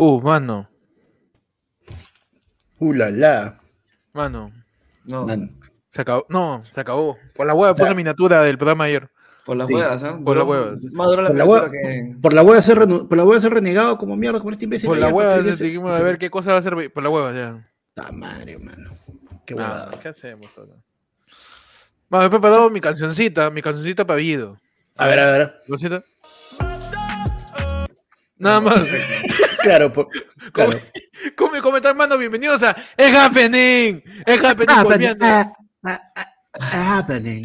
Uh, mano. Uh, la, la. Mano. No. Se acabó. No, se acabó. Por la hueá O sea- puse miniatura del programa ayer. por las Sí, huevas, ¿ah? por las huevas. La Por la hueva- que... Por la hueá ser, renu- por la hueá ser renegado como mierda con este imbécil. Por la ya dijimos se- a ver qué cosa va a ser. Por la hueá, ya. Puta madre, mano. Qué Ah, huevada. ¿Qué hacemos ahora? Bueno, he preparado mi cancioncita, mi cancioncita para. A ver, a ver. ¿Lo siento? Nada más. Claro, por, claro. ¿Cómo, cómo están, mano? Bienvenidos a Es Happening. Es Happening. Ah, ah, ah, happening.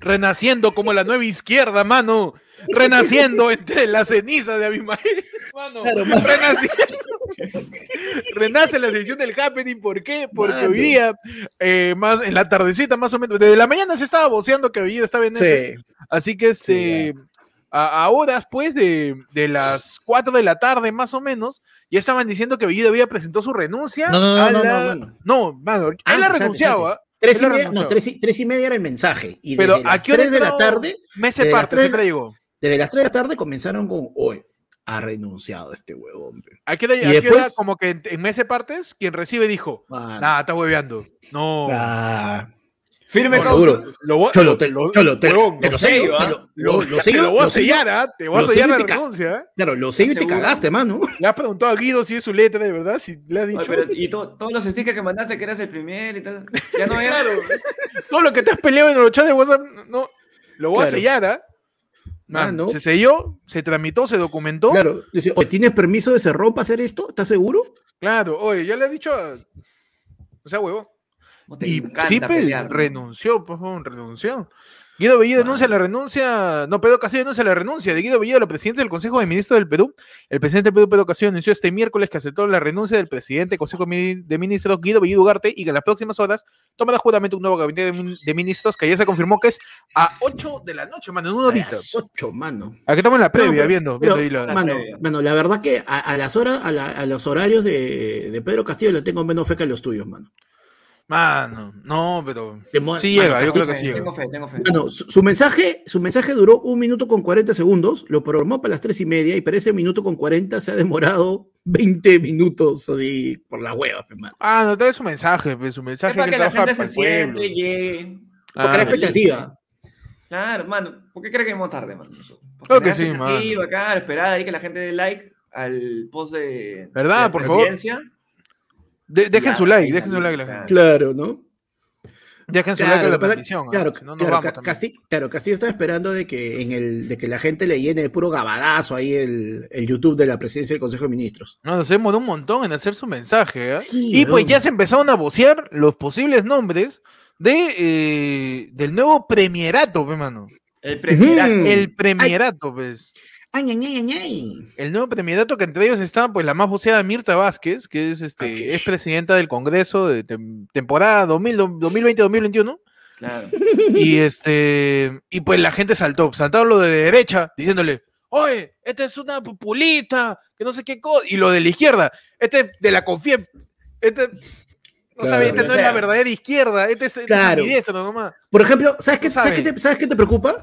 Renaciendo como la nueva izquierda, mano. Renaciendo entre las cenizas de Abimael. Mano, Claro, renaciendo. Renace la sección del happening, ¿por qué? Porque Mano. hoy día, eh, más, en la tardecita más o menos, desde la mañana se estaba voceando que Bellido estaba en. Sí. Así que este, a, a horas pues de, de las 4 de la tarde más o menos, ya estaban diciendo que Bellido había presentado su renuncia. No, no, no, no, la- no, mano. No, mano, él ha Antes, antes. ¿ah? Tres y, Él media, no, tres, y, tres y media era el mensaje. Y Pero ¿a qué hora 3 de la tarde, Meses parte, siempre la- digo. desde las 3 de la tarde comenzaron con hoy. Ha renunciado este huevón. pe". ¿A qué hora, Y a qué hora, después- como que en, en meses partes, quien recibe dijo, nada, está hueveando. No. Ah, Firme No, seguro. Lo voy, Cholo, te, cholo, te, huevón, te lo lo sello, ¿ah? te lo, Lo, lo, lo te lo voy a lo sellar, ¿ah? Te voy a lo sellar la renuncia. ¿ah? Claro, lo sello y te cagaste, mano. Le has preguntado a Guido si es su letra de verdad, si le has dicho. Oye, pero- y to- todos los stickers que mandaste que eras el primer y tal. Ya no era. Todo lo que te has peleado en los chats de WhatsApp, no, lo voy a Claro. sellar, ¿ah? Ah, Man, ¿no? Se selló, se tramitó, se documentó. Claro, Claro, dice, oye, ¿tienes permiso de Cerrón para hacer esto? ¿Estás seguro? oye, ya le he dicho. a- O sea, huevo. Y Zipe pelear, renunció, por favor, renunció. Guido Bellido denuncia la renuncia, no, Pedro Castillo denuncia la renuncia de Guido Bellido, la presidenta del Consejo de Ministros del Perú. El presidente del Perú, Pedro Castillo, anunció este miércoles que aceptó la renuncia del presidente del Consejo de Ministros, Guido Bellido Ugarte, y que en las próximas horas tomará juramento un nuevo gabinete de, min- de ministros que ya se confirmó que es a 8 de la noche, mano, en una A horita. las ocho, mano. Aquí estamos en la previa, pero- viendo, Pero, viendo ahí la- mano, previa. mano, la verdad que a, a las horas, a, la- a los horarios de, de Pedro Castillo le tengo menos fe que a los tuyos, mano. Mano, no, pero. Sí mano, llega, yo creo que sí llega. Tengo fe, tengo fe. Mano, su, su mensaje, su mensaje duró un minuto con 40 segundos, lo programó para las tres y media y para ese minuto con 40 se ha demorado 20 minutos así por la hueva, pe, mano. Ah, no, trae su mensaje, pues, su Es mensaje para que que la trabaja gente para se el pueblo. siente, llegue. Porque Ah, era expectativa. Claro, mano. ¿Por qué crees que vamos tarde, mano? Claro que sí, expectativa Acá, esperar ahí que la gente dé like al post de. ¿Verdad? de la Por favor. De- dejen Ya, su like, dejen su like la gente. Claro, ¿no? Dejen su Claro, like a la transmisión. ¿ah? claro, no, claro, vamos Ca- también. Casti- claro, Castillo estaba esperando de que en el de que la gente le llene de puro gabadazo ahí el, el YouTube de la presidencia del Consejo de Ministros. No, nos demoró un montón en hacer su mensaje. ¿ah? Sí, y pues ya se empezaron a vocear los posibles nombres de, eh, del nuevo premierato, pe, mano. El premierato. El premierato, pues. Ay, ay, ay, ay. El nuevo premierato que entre ellos está pues la más voceada Mirta Vázquez, que es este Achis. es presidenta del Congreso de tem- temporada 2000 2020-2021 Claro. y este y pues la gente saltó, saltaron lo de derecha diciéndole, "Oye, esta es una populista, que no sé qué cosa", y lo de la izquierda, este es de la confía este no Claro. sabe, esta no es la verdadera izquierda, este es, este es Claro. ambidiestro nomás. Por ejemplo, ¿sabes qué, No ¿sabes qué, te, ¿sabes qué te preocupa?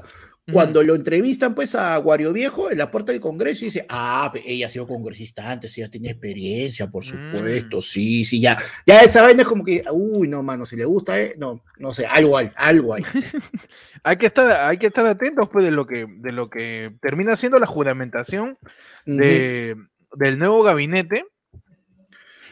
Cuando lo entrevistan pues a Guario Viejo en la puerta del Congreso y dice, ah, ella ha sido congresista antes, ella tiene experiencia, por supuesto, Mm. sí, sí, ya. Ya esa vaina es como que, uy, no, mano, si le gusta, eh, no, no sé, algo hay, algo hay. Hay que estar hay que estar atentos pues de lo que de lo que termina siendo la juramentación de, del nuevo gabinete.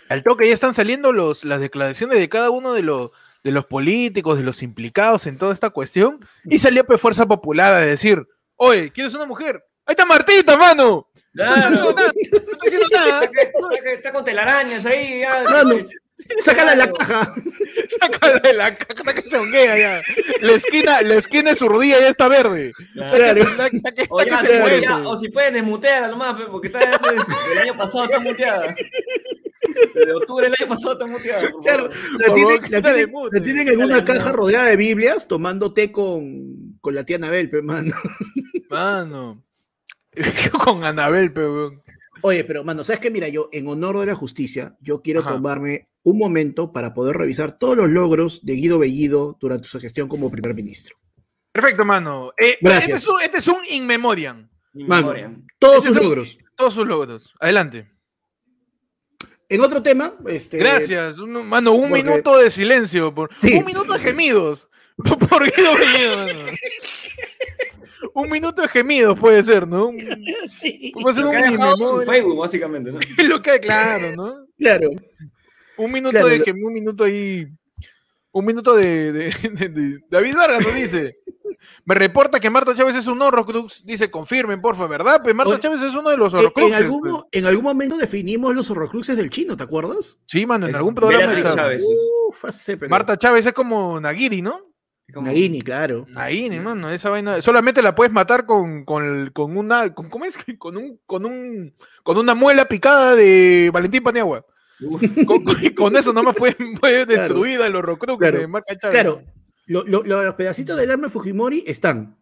Al toque ya están saliendo los, las declaraciones de cada uno de los, de los políticos, de los implicados en toda esta cuestión. Y salió pues Fuerza Popular a decir, oye, ¿quieres una mujer? Ahí está Martita, mano. Claro. No. Está, está que- está con telarañas ahí. Ya, Mano, Sácala de la caja. Sácala de la caja que se honguea ya. La esquina, la esquina de su rodilla ya está verde. Claro. Claro. Está que- está que- O, ya, se muere. ya, o si pueden desmutearla nomás, pe, porque está ese- el año pasado está muteada. De octubre del año pasado está muteada. Claro, la tienen, la tienen en una caja rodeada de Biblias tomando té con, con la tía Anabel, pe, mano. Mano. Con Anabel, pero. Oye, pero mano, ¿sabes qué? Mira, yo en honor de la justicia, yo quiero Ajá. tomarme un momento para poder revisar todos los logros de Guido Bellido durante su gestión como primer ministro. Perfecto, mano. Eh, Gracias. Este es, un, este es un in memoriam. Mano. Todos sus un- logros. Todos sus logros. Adelante. en otro tema, este. Gracias, un- mano, un porque- minuto de silencio. Por, Sí. Un minuto de gemidos. Por Guido Bellido, mano. Un minuto de gemidos puede ser, ¿no? Sí, Puede ser Lo un que mini Facebook, básicamente, ¿no? Lo que claro, ¿no? claro. Un minuto Claro, de lo- gem- un minuto ahí. Un minuto de, de- de- de- David Vargas nos dice. Me reporta que Marta Chávez es un horrocrux. Dice, confirmen, porfa, ¿verdad? Pues Marta Oye, Chávez es uno de los En, horrocruxes. en algún, pues. en algún momento definimos los horrocruxes del chino, ¿te acuerdas? Sí, mano, en Es algún programa. Chávez. Uf, hace, pero- Marta Chávez es como Nagiri, ¿no? Como- Nagini, claro. Nagini, mano, esa vaina. Solamente la puedes matar con, con, una. Con, ¿Cómo es? Con un, con un. Con una muela picada de Valentín Paniagua. Con, con- eso nomás puede, puede Claro. destruir a los horrocruxes Claro. de Marta Chávez. Claro, lo- lo- los pedacitos del arma de Fujimori están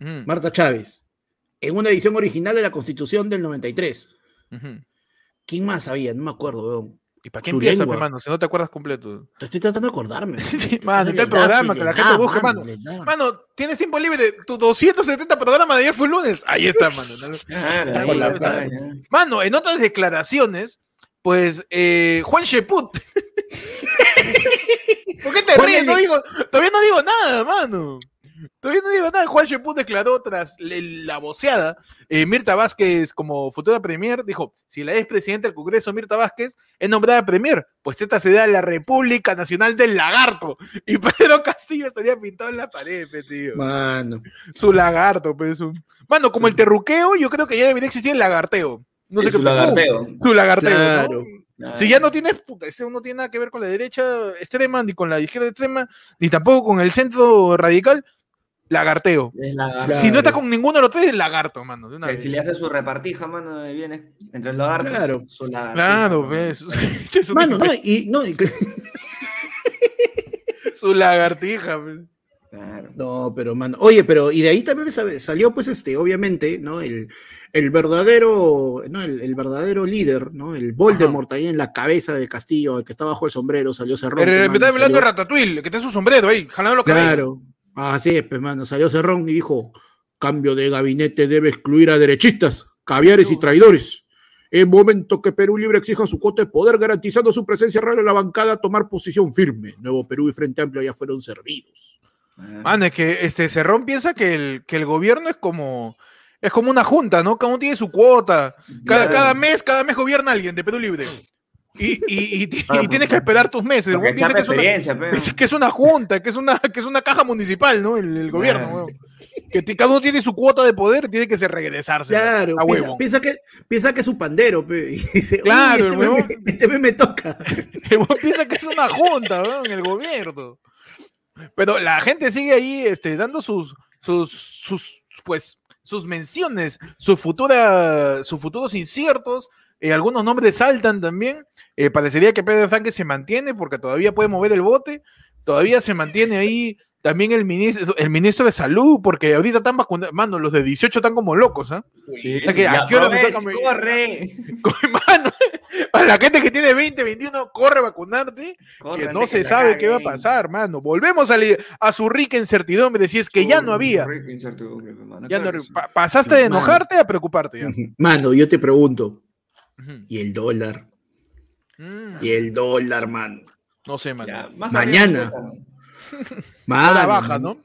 Ujú, Marta Chávez en una edición original de la Constitución del 93. ujú. ¿Quién más había? No me acuerdo, weón. ¿Y para qué Su empieza, lengua. pe, mano? Si no te acuerdas completo. Te estoy tratando de acordarme. mano, está el programa, que la gente busque, mano. Mano, tienes tiempo libre. Tu 270 programa de ayer fue el lunes. Ahí está, mano. cara. ya. Mano, en otras declaraciones, pues eh, Juan Sheput. ¿Por qué te ríes? No digo, todavía no digo nada, mano. Todavía no digo nada. Juan Sheput declaró tras la voceada, eh, Mirta Vázquez como futura premier, dijo, si la expresidenta del Congreso, Mirta Vázquez, es nombrada premier, pues esta se da la República Nacional del Lagarto. Y Pedro Castillo estaría pintado en la pared, pe, tío. Mano. Su lagarto, pues. Su... Mano, como el terruqueo, yo creo que ya debería existir el lagarteo. No sé Es qué su lagarteo. Su lagarteo. ¿no? Claro. Claro. Si ya no tienes, puta, ese no tiene nada que ver con la derecha extrema, ni con la izquierda extrema, ni tampoco con el centro radical, lagarteo. Es lagarto. Claro. Si no está con ninguno de los tres, es lagarto, mano. de una Que vez. si le hace su repartija, mano, de bienes entre los lagartos. Claro. Su Claro, mano. ves. Mano, no, y no, y- Su lagartija. pues. Claro. no, pero mano. Oye, pero y de ahí también salió, pues, este, obviamente, ¿no? El, el verdadero, ¿no? El, el verdadero líder, ¿no? El Voldemort ahí en la cabeza de Castillo, el que está bajo el sombrero, salió Cerrón. Pero me está hablando de Ratatouille, que está en su sombrero ahí, jalando los cabellos. Así es, pues, mano. Salió Cerrón y dijo: cambio de gabinete debe excluir a derechistas, caviares y traidores. En momento que Perú Libre exija su cuota de poder, garantizando su presencia real en la bancada, tomar posición firme. Nuevo Perú y Frente Amplio ya fueron servidos. Ah. Mano, es que este Cerrón piensa que el, que el gobierno es como es como una junta, ¿no? Cada uno tiene su cuota. Cada, cada mes, cada mes gobierna alguien de Perú Libre. Y, y, y- y Claro, tienes pues, que esperar tus meses. Porque que es, una, que es una junta, que es una, que es una caja municipal, ¿no? El, el gobierno. Que cada uno tiene su cuota de poder, tiene que ser regresarse. Claro, a piensa, huevo. piensa que, piensa que es un pandero, pe, y dice, Claro, "Uy, el este, me, este me, me toca. Piensa que es una junta, ¿no? En el gobierno. Pero la gente sigue ahí este, dando sus, sus, sus, pues, sus menciones, sus, futura, sus futuros inciertos. Eh, algunos nombres saltan también. Eh, parecería que Pedro Sánchez se mantiene porque todavía puede mover el bote. Todavía se mantiene ahí también el ministro, el ministro de Salud, porque ahorita están vacunando. Mano, los de 18 están como locos, ¿ah? Sí, que, sí, ¿a ya, qué hora me Robert, toca mi- corre. Mano, a la gente que tiene 20, 21, corre a vacunarte. corre que no se sabe qué va a pasar, mano. Volvemos a, su rica incertidumbre, si es que ya no había. Rica incertidumbre, hermano, Ya claro no- que sí. pa- pasaste de Mano. enojarte a preocuparte ya. Mano, yo te pregunto, ¿y el dólar? Mm, ¿Y el dólar, mano? no sé, mano. Ya, más Mañana. Hora baja, ¿no?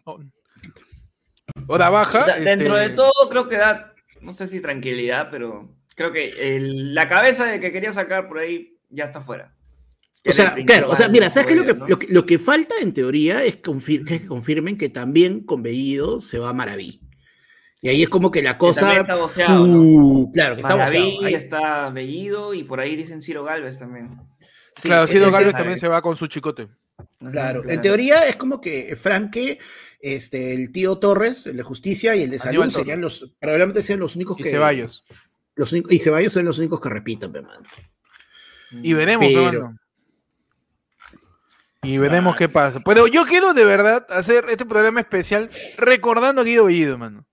Hora baja. O sea, dentro este, de todo creo que da, no sé si tranquilidad, pero creo que el- la cabeza de que quería sacar por ahí ya está fuera. O sea, claro, o sea, mira, ¿sabes qué? Lo que, ¿no? lo, que, lo que falta en teoría es confir- que confirmen que también con Bellido se va a Maraví. Y ahí es como que la cosa. está Uh, Claro, que está Maraví, voceado. Ahí- está Bellido y por ahí dicen Ciro Galvez también. sí, claro, Ciro teo- también se va con su chicote. Claro, en teoría es como que Franque, este, el tío Torres, el de Justicia y el de Salud Aníbal Torres. serían los, probablemente sean los únicos Y que. Ceballos. Los, y Ceballos son los únicos que repitan, pe, mano. Y veremos, Pero-. Y veremos qué pasa. Pero yo quiero de verdad hacer este programa especial recordando a Guido Bellido, mano.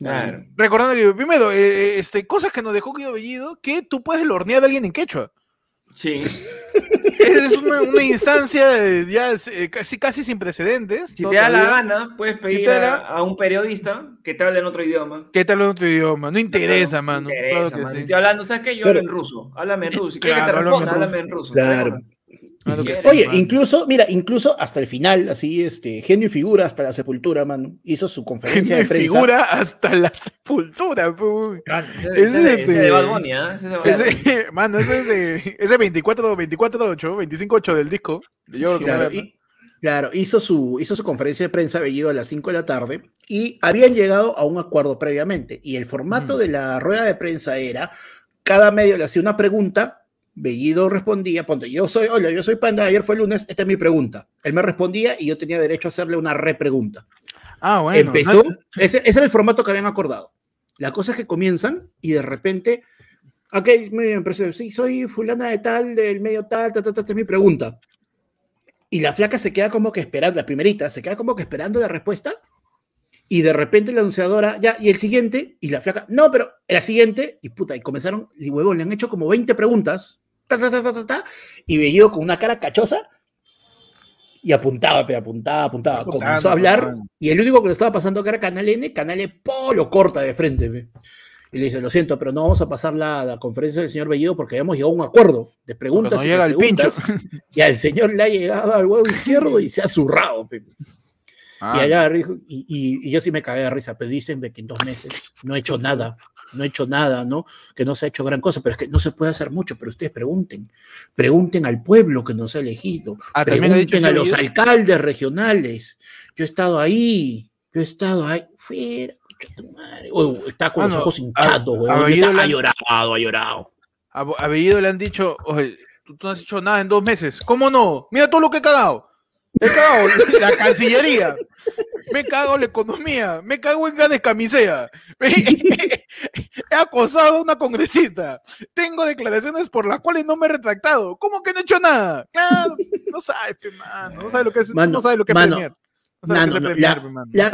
Claro. Recordando que, primero, eh, este, cosas que nos dejó Guido Bellido, que tú puedes hornear a alguien en quechua. Sí. es una, una instancia eh, ya eh, casi, casi sin precedentes. Si ¿no? te da la gana, puedes pedir te a, a un periodista que te hable en otro idioma. ¿Qué tal en otro idioma? No interesa, mano. no interesa, Claro que mano. sí. Estoy hablando, ¿sabes qué? Yo Pero- hablo en ruso. Háblame en ruso. Si quieres que te háblame responda, háblame en ruso. Claro. Sí. sí, Oye, incluso, mira, incluso hasta el final, así, este, genio y figura hasta la sepultura, mano, hizo su conferencia Me de prensa. figura hasta la sepultura. pu. Ese, ese Ese de, de- ese de Bad Bunny, ¿ah? Ese es de Bad Bunny. Ese, mano, ese es de, ese 24, 24, 8, 25, 8 del disco. Yo que Claro, y- claro, hizo su, hizo su conferencia de prensa Bellido a las 5 de la tarde y habían llegado a un acuerdo previamente. Y el formato Ujú. de la rueda de prensa era, cada medio le hacía una pregunta, Bellido respondía, ponte, yo soy, hola, yo soy Panda, ayer fue lunes, esta es mi pregunta. Él me respondía y yo tenía derecho a hacerle una repregunta. Ah, bueno. Empezó, no- ese, ese era el formato que habían acordado. La cosa es que comienzan y de repente, ok, muy bien, pero sí, soy fulana de tal, del medio tal, ta, ta, ta, esta es mi pregunta. Y la flaca se queda como que esperando, la primerita, se queda como que esperando la respuesta. Y de repente la anunciadora, ya, y el siguiente, y la flaca, no, pero la siguiente, y puta, y comenzaron, y huevón, le han hecho como 20 preguntas, ta, ta, ta, ta, ta, ta, y Bellido con una cara cachosa, y apuntaba, pero apuntaba, apuntaba. Comenzó a hablar, y el único que lo estaba pasando que era Canal N, Canal E, po, lo corta de frente. pe. Y le dice, lo siento, pero no vamos a pasar la, la conferencia del señor Bellido porque habíamos llegado a un acuerdo de preguntas no y llega el pincho. preguntas, Y al señor le ha llegado al huevo izquierdo y se ha zurrado. pe. Ah, Y, allá dijo- y, y- y yo sí me cagué de risa, pero dicen de que en dos meses no he hecho nada, no he hecho nada, ¿no? Que no se ha hecho gran cosa, pero es que no se puede hacer mucho, pero ustedes pregunten, pregunten al pueblo que nos ha elegido, Ah, pregunten a los alcaldes regionales, yo he estado ahí, yo he estado ahí, fuera, tu madre. Uy, está con Ah, los ojos hinchados, a huevón, y Bellido está- le ha llorado, ha llorado. A, a Bellido le han dicho, oye, tú, tú no has hecho nada en dos meses. ¿Cómo no? Mira todo lo que he cagado. He cagado la Cancillería. Me cago en la economía. Me cago en Ganes Camisea. He acosado a una congresista. Tengo declaraciones por las cuales no me he retractado. ¿Cómo que no he hecho nada? Claro, no sabes, mano. No sabes lo que es, Mano, no sabes lo que es mano. No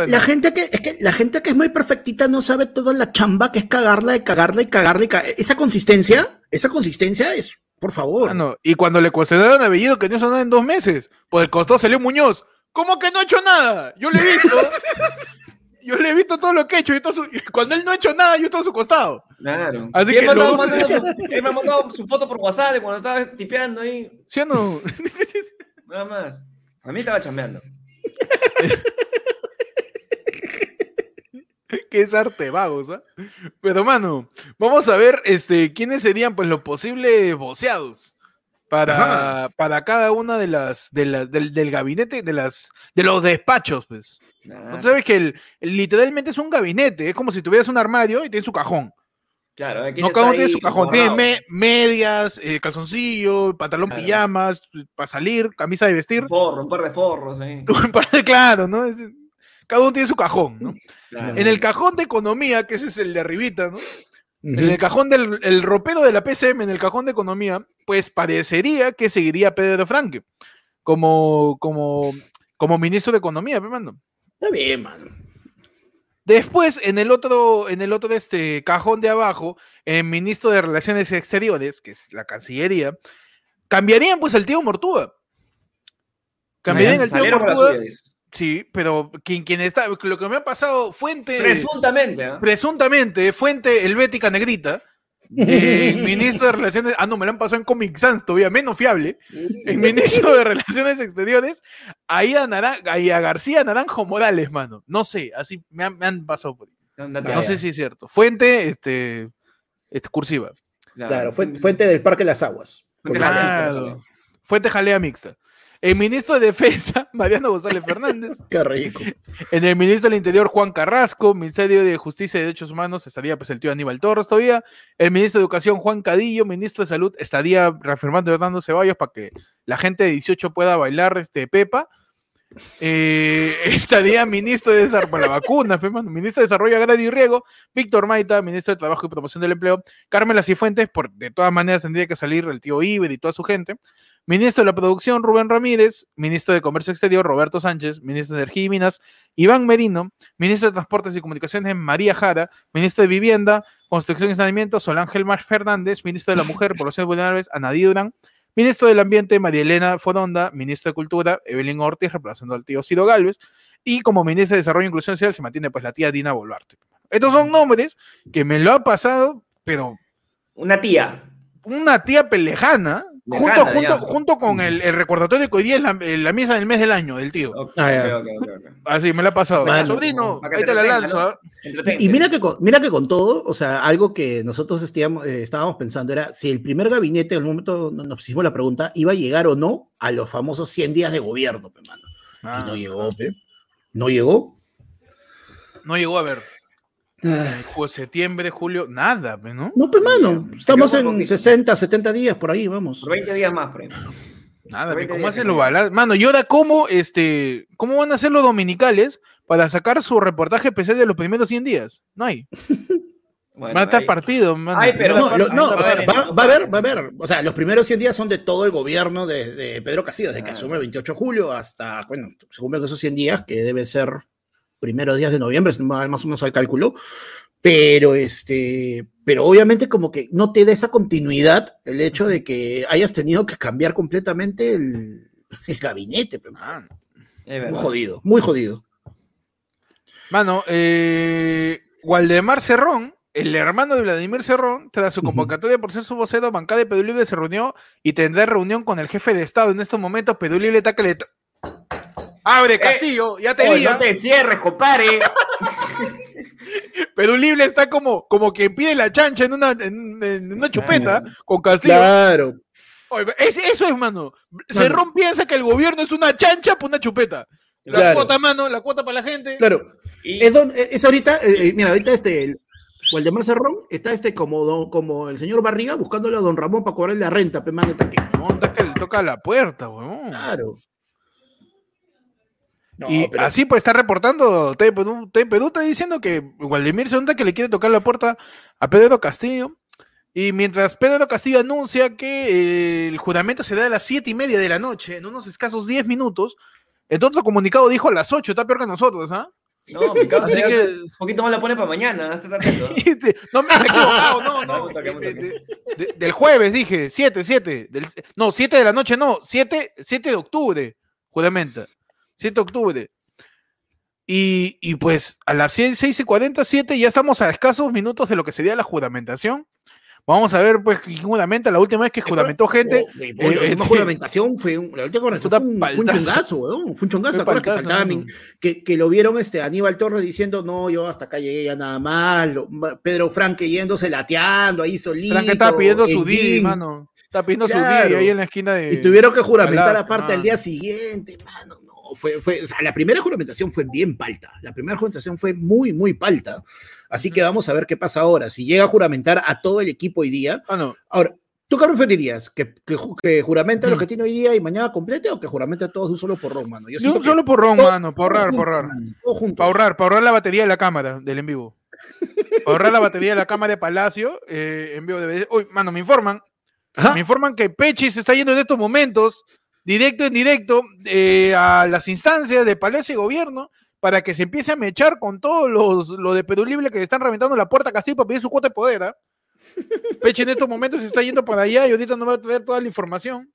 la, gente que es que la gente que es muy perfectita no sabe toda la chamba que es cagarla y cagarla y cagarla y ca- esa consistencia, esa consistencia es, por favor. Ah. Y cuando le cuestionaron a Bellido que no hizo nada en dos meses, pues el costado salió Muñoz. ¿Cómo que no ha hecho nada? Yo le he visto. yo le he visto todo lo que ha hecho. Y todo su- cuando él no ha hecho nada, yo estoy a su costado. Claro. Así ¿Quién que mandado- su- quién me ha mandado su foto por WhatsApp de cuando estaba tipeando ahí? ¿Sí o no? Nada más. A mí estaba chambeando. que es arte vagos, ¿ah? Pero, mano, vamos a ver este, quiénes serían pues los posibles voceados para, para cada una de las de la- del, del gabinete, de las de los despachos, pues. Nah, sabes que el, literalmente es un gabinete, es como si tuvieras un armario y tienes su cajón. Claro, ¿quién No, cada uno tiene su cajón. Tiene me- medias, eh, calzoncillo, pantalón Claro. pijamas, para salir, camisa de vestir. Un forro, un par de forros ahí. claro, ¿no? Es- cada uno tiene su cajón, ¿no? Claro. En el cajón de economía, que ese es el de arribita, ¿no? En el cajón del el ropero de la PCM, en el cajón de economía, pues parecería que seguiría Pedro Franque como, como, como ministro de economía, pe, mano. Está bien, mano. Después, en el otro, en el otro este cajón de abajo, el ministro de Relaciones Exteriores, que es la Cancillería, cambiarían pues al tío Mortúa. Cambiarían al tío Mortúa. Sí, pero quien, quien está, lo que me ha pasado, fuente. Presuntamente, ¿ah? presuntamente, fuente helvética negrita, eh, ministro de Relaciones, ah, no, me lo han pasado en Comic Sans todavía, menos fiable, el ministro de Relaciones Exteriores, ahí a, Naran- ahí a García Naranjo Morales, mano, no sé, así me han, me han pasado por ahí. No allá. sé si es cierto, fuente, este, este, cursiva, Claro, fue- fuente del Parque de las las Aguas. Claro. fuente jalea mixta. El ministro de Defensa, Mariano González Fernández, Qué rico. En el ministro del Interior, Juan Carrasco, Ministerio de Justicia y Derechos Humanos, estaría pues el tío Aníbal Torres todavía. El ministro de Educación, Juan Cadillo, ministro de Salud, estaría reafirmando Hernando Ceballos para que la gente de 18 pueda bailar este Pepa. Eh, estaría ministro de Desarrollo, la vacuna, ministro de Desarrollo Agrario y Riego, Víctor Maita, ministro de Trabajo y Promoción del Empleo, Carmela Cifuentes, por, de todas maneras tendría que salir el tío Iber y toda su gente. Ministro de la Producción, Rubén Ramírez. Ministro de Comercio Exterior, Roberto Sánchez. Ministro de Energía y Minas, Iván Merino. Ministro de Transportes y Comunicaciones, María Jara. Ministro de Vivienda, Construcción y Saneamiento, Sol Ángel Mar Fernández. Ministro de la Mujer, Poblaciones Vulnerables, Anadí Durán. Ministro del Ambiente, María Elena Foronda. Ministro de Cultura, Evelyn Ortiz, reemplazando al tío Ciro Galvez. Y como ministra de Desarrollo e Inclusión Social se mantiene pues la tía Dina Boluarte. Estos son nombres que me lo ha pasado, pero Una tía. una tía pelejana, junto, junto, junto con el, el recordatorio que hoy día es la, la misa del mes del año del tío. Ah. Así me la ha pasado. Sobrino, ahí te la lanzo. ¿no? ¿ah? Y mira que, con, mira que con todo, o sea, algo que nosotros estíamos, eh, estábamos pensando era si el primer gabinete, en el momento no- nos hicimos la pregunta, iba a llegar o no a los famosos 100 días de gobierno, pe, mano. Ah, y no llegó, pe. No llegó. no llegó a ver. Pues septiembre, julio, nada, ¿no? No, pues, mano. Estamos en poquito. 60, 70 días por ahí, vamos. Por 20 días más, por ahí. Nada, 20 ¿cómo hacen que los no. balances? Mano, y ahora, ¿cómo, este, ¿cómo van a hacer los dominicales para sacar su reportaje especial de los primeros 100 días? No hay. Bueno, va a estar ahí- partido. mano. Ay, pero No, lo- no, o sea, va, va a haber, va a haber. O sea, los primeros 100 días son de todo el gobierno de, de Pedro Castillo, desde que Ah. asume el 28 de julio hasta, bueno, se cumplen esos 100 días, que debe ser primeros días de noviembre, más o menos al cálculo. Pero, este, pero obviamente como que no te da esa continuidad el hecho de que hayas tenido que cambiar completamente el, el gabinete. pe, Mano, Es Muy jodido, muy jodido. Mano, eh, Waldemar Cerrón, el hermano de Vladimir Cerrón, tras su convocatoria por ser su vocero, bancada de Perú Libre se reunió y tendrá reunión con el jefe de Estado. En estos momentos, Perú Libre está que le... ¡Abre, Castillo! ¡Ya te vi! no te cierres, compadre. Perú Libre está como, como quien pide la chancha en una, en, en una chupeta con Castillo. Claro. Oye, es- eso es, mano. Cerrón piensa que el gobierno es una chancha por una chupeta. La Claro. cuota, mano, la cuota para la gente. Claro. Y- Es, don- es ahorita, eh, eh, mira, ahorita este, el, Waldemar Cerrón está este como, don- como el señor Barriga buscándole a don Ramón para cobrarle la renta, pe, mano, está que- No, está que le toca la puerta, weón. Claro. No, y pero- así pues está reportando Perú está diciendo que Waldemir se nota que le quiere tocar la puerta a Pedro Castillo. Y mientras Pedro Castillo anuncia que eh, el juramento se da a las siete y media de la noche, en unos escasos 10 minutos, el otro comunicado dijo a las 8, está peor que nosotros, ¿ah? No, mi Así que- un poquito más la pone para mañana, atento. Este, no me he equivocado, no, no. De- de- de- del jueves dije, 7, 7. no, 7 de la noche, no, 7, 7 de octubre, juramenta. 7 de octubre. Y, y pues a las 6, 6 y 47 ya estamos a escasos minutos de lo que sería la juramentación. Vamos a ver, pues, quién juramenta. La última vez que juramentó gente. Oh, güey, la eh, última eh, juramentación fue un, la última fue un, fue un chongazo, weón, Fue un chongazo. Fue ¿te acuerdas que faltaba que, que lo vieron este Aníbal Torres diciendo, no, yo hasta acá llegué ya nada más. Pedro Franque yéndose lateando ahí solito. Frank estaba pidiendo su jean. mano. Estaba pidiendo su. Didi ahí en la esquina de. Y tuvieron que juramentar aparte al mano. día siguiente, mano. No, fue, fue, o sea, la primera juramentación fue bien palta. La primera juramentación fue muy, muy palta. Así que vamos a ver qué pasa ahora. Si llega a juramentar a todo el equipo hoy día. Mano, Ahora, ¿tú qué preferirías? ¿Que, que, que juramente a los Mm. que tiene hoy día y mañana complete o que juramente a todos de un solo porrón, mano? Yo siento que solo por ron, todo- mano, todo ahorrar, por ahorrar. Para ahorrar, para ahorrar la batería de la cámara del en vivo. Para ahorrar la batería de la cámara de Palacio, eh, en vivo de Uy, mano, me informan. Ajá. Me informan que Pechi se está yendo en estos momentos, directo en directo, eh, a las instancias de Palacio y Gobierno para que se empiece a mechar con todos los, los de Perú Libre que están reventando la puerta a Castillo para pedir su cuota de poder. ¿ah? Pechi en estos momentos se está yendo para allá y ahorita nos va a traer toda la información.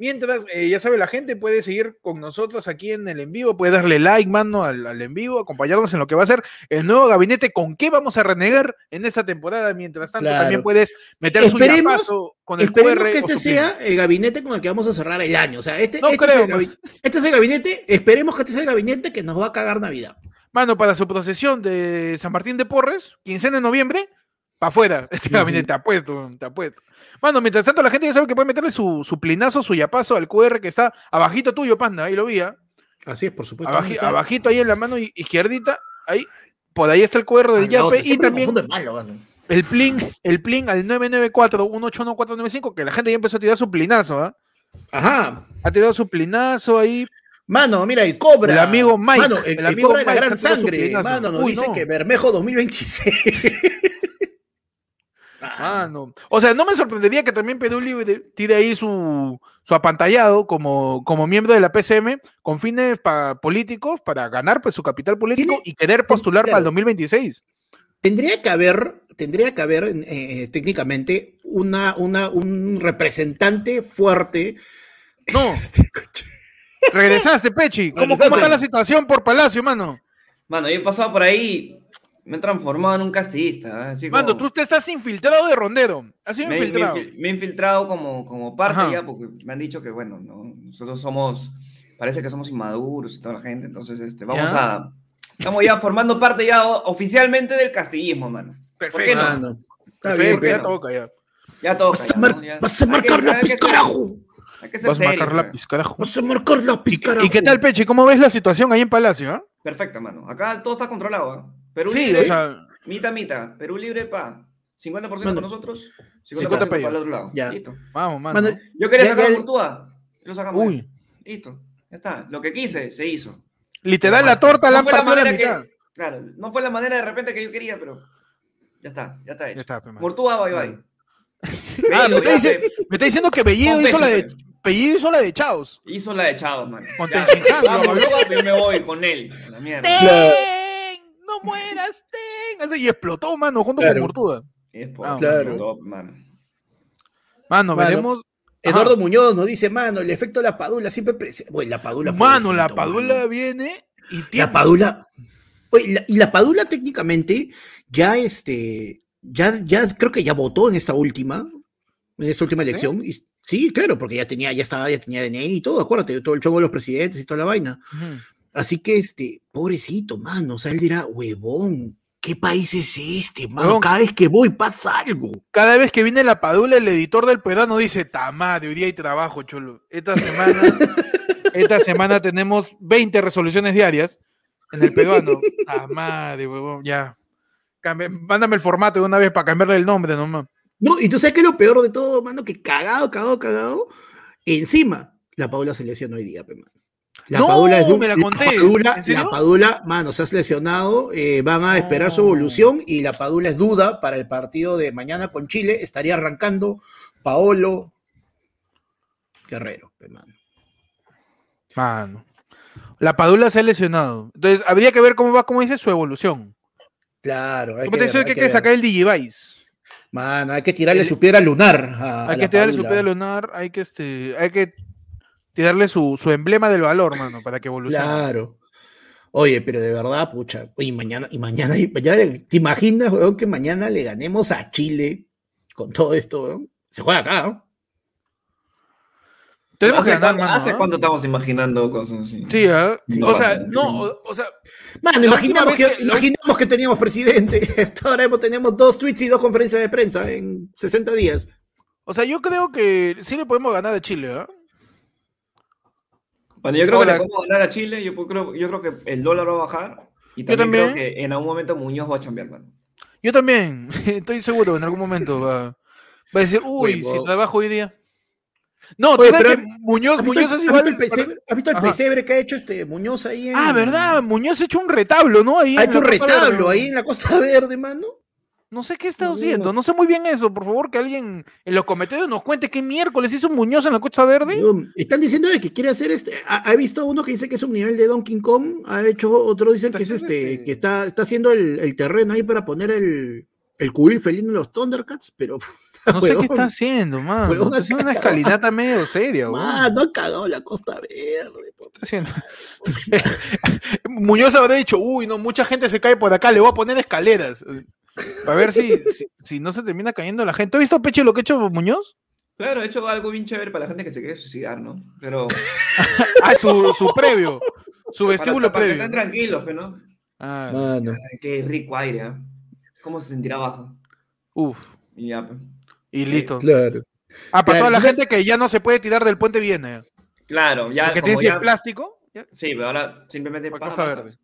Mientras, eh, ya sabe, la gente puede seguir con nosotros aquí en el en vivo, puede darle like, mano, al, al en vivo, acompañarnos en lo que va a ser el nuevo gabinete, con qué vamos a renegar en esta temporada. Mientras tanto, Claro. también puedes meter Esperemos- su con el Esperemos QR que este sea el gabinete con el que vamos a cerrar el año. O sea, este, No este, creo, es el este es el gabinete, esperemos que este sea el gabinete que nos va a cagar Navidad. Mano, para su procesión de San Martín de Porres, quincena de noviembre, para afuera. Este gabinete, te apuesto, te apuesto. Mano, mientras tanto, la gente ya sabe que puede meterle su, su plinazo, su yapazo al QR que está abajito tuyo, panda, ahí lo vi, ¿ah? Así es, por supuesto. Abajito ahí en la mano izquierdita, ahí, por ahí está el QR del no, yape y también de malo, el plin, el plin al 994-181-495, que la gente ya empezó a tirar su plinazo, ¿ah? Ajá. Ha tirado su plinazo ahí. Mano, mira, el Cobra. El amigo Mike, Mano, el, el el amigo Cobra de la Mike gran tirado su sangre. Mano, nos Uy, dice que Bermejo 2026. Ah, no. O sea, no me sorprendería que también Libre tire ahí su, su apantallado como, como miembro de la PCM con fines pa- políticos para ganar pues su capital político y querer postular claro. para el 2026. Tendría que haber, tendría que haber eh, técnicamente una, una, un representante fuerte. No. Regresaste, Pechi. ¿Cómo, ¿Cómo está la situación por Palacio, mano? Mano, yo he pasado por ahí, me he transformado en un castillista. ¿eh? Así Mano, como- tú te estás infiltrado de rondero. Has sido me, infiltrado. infil- me he infiltrado como, como parte Ajá. ya, porque me han dicho que, bueno, no, nosotros somos, parece que somos inmaduros y toda la gente, entonces este, vamos Ya. a, estamos ya formando parte ya oficialmente del castillismo, mano. ¿Por qué Perfecto. no? Mano, está Perfecto, bien, ¿por qué ya no? toca ya. Ya toca. Vas a, ya, mar- ¿no? Ya- vas a marcar la. Hay que ser Vas a marcar la pizcarajo. Vas a marcar la pizcarajo. ¿Y qué tal, Pechi? ¿Cómo ves la situación ahí en Palacio? ah? Perfecto, mano. Acá todo está controlado. ¿ah? Perú Sí, libre, o sea, mitad, mitad. Perú libre, pa. 50% Mano, para nosotros, 50%, 50 para pa' el otro lado. Ya. Listo. vamos, mano. Mano, Yo quería Ya, sacar ya- a Courtois. Lo sacamos. Uy. ahí. Listo. Ya está. Lo que quise, se hizo. Literal, la torta la han fue la la manera mitad. que- Claro, no fue la manera de repente que yo quería, pero ya está, ya está Ya hecho. está, pe, mano. Mortúa, bye bye. Ah, me está, ya dice- me está diciendo que Bellido hizo la de Bellido hizo la de Chaos. Hizo la de Chavos, man. Con Ya, vamos, yo me voy con él. a La mierda. ¡No mueras, ten! Y explotó, mano, junto Claro. con Mortuda. Ah, claro. top, mano. Mano, Mano, veremos. Eduardo Ajá. Muñoz nos dice, mano, el efecto de la padula siempre. Bueno, la padula. Mano, la padula mano. viene y tiene. La padula. Oye, la- y la padula técnicamente ya este. Ya, ya creo que ya votó en esta última. En esta última elección. Y, sí, claro, porque ya tenía, ya estaba, ya tenía DNI y todo, acuérdate, todo el chongo de los presidentes y toda la vaina. Ujú. Así que este, pobrecito, mano. O sea, él dirá, huevón, ¿qué país es este, mano? Huevón. Cada vez que voy pasa algo. Cada vez que viene la padula, el editor del pedano dice: Tamadre, hoy día hay trabajo, cholo. Esta semana, esta semana tenemos 20 resoluciones diarias en el peruano. Tamadre, huevón, ya. Cambia- mándame el formato de una vez para cambiarle el nombre nomás. No, y tú sabes que lo peor de todo, mano, que cagado, cagado, cagado. Encima, la Paula se lesionó hoy día, pe, mano. La No, Padula es me la conté. Padula, mano, se ha lesionado, eh, van a esperar su No. evolución y la Padula es duda para el partido de mañana con Chile. Estaría arrancando Paolo Guerrero, pe, mano. La padula se ha lesionado. Entonces, habría que ver cómo va, como dice, su evolución. Claro, hay que, te ver, hay que que sacar el Digivice. Mano, hay que tirarle El- su piedra lunar. a- Hay que tirarle su Padula. piedra lunar, hay que este, hay que tirarle su, su emblema del valor, mano, para que evolucione. Claro. Oye, pero de verdad, pucha. Oye, mañana, y mañana, y mañana, ¿te imaginas, weón, que mañana le ganemos a Chile con todo esto, weón? Se juega acá, ¿no? Tenemos que ¿Hace, ganar, mano. ¿Hace ¿ah? cuánto estamos imaginando cosas así? Sí, ¿ah? Sí, o sea, no, o, o sea, Mano, imaginamos que, imaginamos que teníamos presidente. Hasta ahora hemos- tenemos dos tweets y dos conferencias de prensa en 60 días. o sea, yo creo que sí le podemos ganar a Chile, ¿ah? Bueno, yo creo Hola. que le podemos ganar a Chile. Yo creo, yo creo que el dólar va a bajar. Y Yo también, también. creo que en algún momento Muñoz va a chambear, mano. Yo también, estoy seguro, en algún momento va, va a decir, uy, si trabajo hoy día. No, Oye, pero- que Muñoz, ¿Has visto, Muñoz has visto el pesebre, has visto el pesebre que ha hecho este Muñoz ahí en. Ah, ¿verdad? Muñoz ha hecho un retablo, ¿no? Ahí Ha hecho un retablo Verde. ahí en la Costa Verde, mano. No sé qué está No. haciendo, no sé muy bien eso. Por favor, que alguien en los comentarios nos cuente qué miércoles hizo Muñoz en la Costa Verde. Están diciendo de que quiere hacer este. Ha, ha visto uno que dice que es un nivel de Donkey Kong. Ha hecho otro, dicen que es este, este- que está, está haciendo el, el terreno ahí para poner el, el cubil felino en los Thundercats, pero. No sé qué está haciendo, mano. Huevón, Está haciendo una escalinata medio seria, weón. Mano, ha cagado la Costa Verde. Está haciendo. Muñoz habrá dicho, uy, no, mucha gente se cae por acá, le voy a poner escaleras. A ver si, si, si no se termina cayendo la gente. ¿Has visto, Peche, lo que ha hecho Muñoz? Claro, he hecho algo bien chévere para la gente que se quiere suicidar, ¿no? Pero. Ah, su, su previo. Su vestíbulo para previo. estén tranquilos, pero no. Ah, Mano. Qué rico aire, ¿ah? ¿Cómo se sentirá bajo? uf. Y ya, pues. Y listo. Claro. Ah, para Claro, toda la gente que ya no se puede tirar del puente viene. Claro, ya. Porque como tiene ya- plástico. Sí, pero ahora simplemente. para pasa. Verde.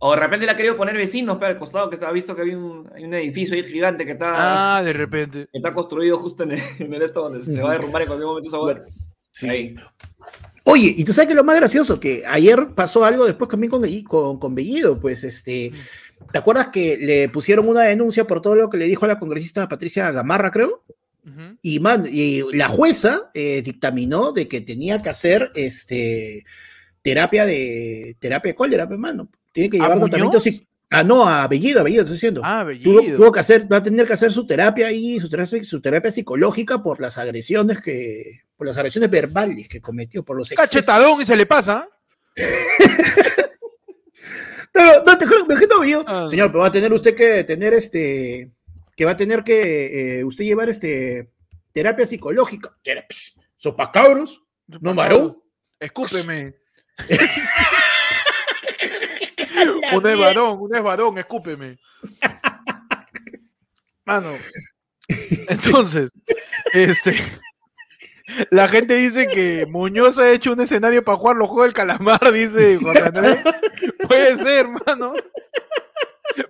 O de repente le ha querido poner vecinos pero al costado, que está, ha visto que había un, hay un edificio ahí gigante que está, Ah, de repente. que está construido justo en el, en el esto donde se va a derrumbar en cualquier momento esa. Bueno, sí. Ahí. Oye, y tú sabes que lo más gracioso, que ayer pasó algo después también con, con, con Bellido, pues este, ¿te acuerdas que le pusieron una denuncia por todo lo que le dijo a la congresista Patricia Gamarra, creo? Y, man, y la jueza eh, dictaminó de que tenía que hacer este terapia de terapia de cólera, pues, mano. Tiene que ¿A llevar tratamiento Ah, no, a Bellido, a Bellido, estoy diciendo. Ah, Tuvo, Bellido. tuvo que hacer, va a tener que hacer su terapia y su terapia, su terapia psicológica por las agresiones que, por las agresiones verbales que cometió, por los excesos. Cachetadón y se le pasa. No, no, te juro, me imagino, Bellido, Ah. Señor, pero va a tener usted que tener este, que va a tener que eh, usted llevar este terapia psicológica. Sopa cabros, no varón. Escúpeme. un es varón, un es varón, escúpeme. Mano. Entonces, este. La gente dice que Muñoz ha hecho un escenario para jugar los juegos del calamar, dice Jorge Andrés. Puede ser, mano.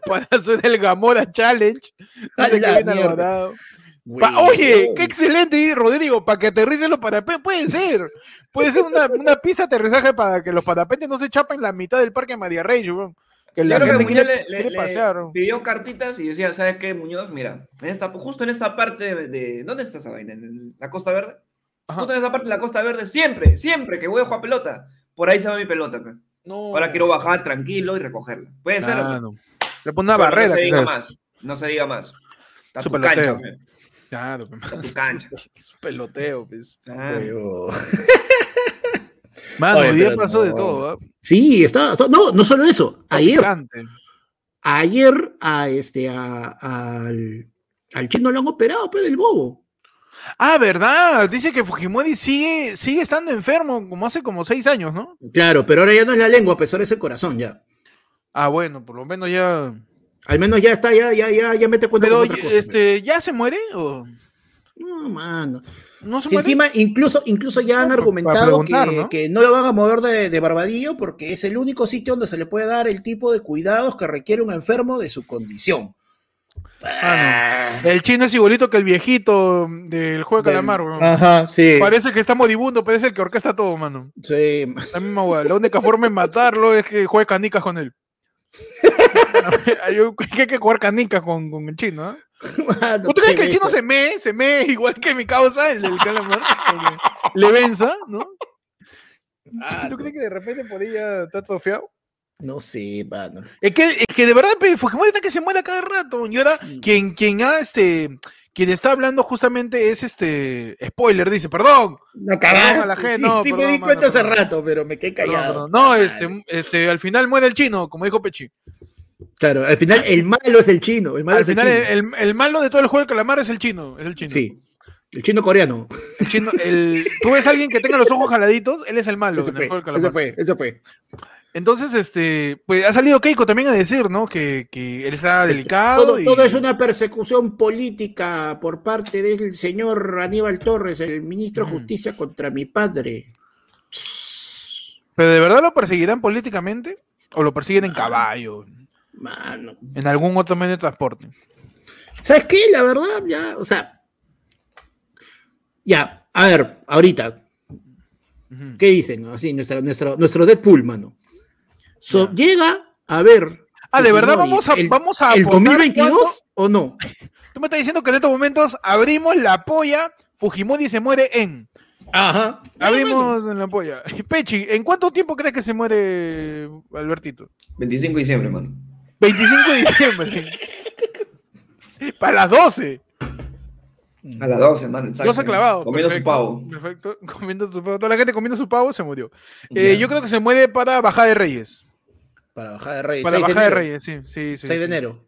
Para hacer el Gamora Challenge. La mierda. Pa- oye, qué excelente, Rodrigo, para que aterricen los parapentes. Puede ser. Puede ser una, una pista de aterrizaje para que los parapentes no se chapen en la mitad del parque María Rey, weón. Que Yo la creo que Muñoz quiere, le, le- quiere le pasear. weón. pidió cartitas y decía, ¿sabes qué, Muñoz? Mira, en esta, justo en esta parte de, de- ¿Dónde está esa vaina? ¿En la Costa Verde? Ajá. Justo en esa parte de la Costa Verde, siempre, siempre que voy a jugar pelota, por ahí se va mi pelota. pe. No. Ahora quiero bajar tranquilo y recogerla. Puede ser. No. Le pone una barrera. No se diga más. No se diga más. Está Su tu cancha, pe. Claro, pe, Está tu cancha. es un peloteo, pues. Ah. Mano, Oye, hoy día pero pasó de todo. ¿ah? Sí, está, está- no, no solo eso. Ayer, ayer a este, a- al, al chino lo han operado, pues, del bobo. Ah, ¿verdad? Dice que Fujimori sigue, sigue estando enfermo como hace como seis años, ¿no? Claro, pero ahora ya no es la lengua, pues ahora es el corazón ya. Ah, bueno, por lo menos ya. Al menos ya está, ya, ya, ya, ya mete cuenta Pero, con otra cosa. pues. este, ¿ya se muere o No, mano. no se Si encima, incluso, incluso ya han No, argumentado que, ¿no? que no lo van a mover de, de Barbadillo porque es el único sitio donde se le puede dar el tipo de cuidados que requiere un enfermo de su condición. Ah, El chino es igualito que el viejito del juego de calamar, weón. Ajá, sí. Parece que está modibundo, parece el que orquesta todo, mano. sí. La misma weá. La única forma de matarlo es que juegue canicas con él. Hay que jugar canicas con, con el chino, ¿ah? Mano, ¿Tú crees que el chino se mee, se mee igual que mi causa, el del calamar? Le venza, ¿no? Ah, ¿Tú crees que de repente podría estar trofeado? No sé, mano. Es que, es que de verdad, Fujimori está que se muere cada rato. Y ahora, Sí. quien, quien ha, este, quien está hablando justamente es este, spoiler, dice, perdón. No Perdón a la gente, Sí, no, sí me perdón, di mano, cuenta hace perdón. rato, pero me quedé perdón, callado. perdón. No, Madre. este, este, al final muere el chino, como dijo Pechi. Claro, al final el malo es el chino. El malo Al es el final, chino. el, el- el malo de todo el juego del calamar es el chino, es el chino. Sí, el chino coreano. El chino, el, tú ves a alguien que tenga los ojos jaladitos, él es el malo Ese en el fue, juego del calamar. ese fue, ese fue. Entonces, este, pues ha salido Keiko también a decir, ¿no? Que, que él está delicado. Todo, y- todo es una persecución política por parte del señor Aníbal Torres, el ministro de Ujú. Justicia contra mi padre. ¿Pero de verdad lo perseguirán políticamente? ¿O lo persiguen en Ah. caballo? Mano. En algún otro medio de transporte. ¿Sabes qué? La verdad, ya, o sea. Ya, a ver, ahorita. ¿qué dicen? Así, nuestra, nuestro, nuestro Deadpool, mano. So. Llega a ver. Ah, ¿de verdad vamos a, el, vamos a el apostar 2022 cuánto? o no? Tú me estás diciendo que en estos momentos abrimos la polla, Fujimori se muere en. Ajá. Abrimos en la polla. Pechi, ¿en cuánto tiempo crees que se muere Albertito? 25 de diciembre, mano. 25 de diciembre. Para las 12. A las 12, mano. exacto. 12 clavado. Comiendo su pavo. Perfecto. Comiendo su pavo. Toda la gente comiendo su pavo se murió. Eh, yo creo que se muere para Bajada de Reyes. Para bajar de Reyes. Para 6 Bajada de enero. Reyes, sí. sí, sí 6 de enero.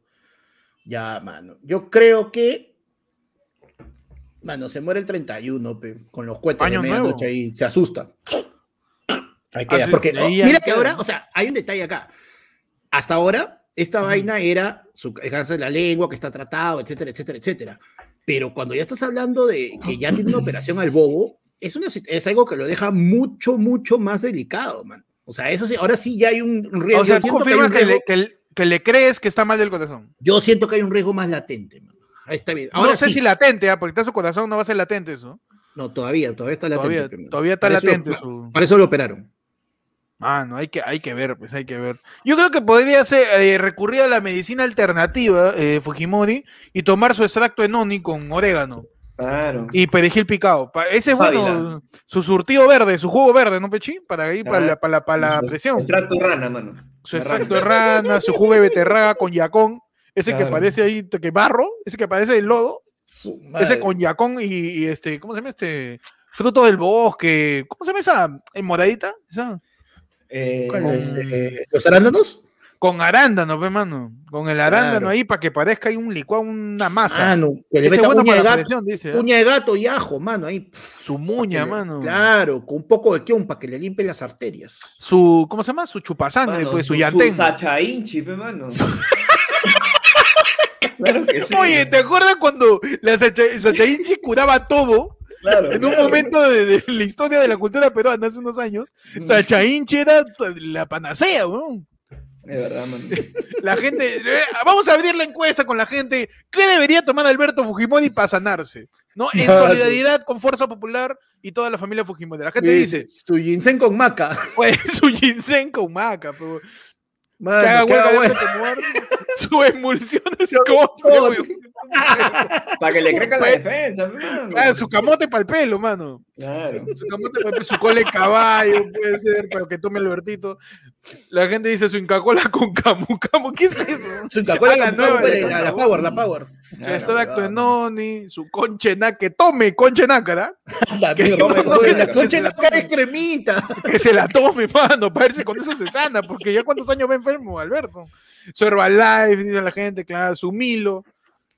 Ya, mano. Yo creo que. Mano, se muere el 31, pe, con los cohetes Año de medianoche ahí. Se asusta. Ahí queda. Ah, porque, ahí oh, mira que queda. ahora, o sea, hay un detalle acá. Hasta ahora, esta vaina era su cáncer de la lengua que está tratado, etcétera, etcétera, etcétera. Pero cuando ya estás hablando de que ya tiene una operación al bobo, es, una, es algo que lo deja mucho, mucho más delicado, man. O sea, eso sí, ahora sí ya hay un riesgo. O sea, tú que confirmas un que, le, que le- que le crees que está mal del corazón. yo siento que hay un riesgo más latente, man. Ahí está bien. no Ahora sé sí. si latente, ¿ah? porque está su corazón, no va a ser latente eso. No, todavía, todavía está latente. Todavía, todavía está Para eso latente su. Para eso lo operaron. Ah, no, hay que, hay que ver, pues hay que ver. Yo creo que podría ser, eh, recurrir a la medicina alternativa, eh, Fujimori, y tomar su extracto de noni con orégano. Claro. y perejil picado. Ese es bueno, su surtido verde, su jugo verde, ¿no, Pechi? Para ahí, para la, para la, para la Su presión. Extracto rana, mano. Su extracto de rana, su jugo de beterraga con yacón, ese que parece ahí, que barro, ese que parece el lodo, ese con yacón y, y este, ¿cómo se llama este? Fruto del bosque, ¿cómo se llama esa? ¿En moradita? Esa. Eh, ¿Cuál con- es? Eh, ¿Los arándanos? Con arándano, ve, mano. Con el arándano Claro. ahí para que parezca ahí un licuado, una masa. Ah, no. Que le meta bueno uña de gato, dice. ¿eh? uña de gato y ajo, mano. Ahí. Su muña, le- mano. Claro, con un poco de kion para que le limpie las arterias. Su, ¿cómo se llama? Su chupasangre, mano, pues, su su yantén. Sacha Inchi, pe, mano. claro que sí. Oye, ¿te acuerdas cuando la Sacha- Sachainchi curaba todo? Claro, En un claro. momento de, de la historia de la cultura peruana hace unos años, Sachainchi era la panacea, weón. De verdad, mano. La gente, eh, vamos a abrir la encuesta con la gente. ¿Qué debería tomar Alberto Fujimori para sanarse? ¿No? En solidaridad con Fuerza Popular y toda la familia Fujimori. La gente dice, Su ginseng con maca. pues su ginseng con maca, pero Mano, que haga de su emulsión es. Para que le crezca la Pues, defensa, mano. Ah, su camote para el pelo, mano. Claro. Su camote pa'l pelo, su cola de caballo, puede ser, para que tome Albertito. La gente dice su Inca Cola con camu. camu ¿Qué es eso? Su Coca-Cola Ah, la la la, Power, la Power. Su Claro, extracto de noni, su conche nácara, que tome conche nácara, La Que mierda, no, oye, no, la que concha se de la la cara tome. es cremita. que se la tome, mano, para ver si con eso se sana, porque ya cuántos años va enfermo, Alberto. Su Herbalife, dice la gente, claro, su Milo,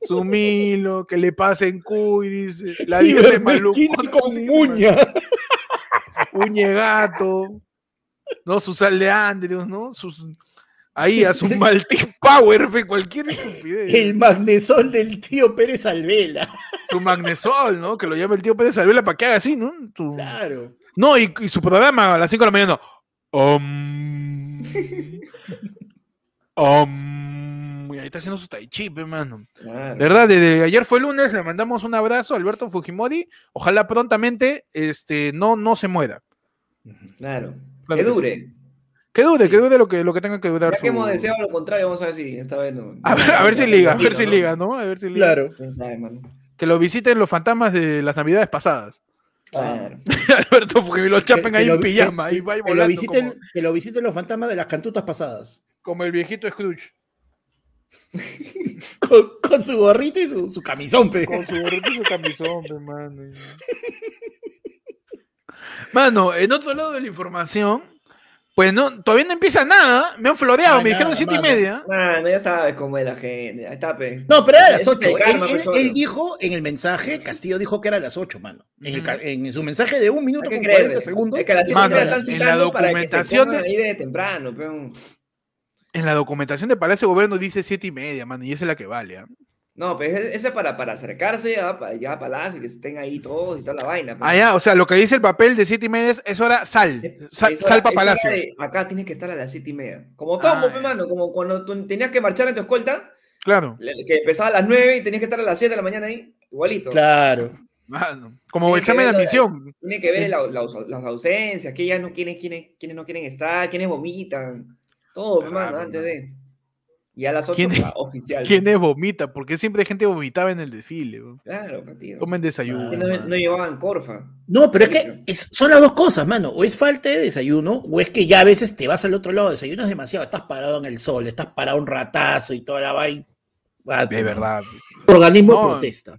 su Milo, que le pasen cuy, dice, la dieta de maluco. Con muña. Uñegato, ¿no? Su sal de Andrews, ¿no? Sus, ahí a su Maltic Power, fe, cualquier estupidez. El magnesol del tío Pérez Alvela. Su magnesol, ¿no? Que lo llama el tío Pérez Alvela para que haga así, ¿no? Claro. No, y, y su programa a las 5 de la mañana. Om. Om. Y ahí está haciendo su tai chi, pe, mano. Claro. ¿Verdad? Desde ayer fue lunes, le mandamos un abrazo a Alberto Fujimori. Ojalá prontamente este, no, no se muera. Claro. Claro que que dure. Que dure, Sí. que dure lo que, lo que tenga que durar. Ya que su- hemos deseado lo contrario, vamos a ver si esta vez no. A ver, a ver si liga, a ver si liga, ¿no? A ver si liga. Claro. ¿Quién sabe, mano? Que lo visiten los fantasmas de las navidades pasadas. Claro. Alberto Fujimori lo chapen Que- ahí que en lo- pijama. que- ahí va que lo volando visiten, como, que lo visiten los fantasmas de las cantutas pasadas. como el viejito Scrooge. Con, con su gorrito y su, su camisón, pe. Con su gorrito y su camisón, pe, mano. Mano, en otro lado de la información, pues no, todavía no empieza nada. Me han floreado, Ah, me dijeron siete y media. Mano, ya sabes cómo es la gente. Ahí está, pe. No, pero era a las Ese es 8. el karma, él, dijo en el mensaje, Castillo dijo que era a las 8, mano. En, el su mensaje de un minuto con 40 creerle. segundos. Es que a las siete Mano, en la- están en la citando para que se documentación pongan de- ahí de temprano. En la documentación de Palacio de Gobierno dice siete y media, mano, y esa es la que vale. ¿ah? No, pues ese ese es para, para acercarse ya, para, ya a Palacio, que estén ahí todos y toda la vaina. pe. Ah, ya, o sea, lo que dice el papel de siete y media es, es hora sal. Es- Sal, es hora- sal para Palacio. de- acá tienes que estar a las siete y media. Como todo, Ah, pe, ya. mano, como cuando tú tenías que marchar en tu escolta, Claro, que empezaba a las nueve y tenías que estar a las siete de la mañana ahí, igualito. Claro. mano. Como Tiene examen de ver lo de- admisión. Tiene que ver la- la- las ausencias, que ya no quieren, quiénes, quiénes no quieren estar, quiénes vomitan. Todo, pe, Verdad, mano, pe, antes mano. de. Y a las ocho, ¿Quién es- pa, oficial. ¿Quiénes vomita? Porque siempre hay gente vomitaba en el desfile. bro. Claro, partido. Tomen desayuno. No, llevaban corfa. No, pero es que es- son las dos cosas, mano. O es falta de desayuno, o es que ya a veces te vas al otro lado. Desayunas demasiado, estás parado en el sol, estás parado un ratazo y toda la vaina. Ah, De verdad. Organismo No. protesta.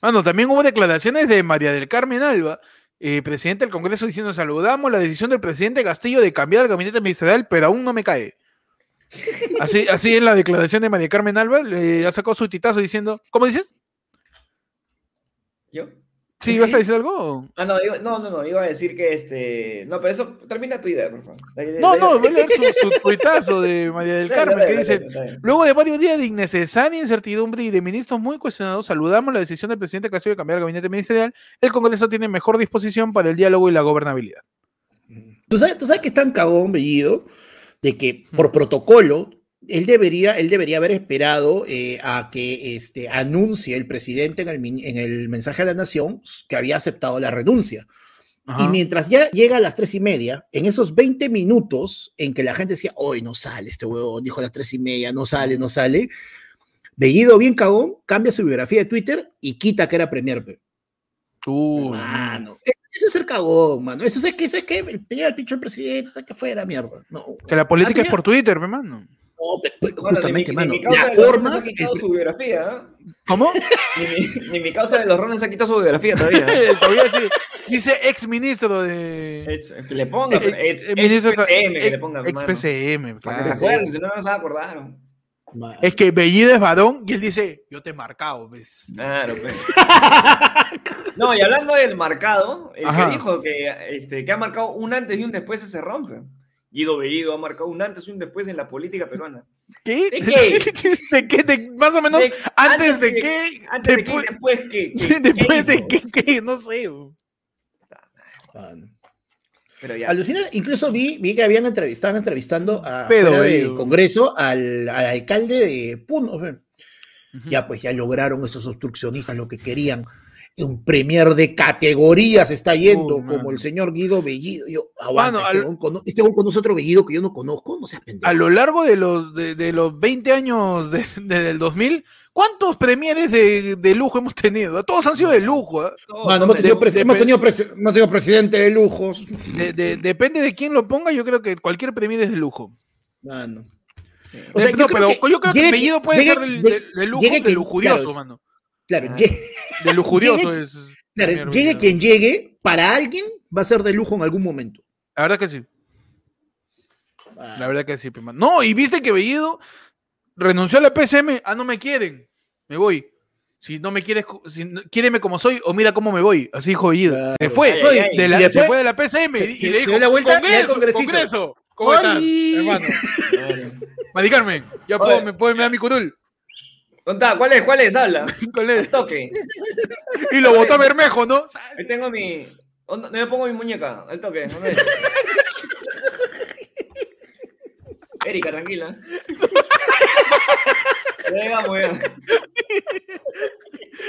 Mano, también hubo declaraciones de María del Carmen Alba, eh, presidente del Congreso, diciendo: Saludamos la decisión del presidente Castillo de cambiar el gabinete ministerial, pero aún no me cae. Así, así en la declaración de María Carmen Alba, le ha sacado su titazo diciendo: ¿Cómo dices? ¿Yo? ¿Sí, vas a decir algo? Ah, no, iba- no, no, no, iba a decir que este. No, pero eso, termina tu idea, por favor. No, no, voy a leer su, su tuitazo de María del Carmen, que dice. Luego de varios días de innecesaria incertidumbre y de ministros muy cuestionados, saludamos la decisión del presidente Castillo de cambiar el gabinete ministerial. El Congreso tiene mejor disposición para el diálogo y la gobernabilidad. ¿Tú sabes, tú sabes que es tan cagón, Bellido, de que por protocolo él debería, él debería haber esperado eh, a que este, anuncie el presidente en el, en el mensaje a la nación que había aceptado la renuncia. Y Ajá. mientras ya llega a las tres y media, en esos 20 minutos en que la gente decía, hoy no sale este huevón, dijo a las tres y media, no sale, no sale, Bellido bien cagón, cambia su biografía de Twitter y quita que era premier. pe. Eso es ser cagón, mano. Eso es que, eso es que el al presidente, eso es que fuera mierda. No, Que la política es Ah, por Twitter, pe, mano. no, pe- pe- Bueno, justamente, ni mi- mano. ni mi causa Las de los rones formas. ha quitado el- su biografía. ¿Cómo? Ni mi, ni mi causa de los rones ha quitado su biografía todavía. Todavía sí. Dice ex ministro de. Ex- que le ponga, Ex- ex, ex, eh, PCM, que ex- le ponga. ex hermano. PCM, Para que claro. se acuerden, si no, no se acordaron. Es que Bellido es varón y él dice, yo te he marcado, ¿ves? Claro, pues. No, y hablando del marcado, el Ajá. que dijo que, este, que ha marcado un antes y un después se rompe. Guido Bellido ha marcado un antes y un después en la política peruana. ¿Qué? ¿De qué? ¿De qué? De- más o menos, De- antes, de, de- qué, Antes después, de qué y después qué. ¿Qué- después qué de qué, qué, no sé. bro. Pero ya. Alucina, incluso vi, vi que habían entrevistado, estaban entrevistando a, Pero, del. Congreso al, al alcalde de Puno. Ya pues ya lograron esos obstruccionistas lo que querían. Un premier de categorías está yendo, como el señor Guido Bellido. Yo, aguanta, este, al- este conoce otro Bellido que yo no conozco, no seas pendejo. A lo largo de los, de, de los 20 años de- de- del 2000, ¿cuántos premieres de, de lujo hemos tenido? Todos han sido de lujo. ¿eh? Mano, hemos tenido, de- hemos tenido hemos tenido presidente de lujos. De- de- depende de quién lo ponga, yo creo que cualquier premier es de lujo. Mano. Sí. O sea, Eh, yo creo pero que yo creo que llegue- Bellido puede ser del, de- del- del lujo, llegue de lujurioso, claro, mano. Claro, Ah. llegue- De lujurioso llegue- es. claro, llegue quien llegue, para alguien va a ser de lujo en algún momento. La verdad que sí. Ah, La verdad que sí, pe, mano. No, y viste que Bellido renunció a la PSM. Ah, no me quieren. Me voy. Si no me quieres, si no- quiéreme como soy o mira cómo me voy. Así dijo Bellido. Claro. Se fue. Ay, ay, ay. de la- se fue de la PSM se- y, se- y le se dijo, dio la vuelta Congreso, congresito". Congreso. ¿Cómo estás, hermano? Mari Carmen, ya puedo, me puedo me da mi curul. Contá, ¿cuál es? ¿Cuál es? Habla. ¿Cuál es? Toque. Y lo botó a Bermejo, ¿no? Ahí tengo mi. ¿Dónde me pongo mi muñeca? Al toque. ¿dónde es? Erika, tranquila. Llegamos ya.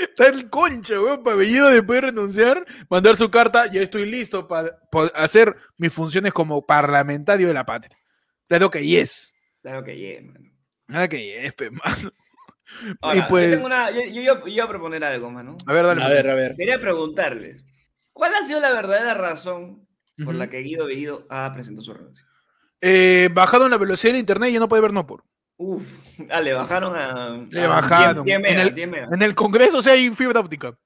Está el concha, weón, para Bellido después de renunciar, mandar su carta, ya estoy listo para hacer mis funciones como parlamentario de la patria. Claro que yes. Claro que yeah, mano. Claro que yes, pe, mano. Ahora, y yo, pues, tengo una- yo, yo- yo- iba a proponer algo, mano. a ver, dale. A ver, a ver. Quería preguntarles, ¿cuál ha sido la verdadera razón por la que Guido Bellido ha presentado su renuncia? Eh, bajaron la velocidad del internet y ya no puede ver no por. Uf, ah, le bajaron a. Le a bajaron. 10 En megas, el- 10 megas. En el Congreso sí hay fibra óptica.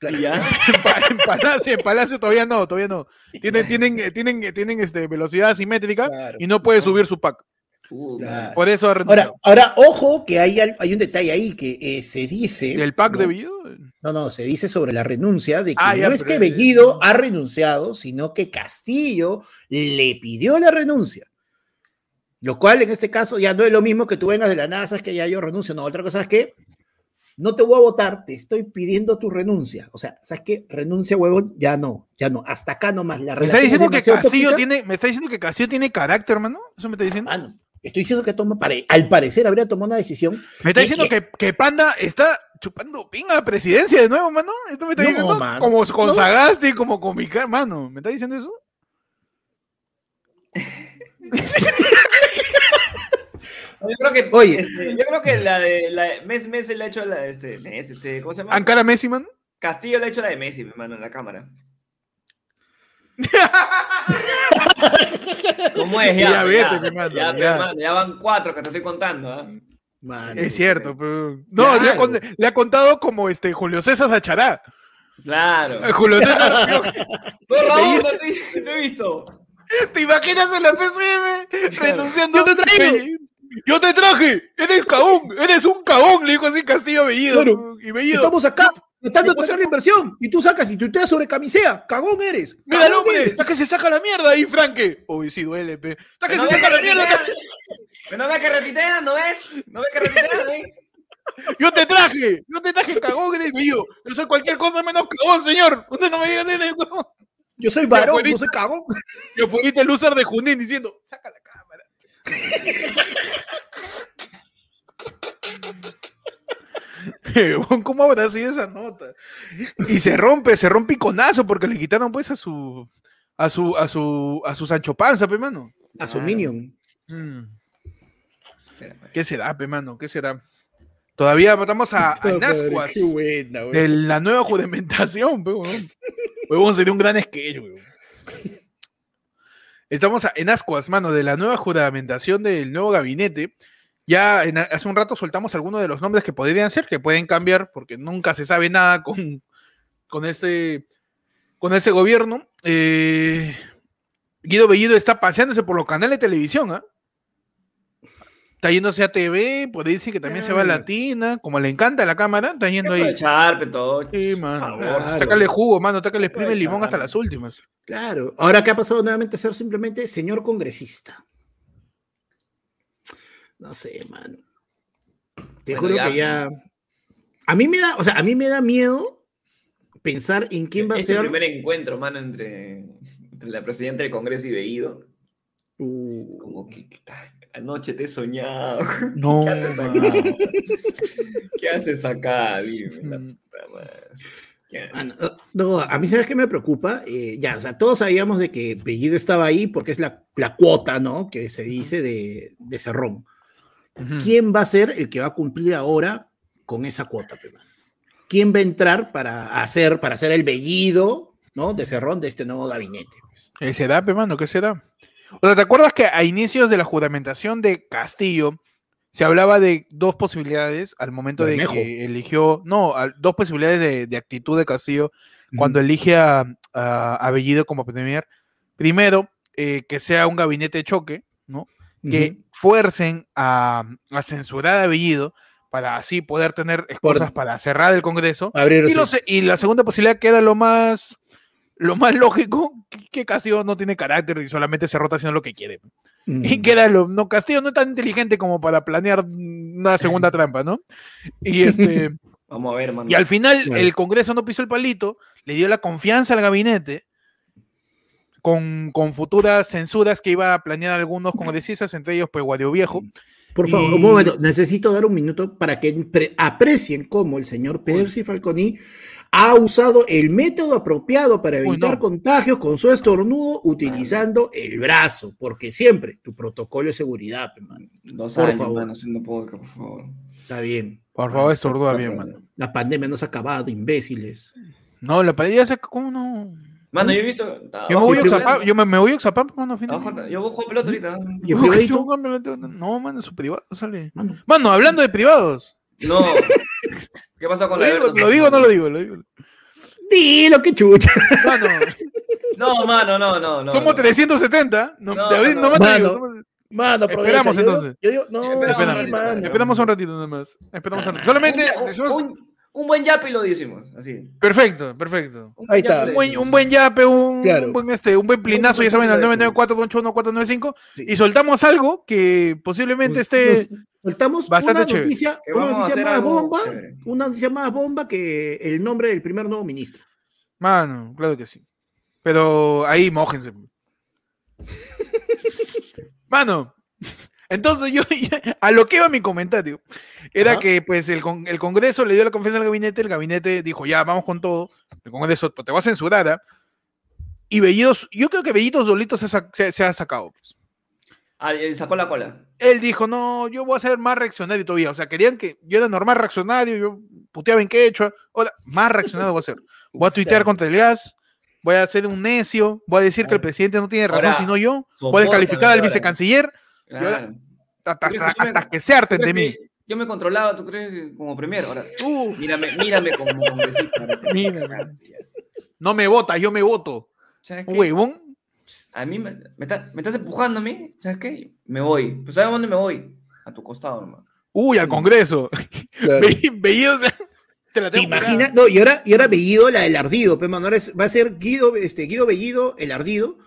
Ya. En, Pa- en Palacio, en Palacio todavía no, todavía no. Tienen, tienen, tienen, tienen este, velocidad asimétrica Claro. y no puede subir su pack. Uh. Por eso Ahora, ahora, ojo que hay, hay un detalle ahí que eh, se dice. ¿El pack ¿no? de Bellido? No, no, se dice sobre la renuncia de que Ah, ya, no es que Bellido ha renunciado, sino que Castillo le pidió la renuncia. Lo cual en este caso ya no es lo mismo que tú vengas de la nada, sabes que ya yo renuncio. No, otra cosa es que no te voy a votar, te estoy pidiendo tu renuncia. O sea, ¿sabes qué? Renuncia, huevón, ya no, ya no. Hasta acá nomás. La ¿Me está diciendo que Castillo tóxica. tiene, me está diciendo que Castillo tiene carácter, hermano? ¿Eso me está diciendo? Mano, estoy diciendo que toma, al parecer habría tomado una decisión. Me está diciendo y- que, que Panda está chupando pinga a presidencia de nuevo, mano. Esto me está No, diciendo mano. como con No. Sagasti, como con mi mano. ¿Me está diciendo eso? Yo creo que, Oye. este, yo creo que la de la de Messi, Messi le ha hecho la de este, Messi, este, ¿cómo se llama? Ankara Messi, mano. Castillo le ha hecho la de Messi, mi hermano, en la cámara. ¿Cómo es? Ya, Ya vete, ya, mi hermano, ya, pe, ya. hermano, ya van cuatro que te estoy contando. ¿ah? Es cierto, pero. No, le, ha, Claro. con- le ha contado como este Julio César Sachará. Claro. Eh, Julio César. Raúl, no te, te he visto. ¿Te imaginas en la PCM renunciando? Yo te traigo. Yo te traje. Eres cagón. Eres un cagón. Le dijo así Castillo a Bellido. Claro. Y Bellido. Estamos acá tratando de yo- tratar la inversión y tú sacas y tú te das sobre camisea. Cagón eres. Mira el Cagón hombre. que se saca la mierda ahí, Franque. Uy, sí duele, pe. Está que ¿No se ves saca la mierda. repitean? ¿No ves que repitean? ¿No ves? ¿No ves que repitean? eh? Yo te traje. Yo te traje cagón, eres Bellido. Yo soy cualquier cosa menos cagón, señor. Usted no me diga nada. Yo soy varón, no soy cagón. Y fuiste el user de Junín diciendo, saca la cámara. Huevón, ¿Cómo habrá sido esa nota? Y se rompe, se rompe iconazo porque le quitaron pues a su a su a su a su Sancho Panza, pe mano. A su minion. Mm. ¿Qué será, pe mano? ¿Qué será? Todavía votamos a, a Qué buena, güey. de la nueva juramentación, pe. Huevón, sería un gran sketch, huevón. Estamos en Ascuas, mano, de la nueva juramentación del nuevo gabinete. Ya hace un rato soltamos algunos de los nombres que podrían ser, que pueden cambiar, porque nunca se sabe nada con, con, este, con ese gobierno. Eh, Guido Bellido está paseándose por los canales de televisión, ¿ah? Está yéndose a TV, ahí dice que también se va a Claro. Latina, como le encanta la cámara, está yendo ahí. Aprovechar, pe, todo. Sí, mano. Claro. Sácale jugo, mano, sácale exprime el limón hasta las últimas. Claro. Ahora que ha pasado nuevamente a ser simplemente señor congresista. No sé, mano. Te Bueno, juro ya, que ya. A mí me da, o sea, a mí me da miedo pensar en quién va a ser. primer encuentro, mano, entre, entre la presidenta del Congreso y Bellido. Uh, Como que ay, anoche te he soñado. No, ¿Qué haces acá? ¿Qué haces acá? Dime, la puta madre. ¿Qué Ah, no, no, a mí, ¿sabes qué me preocupa? Eh, ya, o sea, todos sabíamos de que Bellido estaba ahí porque es la, la cuota, ¿no? Que se dice de, de Cerrón. ¿Quién va a ser el que va a cumplir ahora con esa cuota, mano? ¿Quién va a entrar para hacer, para hacer el Bellido, ¿no? De Cerrón de este nuevo gabinete. pues? ¿Qué se da, pe, mano? ¿Qué se da? O sea, ¿te acuerdas que a inicios de la juramentación de Castillo se hablaba de dos posibilidades al momento de que eligió, no, dos posibilidades de, de actitud de Castillo cuando elige a, a, a Bellido como premier? Primero, eh, que sea un gabinete de choque, ¿no? que fuercen a, a censurar a Bellido para así poder tener excusas para cerrar el Congreso. Abrir Y, lo y la segunda posibilidad que era lo más, lo más lógico, que, que Castillo no tiene carácter y solamente se rota haciendo lo que quiere. Mm. Y que era lo, no, Castillo no es tan inteligente como para planear una segunda trampa, ¿no? Y este, Vamos a ver, mano. y al final Claro. el Congreso no pisó el palito, le dio la confianza al gabinete con, con futuras censuras que iba a planear algunos congresistas, entre ellos pues Guadio Viejo. Por favor, Y- un momento, necesito dar un minuto para que pre- aprecien cómo el señor Percy Falconi ha usado el método apropiado para Uy, evitar no. contagios con su estornudo utilizando el brazo, porque siempre tu protocolo de seguridad, pe, mano. Dos por años, favor. mano, haciendo podcast, por favor. Está bien. Por favor, estornuda bien, Mano. La pandemia no se ha acabado, imbéciles. No, la pandemia se... ¿Cómo no? Mano, yo he visto. Yo me voy a Oxapam, yo me, me voy a Oxapam, mano, a fin de abajo, mes. Yo voy a jugar pelota ahorita. ¿Y el No, privadito? No, mano, su privado sale. Mano, Mano, hablando de privados. No. ¿Qué pasó con ¿Lo la digo, Everton? lo digo o no lo digo? Lo digo. Dilo, que chucha. Mano, No, mano, no, no. no somos no. 370. No, No, David, no. no, me Mano. Mano, Esperamos. Yo entonces. Yo digo, no, Esperamos, sí, esperamos. mano. Esperamos un ratito nada más. Esperamos un ratito. Solamente Un, decimos- un- un buen yapi lo decimos, así. Perfecto, perfecto. Un Ahí está. Un buen, decimos. un buen yape, un, Claro. un buen este, un buen plinazo, ya saben, al 994-281-495 Sí. y soltamos algo que posiblemente Nos- esté nos soltamos bastante una noticia, una noticia más algo bomba, chévere. una noticia más bomba que el nombre del primer nuevo ministro. Mano, claro que sí. Pero ahí mójense. Mano, entonces yo a lo que iba mi comentario era Ajá. que pues el, con- el Congreso le dio la confianza al gabinete, el gabinete dijo ya, vamos con todo, el Congreso pues, te va a censurar, ¿ah? y Bellidos, yo creo que Bellidos solito se, se- se ha sacado. pues. Ah, él sacó la cola. Él dijo, no, yo voy a ser más reaccionario todavía. O sea, querían que yo era normal reaccionario, yo puteaba en quechua. Ahora, más reaccionario voy a ser. Voy a tuitear contra el gas, voy a ser un necio, voy a decir que el presidente no tiene razón, Ahora, sino yo. Voy a descalificar al ahora. vicecanciller Claro. hasta, ¿Tú crees hasta- que yo me- hasta que se harten ¿Tú de mí. Yo me controlaba, ¿tú crees? que Como premier. Ahora, Uh, mírame, mírame como congresista. te- Mírame. no me vota, yo me voto. ¿Sabes qué? Huevón. A mí me, me, está- me estás empujando a mí, ¿sabes qué? Me voy. Pues ¿sabes a dónde me voy? A tu costado, hermano. Uy, al Congreso. Be- Bellidos, te la ¿Te tengo imaginas? No, y ahora, y ahora Bellido, la del ardido, pero ahora es- va a ser Guido, este, Guido Bellido, el ardido.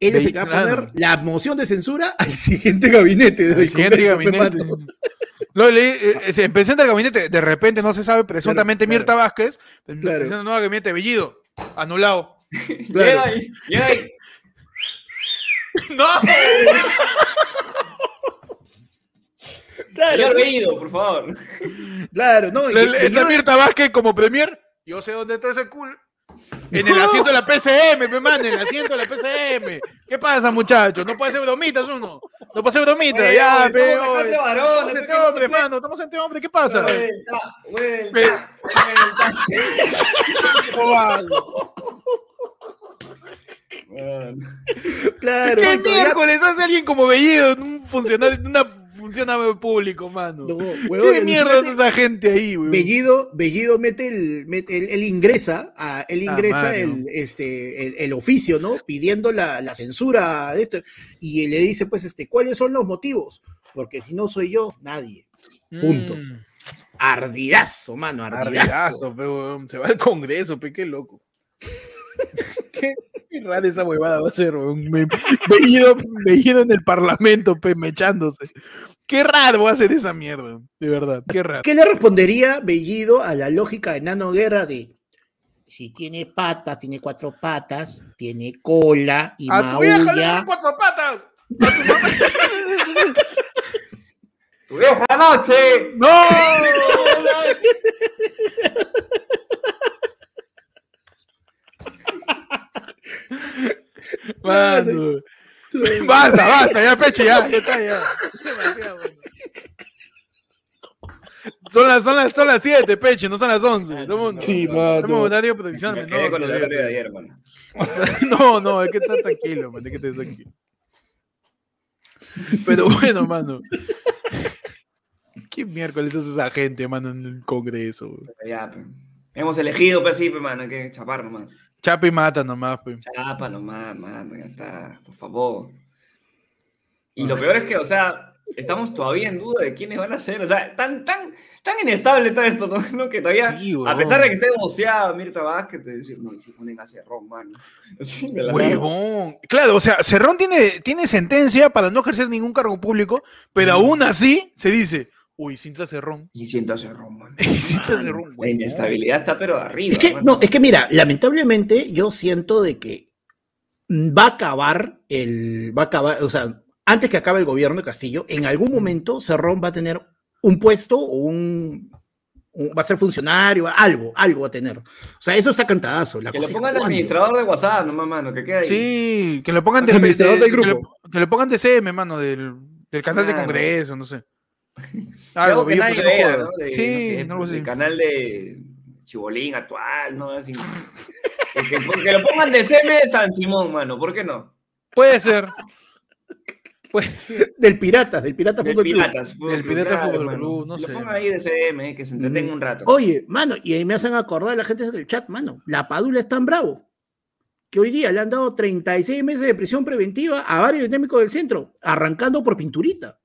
Él es el que va a poner la moción de censura al siguiente gabinete del El siguiente gabinete. Lo leí, eh, eh, se presenta el gabinete, de repente no se sabe, presuntamente Claro, Mirta Vázquez, Claro. presenta un nuevo gabinete, Bellido, anulado. Llega ahí, llega ahí. ¡No! Claro, Señor Veído, por favor. claro, no. y- Le- y le- Está Bellido- Mirta Vázquez como premier, yo sé dónde está ese culo. En el asiento de la PCM, me manda, en el asiento de la PCM. ¿Qué pasa, muchachos? No puede ser bromitas uno. No puede ser bromitas. Oye, ya, oye, pe, estamos oye. Varón, Estamos entre hombres, puede. mano. Estamos entre hombres. ¿Qué pasa? Vuelta, vuelta, vuelta. Claro, ¿Qué miércoles hace alguien como Bellido un funcionario, en una funcionario público, mano? No, ¿Qué huevón, mierda hace imagínate, esa gente ahí, weón? Bellido, Bellido mete el, mete el- ingresa, a, él Ah, ingresa el, este, el, el oficio, ¿no? Pidiendo la, la censura de esto, y le dice, pues, este, ¿cuáles son los motivos? Porque si no soy yo, nadie. punto. Mm, Ardidazo, mano, ardidazo. ardidazo, pe, weón. Se va al Congreso, pe, qué loco. qué, qué rara esa huevada va a ser, weón. Me- Bellido, Bellido en el Parlamento, pe, mechándose. Qué raro va a ser esa mierda, de verdad, qué raro. ¿Qué le respondería Bellido a la lógica de Nano Guerra de si tiene patas, tiene cuatro patas, tiene cola y ¡A tu vieja le ponen cuatro patas! Tu vieja noche. ¡No! Mano. Basta, basta, ya, Peche, ya, ya está, ya. Son las, son las, son las 7, Peche, no son las 11. Estamos, Sí, estamos en mano. no, quedé con el todavía. horario de ayer, mano. No, no, hay que estar tranquilo, man, hay que estar tranquilo. Pero bueno, mano. ¿Qué miércoles hace esa gente, mano, en el Congreso? Ya. Hemos elegido, pues sí, pe, mano, hay que chapar nomás. Chapa y mata nomás, pe. Chapa nomás, mano, ya está, por favor. Y lo peor es que, o sea, estamos todavía en duda de quiénes van a ser. O sea, tan, tan, tan inestable todo esto, ¿no? Que todavía, Sí, a pesar de que esté boceado Mirta Vázquez, te dicen, no, y se ponen a Cerrón, mano. Así, de la nada. Huevón. Claro, o sea, Cerrón tiene, tiene sentencia para no ejercer ningún cargo público, pero aún así se dice, uy, Cinta Cerrón. Y siento a Cerrón, mano. Cinta Mano, Cerrón, La inestabilidad está pero arriba. Es que, no, es que mira, lamentablemente yo siento de que va a acabar el, va a acabar, o sea, antes que acabe el gobierno de Castillo, en algún momento Cerrón va a tener un puesto o un, un- va a ser funcionario, algo, algo va a tener. O sea, eso está cantadazo. La Que es pongan de administrador de WhatsApp, nomás, mano, que quede ahí. Sí, que lo pongan de, Administrador de- del que, grupo. lo, que lo pongan de CM, mano, del, del canal de. Congreso, no sé. Algo que bien, nadie porque no vea, joda. ¿no? De, sí, no sé, del canal de Chibolín actual, ¿no? Así. que, que- que lo pongan de CM San Simón, mano, ¿por qué no? Puede ser. Puede ser. Del Piratas, del Pirata Del Fútbol Club. Piratas. Fútbol Del Club, Pirata claro, Fútbol mano. Club, no Lo sé. pongan ahí de CM, que se entretenga un rato. Oye, mano, y ahí me hacen acordar la gente del chat, mano. La Padula es tan bravo que hoy día le han dado 36 meses de prisión preventiva a varios dinámicos del centro, arrancando por pinturita.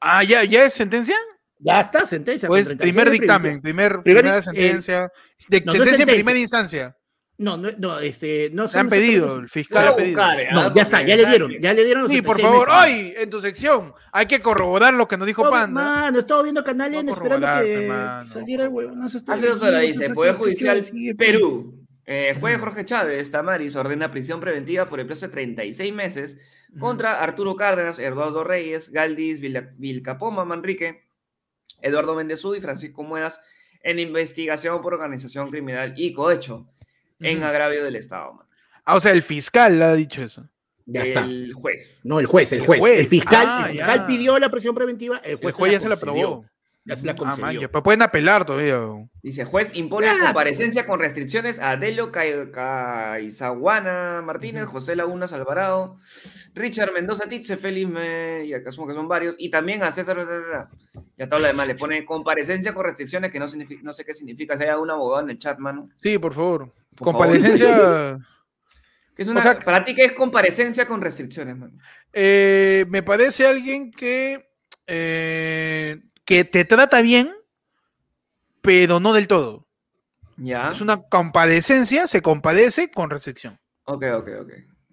Ah, ¿ya, ¿ya es sentencia? Ya está, sentencia. Pues 36 primer dictamen, primer, Primer- primera eh, sentencia. de, no, no es sentencia en sentencia. primera instancia. No, no, no, este, no Se han pedido, el fiscal ha pedido. buscar, ¿eh? No, ya está, ya le dieron, ya le dieron los Sí, por 36 favor, meses. hoy en tu sección hay que corroborar lo que nos dijo No, Panda. Mano, estaba viendo Canal Voy a N esperando que mano. saliera el huevo. No, eso está Hace dos horas dice, ¿qué- Poder Judicial? Perú. Eh, juez Jorge Chávez Tamaris ordena prisión preventiva por el plazo de 36 meses contra Arturo Cárdenas, Eduardo Reyes, Galdis Vilcapoma Manrique, Eduardo Mendezú y Francisco Muedas en investigación por organización criminal y cohecho en agravio del Estado. man. Ah, o sea, el fiscal ha dicho eso. Ya está. El juez. No, el juez, el El juez. juez. El fiscal, Ah, el fiscal pidió la prisión preventiva, el El juez, juez ya se la aprobó. Ya se la Ah, man, pueden apelar todavía. Dice, juez impone Ah, comparecencia con restricciones a Delio Cai- Caizaguana Martínez, José Lagunas Alvarado, Richard Mendoza Titze, Félix, y acá asumo que son varios, y también a César, y a todo lo demás, le pone comparecencia con restricciones, que no, signifi- no sé qué significa, si hay algún abogado en el chat, mano. Sí, por favor. Por Comparecencia. ¿Qué es una, O sea- para ti, ¿qué es comparecencia con restricciones, mano? eh, me parece alguien que, eh, que te trata bien, pero no del todo. Ya. Es una compadecencia, se compadece con restricción. Ok, ok, ok.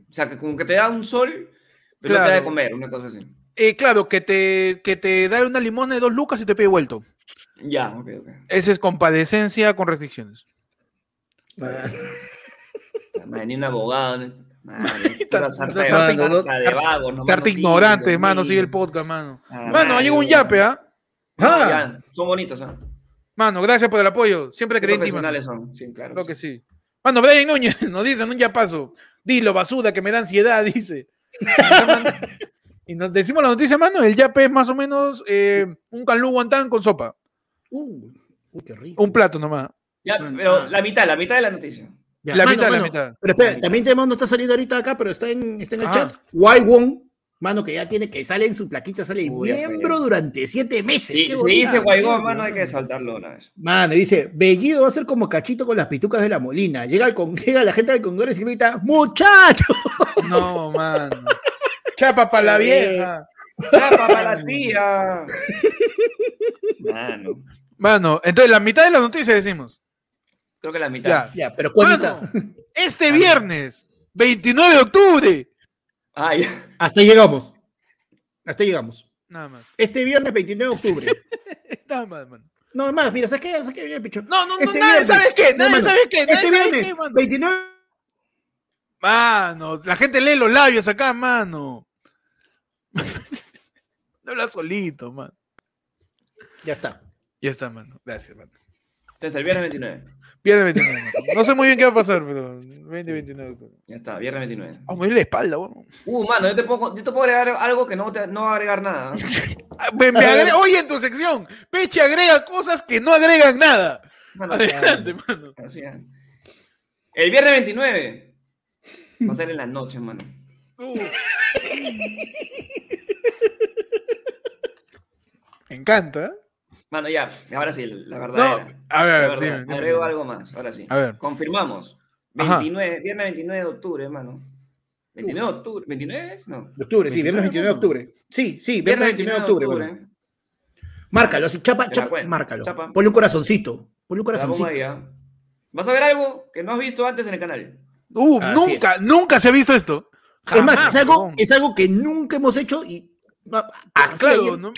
O sea, que como que te da un sol, pero no te da de comer, una cosa así. Eh, claro, que te, que te da una limosna de dos lucas y te pide vuelto. Ya, ok, ok. Esa es compadecencia con restricciones. Madre, Ni un abogado. Sarte ignorante, mano, sigue el podcast, mano. Ah, Mano, llegó un ya. yape, ¿ah? Ah, Ya, son bonitos, ¿ah? Mano, gracias por el apoyo. Siempre creí en ti, mano. profesionales son, sí, claro. Creo que sí. Mano, Brian Núñez nos dice en un ya paso. Dilo, basuda, que me da ansiedad, dice. Y nos decimos la noticia, mano, el yape es más o menos eh, un calú guantán con sopa. Uh, uy, qué rico. Un plato nomás. Ya, Mano, pero ah. la mitad, la mitad de la noticia. Ya, La mano, mitad, la mitad. Pero espera, también tenemos, no está saliendo ahorita acá, pero está en, está en el Ah. chat. Wai Wong, mano, que ya tiene que sale en su plaquita, sale Uy, ya fue. miembro durante siete meses. Si bonita dice Guaigó, mano, hay que saltarlo una vez. Mano, dice, Bellido va a ser como cachito con las pitucas de la Molina. Llega, al con- llega la gente del Congreso y grita, ¡muchacho! No, mano. Chapa para la vieja. ¡Chapa para la tía! Mano, Mano, entonces la mitad de la noticia decimos. creo que la mitad. Ya. Ya, pero ¿cuánta? Mano, este viernes, 29 de octubre. Ah, ya. Hasta llegamos. Hasta llegamos. Nada más. Este viernes 29 de octubre. Nada más, mano. No, más, mira, ¿sabes qué? ¿Sabes qué? Bien, picho. No, no, no, Este nadie viernes. sabe qué, No, nadie mano. sabe qué, nadie Este sabe viernes, qué, mano. 29 Mano, la gente lee los labios acá, mano. No habla solito, mano. Ya está. Ya está, mano. Gracias, mano. Entonces, el viernes 29. Pierde 29. mano. No sé muy bien qué va a pasar, pero 20, 29. Ya está, viernes 29. Vamos a ir la espalda, weón. Uh, mano, yo te puedo, yo te puedo agregar algo que no, te, no va a agregar nada. Ah, Me, me Oye, en tu sección, Peche agrega cosas que no agregan nada. Mano, Adelante, mano. El viernes 29 va a ser en la noche, mano. Uh. Me encanta. ¿eh? Mano, ya, ahora sí, la No, verdad. a ver, verdad. dime, dime, Agrego dime. algo más, ahora sí. A ver. Confirmamos. Ajá. 29, viernes 29 de octubre, mano. 29 de octubre. ¿29 es? No. De octubre, sí, viernes 29 de octubre. Sí, sí, viernes 29 de octubre. bueno. Márcalo, sí, chapa, chapa, márcalo. chapa. Ponle un corazoncito. Ponle un corazoncito. ahí, ¿ah? Vas a ver algo que no has visto antes en el canal. Uh, Así nunca, nunca se ha visto esto. Es más, Jamás, es algo, es algo que nunca hemos hecho y. Ah, así claro, ¿no?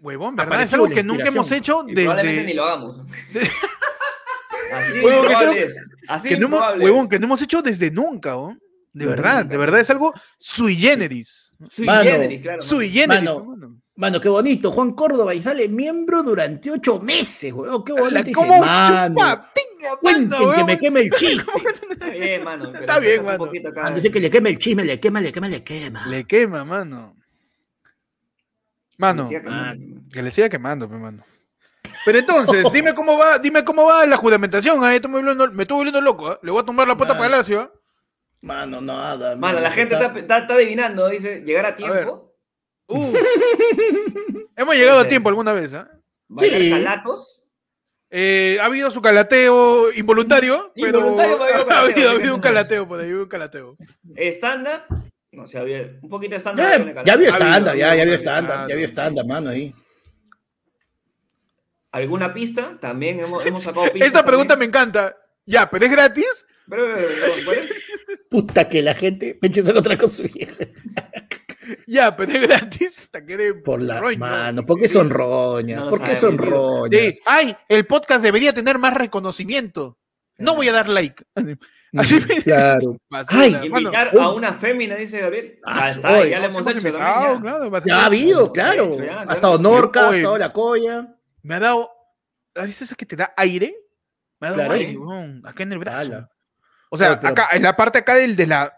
Huevón, ¿verdad? Apareció Es algo que nunca hemos hecho Y probablemente ni desde. lo hagamos. Así Huevón, que. Así Que de no hemos, huevón, que no hemos hecho desde nunca, ¿oh? De verdad, de verdad es algo sui generis. Sui Mano, generis, claro. Sui mano. generis. Mano, mano. Mano, qué bonito. Juan Córdoba y sale miembro durante ocho meses, weón. Qué bonito. La- ¿Cómo chupa cuenten que me huevón? queme el chiste. Está bien, mano. Está bien, un mano. poquito acá. Cuando dice que le queme el chisme, le quema, le quema, le quema. Le quema, mano. Mano, que Ah. mano. le siga quemando, mi mano. Pero entonces, dime cómo va, dime cómo va la juramentación. ¿eh? Estoy volviendo- me estoy volviendo loco. ¿eh? Le voy a tumbar la puerta Mano. para Palacio. ¿eh? Mano, nada. Mano, la gente está, está- está adivinando, dice, llegar a tiempo, Uh. Hemos llegado a tiempo alguna vez. ¿eh? bailar Sí. calatos. Eh, ha habido su calateo involuntario, pero Involuntario, pero ha habido ha habido, ha ¿qué habido un calateo por ahí, un calateo. Stand-up, no había un poquito de stand-up. Ya, había ya estándar, ya, ya había ha estándar, ya había estándar, mano, ahí. ¿Alguna pista? También hemos, hemos sacado pistas. Esta pregunta me encanta. Ya, pero es gratis. Pero, pero, pero, ¿puede? Puta que la gente me echó otra con su vieja. Ya, pero es gratis. Te quedé Por la roño. mano, ¿por qué son roñas? No ¿Por qué son roñas? Ay, el podcast debería tener más reconocimiento. No voy a dar like. Así me- Claro. Ay. Invitar a una fémina, dice Gabriel. Ah, Ya está, ya le hemos hecho invitado, también. ya. claro, Ya ha habido, claro. ya, Ha claro. estado Norca, ha Oye. estado La Coya. Me ha dado. ¿Has visto esa que te da aire? Me ha dado Claro. aire, weón, acá en el brazo. Ala. O sea, pero- acá, en la parte acá del de la.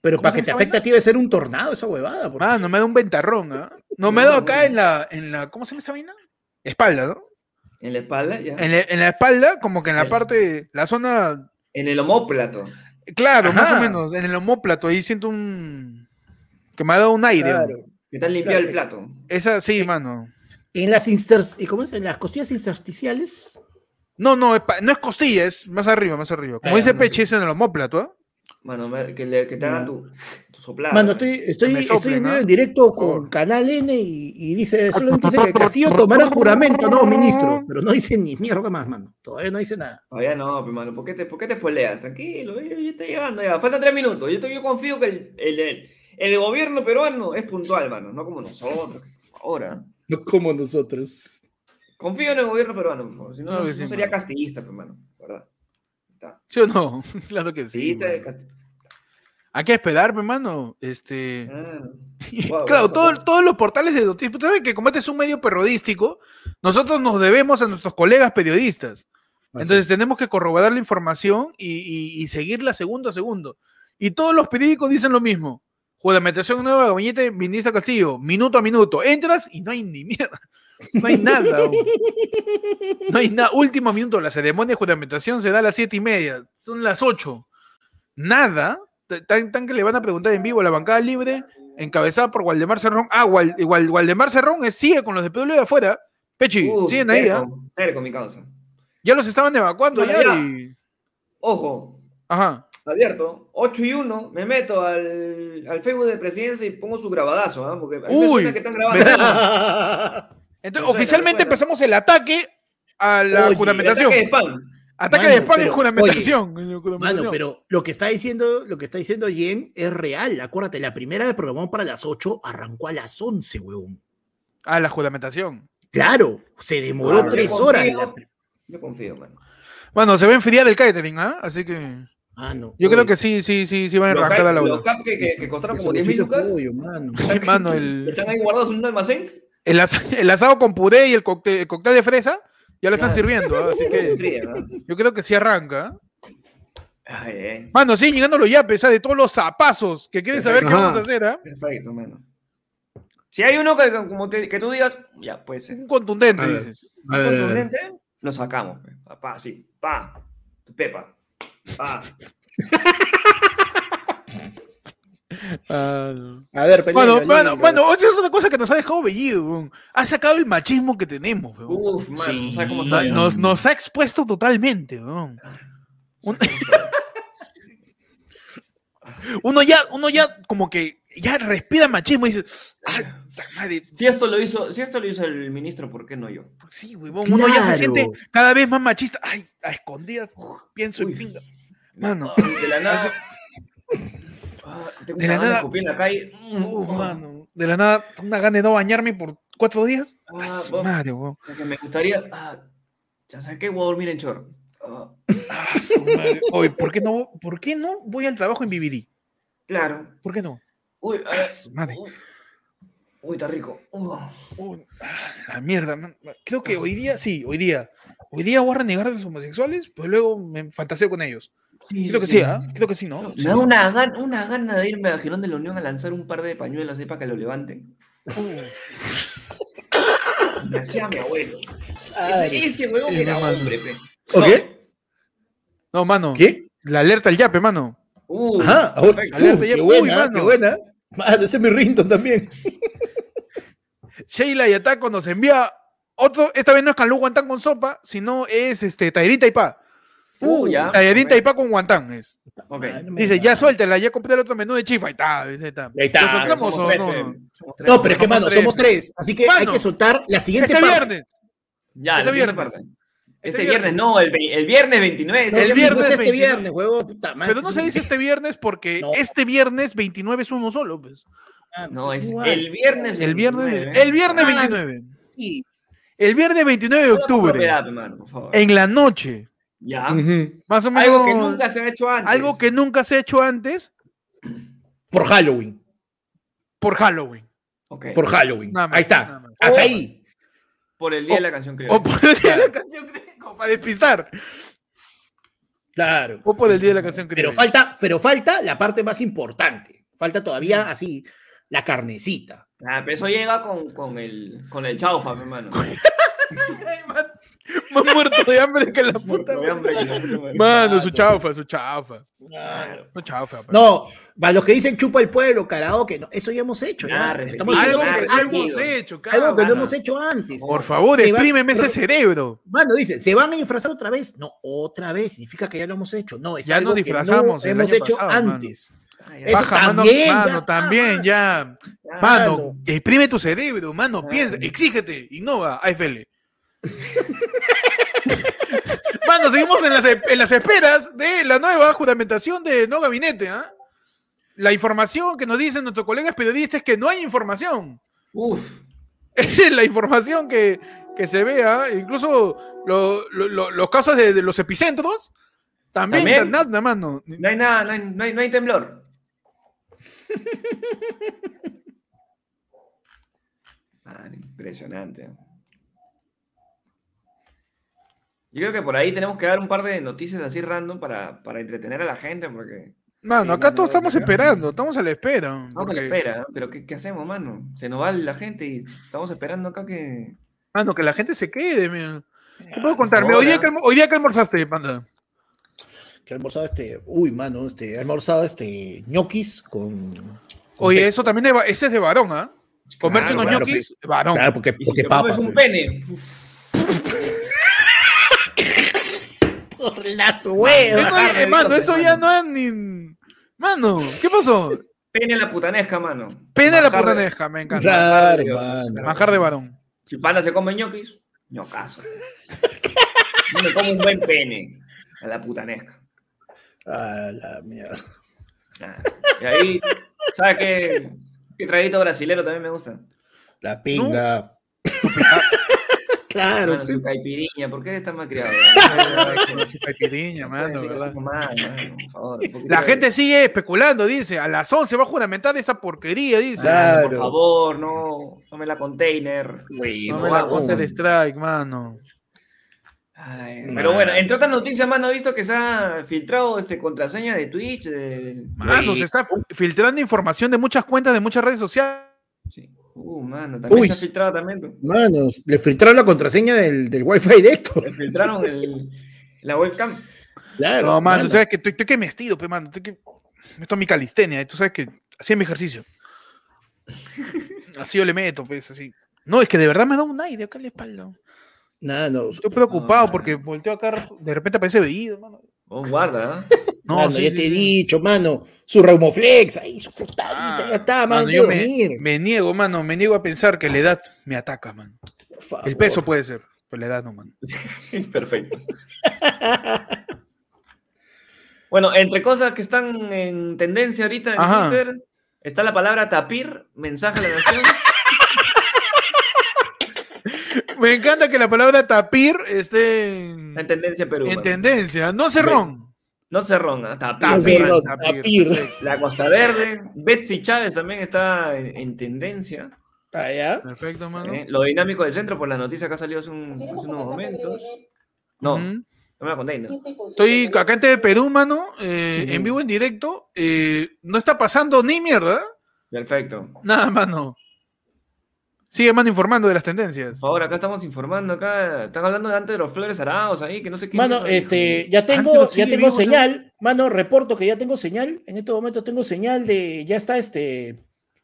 Pero ¿Cómo para que te esa afecte a ti debe ser un tornado esa huevada. porque- Ah, no me da un ventarrón, ¿ah? No, me ha dado acá en la, en la. ¿Cómo se llama esta vaina? Espalda, ¿no? En la espalda, ya. En la, en la espalda, como que en la parte. La zona. En el homóplato. Claro, más o menos. En el homóplato, ahí siento un. Que me ha dado un aire. Claro. Que te han limpiado Claro. el plato. Esa, sí, mano. En las inter... ¿y ¿cómo es? En las costillas intersticiales. No, no, es pa- no es costilla, es más arriba, más arriba. Como dice no Peche, sé. es en el homóplato, ¿ah? Mano, me- que, le- que te hagan tu, tu soplada. Mano, estoy, estoy, me estoy en, ¿no? en directo con. Canal N y, y dice, solamente dice que Castillo tomará juramento, no, ministro. Pero no dice ni mierda más, mano. Todavía no dice nada. Todavía no, pero mano, ¿por qué te, por qué te spoileas? Tranquilo, yo, yo estoy llegando ya. Faltan tres minutos. Yo, te- yo confío que el, el, el- el gobierno peruano es puntual, mano. No como nosotros. Ahora. No como nosotros. Confío en el gobierno peruano, por favor. Si no, no, que sí, no sería castillista, pues, mano. ¿Verdad? Está. ¿Sí o no? claro que sí. Hay que esperar, hermano. Este. Ah, Wow, claro, wow, todo- wow. todos los portales de noticias. Tú sabes que como este es un medio periodístico, nosotros nos debemos a nuestros colegas periodistas. Entonces tenemos que corroborar la información y, y- y seguirla segundo a segundo. Y todos los periódicos dicen lo mismo. Juramentación nueva, gabinete, ministro Castillo, minuto a minuto. Entras y no hay ni mierda. No hay nada. No hay nada. Último minuto, la ceremonia de juramentación se da a las siete y media. Son las ocho. Nada. T- Tan, tan que le van a preguntar en vivo a la bancada libre, encabezada por Waldemar Cerrón. Ah, Wal- igual, Waldemar Cerrón es- sigue con los de PW de afuera. Pechi, Uf, siguen ahí, ¿ah? mi causa. Ya los estaban evacuando ya, ya. y. Ojo, Ajá. abierto, 8 y 1, me meto al, al Facebook de presidencia y pongo su grabadazo, ¿ah? Porque Uy, que están grabando. Entonces, oficialmente me suena. empezamos el ataque a la Oye, juramentación. Ataque de spam. Ataque Mano, de spam en pero, juramentación. en la Mano, juramentación. pero lo que está diciendo, lo que está diciendo Jen es real. Acuérdate, la primera que programó para las 8 arrancó a las 11, huevón. Ah, la juramentación. Claro, se demoró Claro, tres yo horas. confío. la- Yo confío, mano. Bueno, se va a enfriar el catering, ¿ah? Así que. Mano, Yo creo oye, que sí, sí, sí, sí van a Los arrancar a la una. los cap que, que, que costaron como 10 mil lucas, pollo, mano. Ay, mano, el, están ahí guardados en un almacén. El, as- el asado con puré y el cóctel, el cóctel de fresa ya lo están Claro. sirviendo, ¿ah? así que yo creo que sí arranca. ¿ah? Ay, ay, Mano, sí, llegando los yapes, ¿ah? de todos los zapazos que quieren saber qué vamos a hacer, perfecto, mano. Si hay uno que, que- como te- que tú digas, ya, puede ser. Un contundente, ver. dices. Ver. contundente, lo sacamos. pe. Pa, pa, sí, pa, tu pepa, pa. Ah, A ver, pelea, Bueno, bueno, bueno, otra es una cosa que nos ha dejado bellido, weón. Ha sacado el machismo que tenemos, weón. Uf, mano, Sí, ¿sabes cómo No- está? nos, nos ha expuesto totalmente, weón. Un- Uno ya, uno ya como que ya respira machismo y dice, ay, puta madre, Si esto lo hizo, si esto lo hizo el ministro, ¿por qué no yo? pues sí, weón, uno ya se siente cada vez más machista. Ay, a escondidas, uf, pienso Uy. en pinga. Mano, de la nada. Ah, tengo De una la gana de nada- en la calle. Oh, mano, de la nada, una gana de no bañarme por cuatro días. ah, vos- madre, que me gustaría. Ah, ya sabes qué, voy a dormir en short. Ah, Ah, su madre. Oye, ¿por qué no, por qué no voy al trabajo en BBD? claro. ¿Por qué no? Uy, Ah, ah, su madre. uy, uy, está rico. Uh, la mierda, man. Creo que hoy día, sí, hoy día. Hoy día voy a renegar de los homosexuales, pues luego me fantaseo con ellos. Creo que sí, ¿ah? Creo que sí, ¿no? Me da una gana, una gana de irme a Girón de la Unión a lanzar un par de pañuelos ahí para que lo levanten. Me hacía mi abuelo. Ese, ese huevo que era hombre, pe. ¿O qué? No, mano. ¿Qué? La alerta al yape, mano. Uh, Ajá, ahora- perfecto. Alerta Uh, ya- qué uy, buena, mano. qué buena. Mano, ese es mi Rinton también. Sheila y Ataco nos envía otro. Esta vez no es calú guantán con sopa, sino es este tallerita y pa. Uh, ya. Tallerita y ok, pa con guantán. Es. Dice, ya suéltela, ya compré el otro menú de chifa. Ahí está, ahí está. Ahí está. ¿Lo soltamos Somos tres, no? tres. Pero es que, mano, tres. somos tres. Así que hay que soltar la siguiente Este parte. viernes. Ya, Este viernes. parte. Este Este viernes. viernes, no, el, el viernes 29. No, El viernes pues este 29. viernes, huevo, puta madre. Pero no se dice este viernes porque No. este viernes 29 es uno solo. Pues. No, es Igual. el viernes El viernes, 29. el viernes Ah, 29. Sí. El viernes 29 de octubre. En la noche. Ya. Más o menos. Algo que nunca se ha hecho antes. algo que nunca se ha hecho antes Por Halloween. por Halloween. Ok. Por Halloween. Más, Ahí está. Hasta ahí. Por el día de la canción creo. O por el día de la canción como para despistar. Claro. O por el día de la canción Pero criolla. falta, pero falta la parte más importante. Falta todavía así la carnecita. Ah, pero eso llega con, con el, con el chaufa, mi hermano. Más muerto de hambre que la puta. Que. Mano, su chaufa, su chaufa. Claro. Su chaufa. No, para los que dicen chupa el pueblo, karaoke, no, eso ya hemos hecho. Estamos Algo que que no hemos hecho, algo que no cabrón. hemos hecho antes. Por favor, exprímeme ese cerebro. Mano, dice, ¿se van a disfrazar otra vez? No, otra vez. Significa que ya lo hemos hecho. No, es Ya algo nos que disfrazamos no el hemos hecho pasado, mano. antes. Ah. Eso Baja, mano, también, ya mano, está, también, mano. ya. Mano, exprime tu cerebro, mano, Mano. piensa, exígete, innova, AFL. mano, seguimos en las, en las esperas de la nueva juramentación de no gabinete, ¿ah? La información que nos dicen nuestros colegas periodistas es que no hay información. Uf. Esa es la información que, que se vea, incluso lo- lo- lo- los casos de, de los epicentros, también, ¿También? nada, mano. No hay nada, no hay, no hay, no hay temblor. Ah, impresionante. Yo creo que por ahí tenemos que dar un par de noticias así random para, para entretener a la gente, porque Mano, Sí, acá todos estamos esperando, estamos a la espera. vamos a la espera, ¿no? Pero ¿qué, qué hacemos, mano? Se nos va la gente y estamos esperando acá que... Mano, que la gente se quede. mira. ¿Qué puedo contarme? Hoy día, que, hoy día que almorzaste, panda. Que almorzado este. Uy, mano, este. He almorzado este. ñoquis con. con Oye, eso también es, ese es de varón, ¿ah? Comerse Claro, unos claro, ñoquis, varón. Claro, porque, si porque te papa. comes un pues. pene, uf, Por las huevas. Eh, mano, eso ya mano. no es ni. Mano, ¿qué pasó? pene a la putanesca, mano. Pena la de- putanesca, me encanta. Claro, mano. claro. Manjar de varón. Si pana se come ñoquis, ñocazo. Yo me como un buen pene a la putanesca. Ah, la mierda. Ah, Y ahí, ¿sabes qué? ¿Qué traguito brasilero también me gusta? La pinga. Claro. Mano, su caipiriña, ¿por qué eres tan malcriado? Caipirinha, mano, ¿verdad? mano, por favor, La de- gente sigue especulando, dice. A las 11 va a juramentar esa porquería, dice. Claro. Por favor, no, no me la container. No no, me la no. puse de strike, mano. Ay, pero bueno, entre otras noticias, mano, he visto que se ha filtrado este, contraseña de Twitch. De... Mano, se está filtrando información de muchas cuentas de muchas redes sociales. Sí. Uh, mano, también Uy. se ha filtrado también. Mano, le filtraron la contraseña del, del wifi de esto. Se filtraron el, la webcam. Claro. No, mano, mano. tú sabes que estoy, estoy que me estido, pe, mano. Estoy que... Esto es mi calistenia, tú sabes que así es mi ejercicio. Así yo le meto, pues, así. No, es que de verdad me da un aire acá en la espalda. Nada, no. Estoy preocupado No, porque volteo acá, de repente aparece veído, mano. Oh, guarda, ¿ah? No, mano, sí, ya sí, te he dicho, mano. Su Reumoflex, ahí, su frutadita, Ah, ya está, mano. mano, yo me, dormir. me niego, mano, me niego a pensar que la edad me ataca, man. Por favor. El peso puede ser, pero la edad no, man. Perfecto. Bueno, entre cosas que están en tendencia ahorita en Ajá. Twitter, está la palabra tapir, mensaje a la nación. Me encanta que la palabra tapir esté en, tendencia en Perú. en tendencia. No cerrón. No cerrón, ¿ah? tapir. No Tapir, La Costa Verde, Betsy Chávez también está en, en tendencia. Ah, ya. Perfecto, mano. ¿eh? Lo dinámico del centro, por la noticia que ha salido hace, un- hace unos momentos. No, no me la conté. ¿no? Estoy acá en TV Perú, mano, eh, en vivo, en directo. eh, no está pasando ni mierda. Perfecto. Nada, mano. Sigue, mano, informando de las tendencias. Por favor, acá estamos informando, acá están hablando de antes de los flores araos ahí, que no sé qué. Mano, este, ya tengo, ya tengo vivo, ¿sabes? señal. Mano, reporto que ya tengo señal. En este momento tengo señal de, ya está este,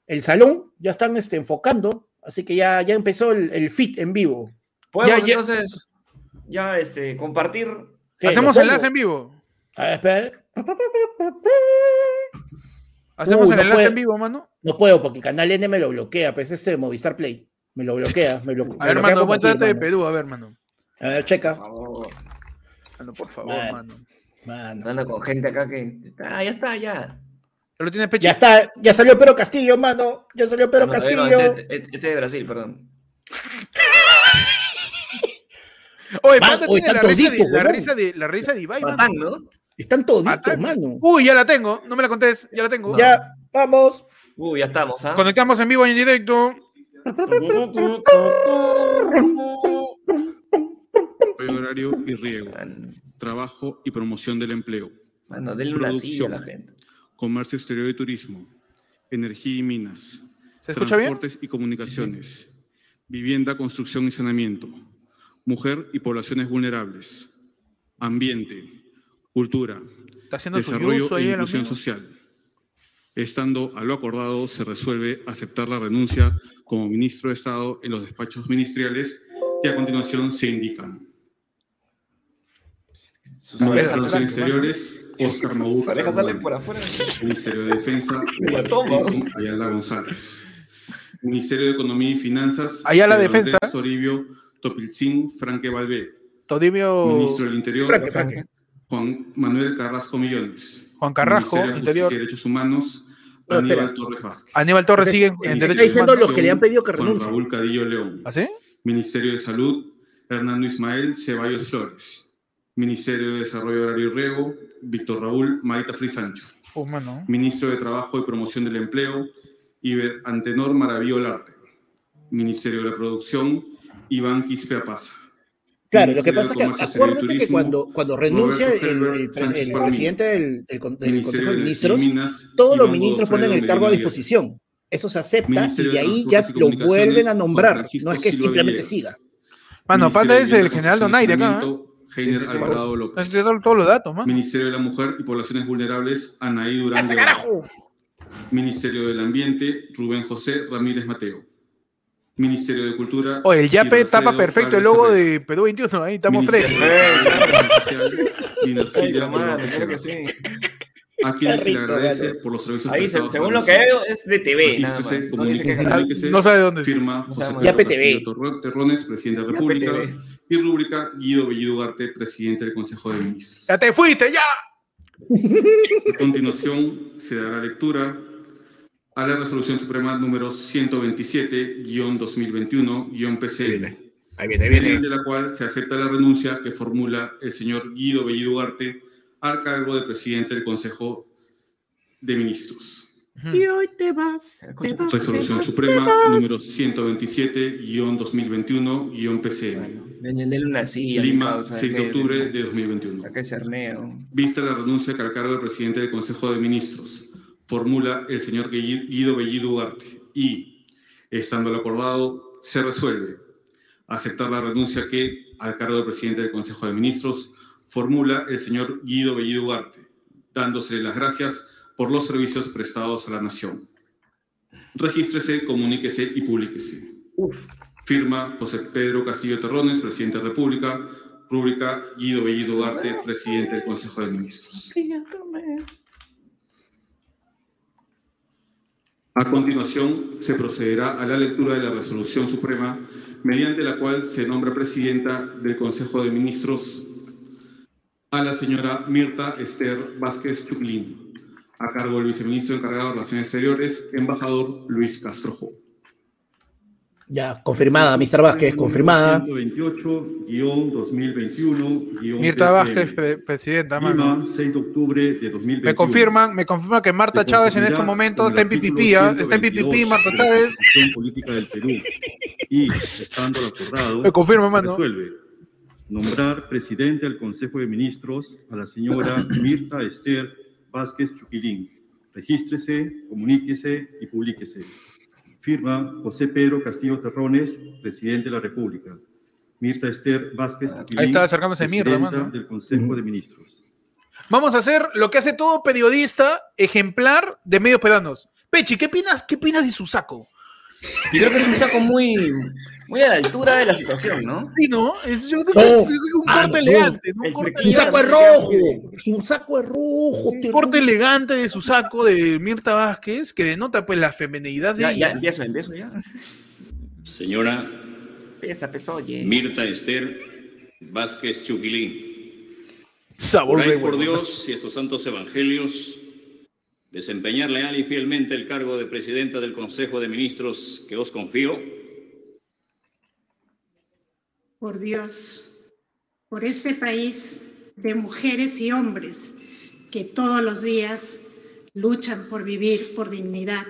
el salón, ya están este, enfocando. Así que ya, ya empezó el, el fit en vivo. Podemos Ya, entonces ya este, compartir. ¿Qué, Hacemos enlace en vivo. A ver, espera. Hacemos Uy, el no enlace puede. en vivo, mano. No puedo porque Canal N me lo bloquea, pues este Movistar Play. Me lo bloquea. Me blo- A ver, bloquea mano, aguántate de mano. Perú, a ver, mano. A ver, checa. Por favor. Mano, por favor, Mano. mano. Mano. Anda con gente acá que. Ah, ya está, ya. ¿Ya lo tienes pecho? Ya está, ya salió Pedro Castillo, mano. Ya salió Pedro No, todavía no, Castillo. este, este- este de Brasil, perdón. Oye, Man, oye, tiene la risa, de, la, risa de, la risa de Ibai, mano. ¿no? Están toditos, Atán. mano. Uy, ya la tengo. No me la contés. Ya la tengo. Ya, vamos. Uy, ya estamos, ¿ah? Conectamos en vivo y en directo. horario y riego, Mano, trabajo y promoción del empleo, mano, denle una silla a la gente. comercio exterior y turismo, energía y minas, ¿Se escucha bien? transportes y comunicaciones, vivienda, construcción y saneamiento, mujer y poblaciones vulnerables, ambiente, cultura, Está haciendo su desarrollo e inclusión social. Estando a lo acordado, se resuelve aceptar la renuncia como ministro de Estado en los despachos ministeriales que a continuación se indican. Relaciones Exteriores, Oscar afuera. Ministerio de Defensa, Ayala González. Ministerio de Economía y Finanzas, Ayala Defensa. Toribio Topilzin Franque Valvé. Todimio Ministro del Interior, Franque, Franque. Juan Manuel Carrasco Millones. Juan Carrasco, Ministerio de Interior. Justicia y Derechos Humanos, No, Aníbal espera. Torres Vázquez. Aníbal Torres sigue en, en de diciendo humanos. los que le han pedido que Juan renuncie. Raúl Cadillo León. ¿Así? Ministerio de Salud, Hernando Ismael Ceballos Flores. Ministerio de Desarrollo Horario y Riego, Víctor Raúl Maita Frisancho. Mano. Ministro de Trabajo y Promoción del Empleo, Iber Antenor Maravillo Olarte. Ministerio de la Producción, Iván Quispe Apaza. Claro, lo que pasa es que acuérdate que cuando, cuando renuncia el, presidente del, Consejo de de Ministros, Minas, todos los ministros ponen el cargo a disposición. Eso se acepta y de ahí ya lo vuelven a nombrar. No es que simplemente siga. Mano, de es el general Donaire acá, ¿eh? Heiner. Alvarado López. Todos los datos, mano. Ministerio de la Mujer y Poblaciones Vulnerables, Anaí Durán. Ministerio del Ambiente, Rubén José Ramírez Mateo. Ministerio de Cultura. Oye, el Yape tapa Alfredo perfecto el logo de Perú 21, ahí estamos frescos. A quienes se le agradece por los servicios Ahí, prestados según lo que veo, es de TV, nada más. Regístrese, No dice que. No sabe dónde. Firma No José. Pedro Terrones, presidente de la República. Y rúbrica Guido Bellido Ugarte, presidente del Consejo de Ministros. Ya te fuiste, ya. A continuación, se dará lectura a la Resolución Suprema número 127-2021-PCM, Ahí viene, ahí mediante la cual se acepta la renuncia que formula el señor Guido Bellido Ugarte al cargo de presidente del Consejo de Ministros. Y hoy te vas, te vas, te Resolución vas, Suprema te vas. número 127-2021-PCM, Denle una silla. Lima, causa, 6 de octubre de 2021. Acá es cerneo. Vista la renuncia que al cargo del presidente del Consejo de Ministros formula el señor Guido Bellido Ugarte y, estando lo acordado, se resuelve aceptar la renuncia que al cargo del presidente del Consejo de Ministros formula el señor Guido Bellido Ugarte, dándosele las gracias por los servicios prestados a la nación. Regístrese, comuníquese y publíquese. Firma José Pedro Castillo Terrones, presidente de la República. Rúbrica Guido Bellido Ugarte, presidente del Consejo de Ministros. A continuación, se procederá a la lectura de la resolución suprema mediante la cual se nombra presidenta del Consejo de Ministros a la señora Mirta Esther Vázquez Chuclín, a cargo del viceministro encargado de Relaciones Exteriores, embajador Luis Castrojo. Ya, confirmada, Mr. Vázquez, confirmada. 128-2021. Mirta Vázquez, pre- presidenta, mano. Lima, 6 de octubre de 2021. Me confirman, me confirman que Marta Chávez en estos momentos está en PPP, está en 122 PPP, Marta Chávez. Política del Perú y, estando acordado, Me confirma, mano. resuelve nombrar presidente del Consejo de Ministros a la señora Mirta Esther Vázquez Chuquilín. Regístrese, comuníquese y publíquese. Firma José Pedro Castillo Terrones, presidente de la República. Mirta Esther Vázquez Chuquilín. Ahí está acercándose Mirta, mano. del Consejo de Ministros. Vamos a hacer lo que hace todo periodista ejemplar de medios peruanos. Pechi, ¿qué opinas, qué opinas de su saco? Creo que es un saco muy, muy a la altura de la situación, ¿no? Sí, ¿no? Es yo creo No. que es un Ah, corte no. elegante. Un corte, saco es rojo, su saco es rojo. un te- corte elegante de su saco de Mirta Vázquez que denota pues la feminidad de Ya, ella. ya, empiezo, empiezo ya. Señora Pesa, peso, oye. Mirta Esther Vázquez Chuquilín. Sabor Por ahí, de por. Dios y estos santos evangelios, desempeñar leal y fielmente el cargo de presidenta del Consejo de Ministros que os confío. por Dios, por este país de mujeres y hombres que todos los días luchan por vivir por dignidad,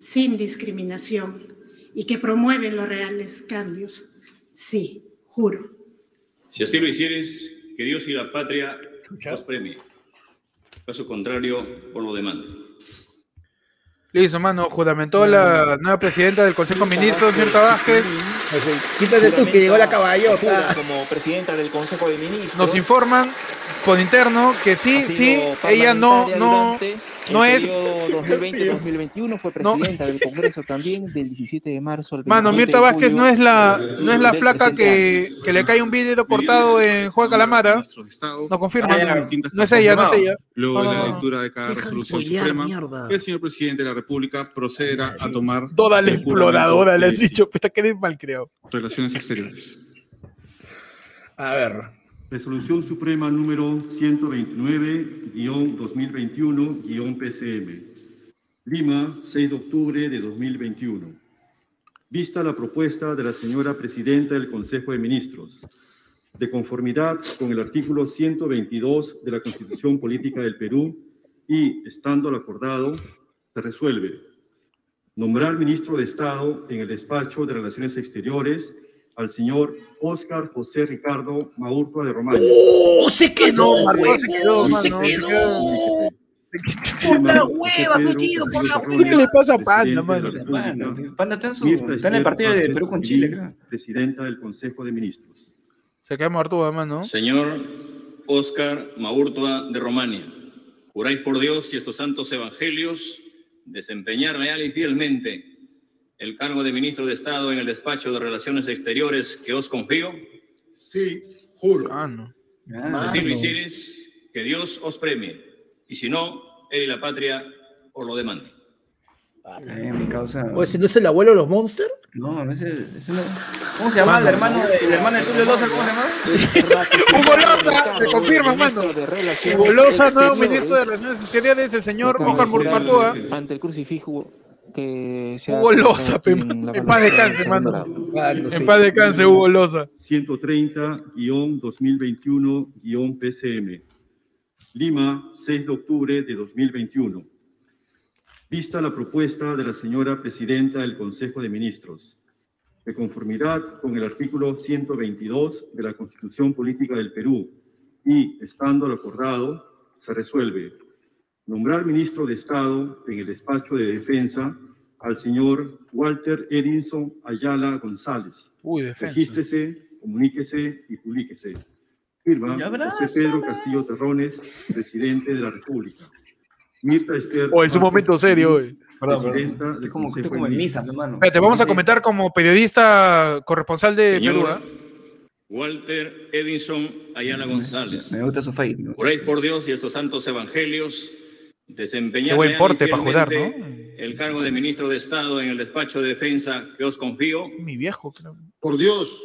sin discriminación y que promueven los reales cambios. Sí, juro. Si así lo hicieres, que Dios y la patria os premie. Caso contrario, por lo demanda. Listo, mano. Juramentó la nueva presidenta del Consejo de Ministros, Mirta Vázquez. Quítate tú que llegó la caballota. como presidenta del Consejo de Ministros. Nos informan por interno que sí, sí, ella no, no, durante el no es- periodo 2020-2021 fue No. presidenta del Congreso también del 17 de marzo al Mano, 27 Mirta Vázquez julio no es la, no es la flaca que, que le cae un vídeo cortado en Juego de Calamara. Nos confirman. Ah, No es ella, no es ella. Luego de No, la no, no. lectura de cada resolución suprema, mierda. el señor presidente de la República procederá a tomar Toda la el exploradora le han dicho, pero que eres mal creo. Relaciones Exteriores. A ver. Resolución Suprema número 129-2021-PCM. Lima, 6 de octubre de 2021. Vista la propuesta de la señora Presidenta del Consejo de Ministros, de conformidad con el artículo 122 de la Constitución Política del Perú y, estando acordado, se resuelve nombrar ministro de Estado en el despacho de Relaciones Exteriores al señor Óscar José Ricardo Maurtua de Romaña. ¡Oh! ¡Se quedó, Marcó, se quedó, huevón! ¡Se mano, quedó! Por la hueva, metido, por la hueva. ¿Qué le pasa a Panda, mano? Mano, Panda está en, su- está en el partido de Perú con Chile, creo. Presidenta del Consejo de Ministros. Se queda muerto, además, ¿no? Señor Óscar Maurtua de Romania, juráis por Dios y estos santos evangelios desempeñar leal y fielmente el cargo de ministro de Estado en el despacho de Relaciones Exteriores que os confío. Sí, juro. Ah, no. Ah, Así lo hicieres, que Dios os premie, y si no, él y la patria os lo demanden. eh, mi causa. ¿O ese no es el abuelo de los Monsters? No, no, ese, ese no. ¿Cómo se llama el hermano de, el hermano de Tulio Loza? ¿Cómo se llama? Hugo Loza, te confirma, mano. Hugo Loza, nuevo ministro de Relaciones Exteriores, el señor Oscar Murpatúa. Ante el crucifijo que se ha Hugo Loza, pe, en paz de descanse, mano. Ah, no En paz descanse, Hugo Loza. 130-2021-PCM. Lima, 6 de octubre de 2021. Vista la propuesta de la señora presidenta del Consejo de Ministros, de conformidad con el artículo 122 de la Constitución Política del Perú y, estando lo acordado, se resuelve nombrar ministro de Estado en el despacho de defensa al señor Walter Edinson Ayala González. Uy, defensa. Regístrese, comuníquese y publíquese. Firma. José Pedro Castillo Terrones, presidente de la República. Mirta Esther. Oh, es un momento serio, hoy. Presidenta del como, Consejo como misa, hermano. Espérate, vamos a comentar como periodista corresponsal de Perú, Señor ¿ah? Walter Edison Ayala González, Me gusta su face. me gusta. juráis por Dios y estos santos evangelios desempeñar Qué buen porte pa' jurar, fielmente el cargo de ministro de Estado en el despacho de defensa que os confío. Mi viejo, creo. Por Dios,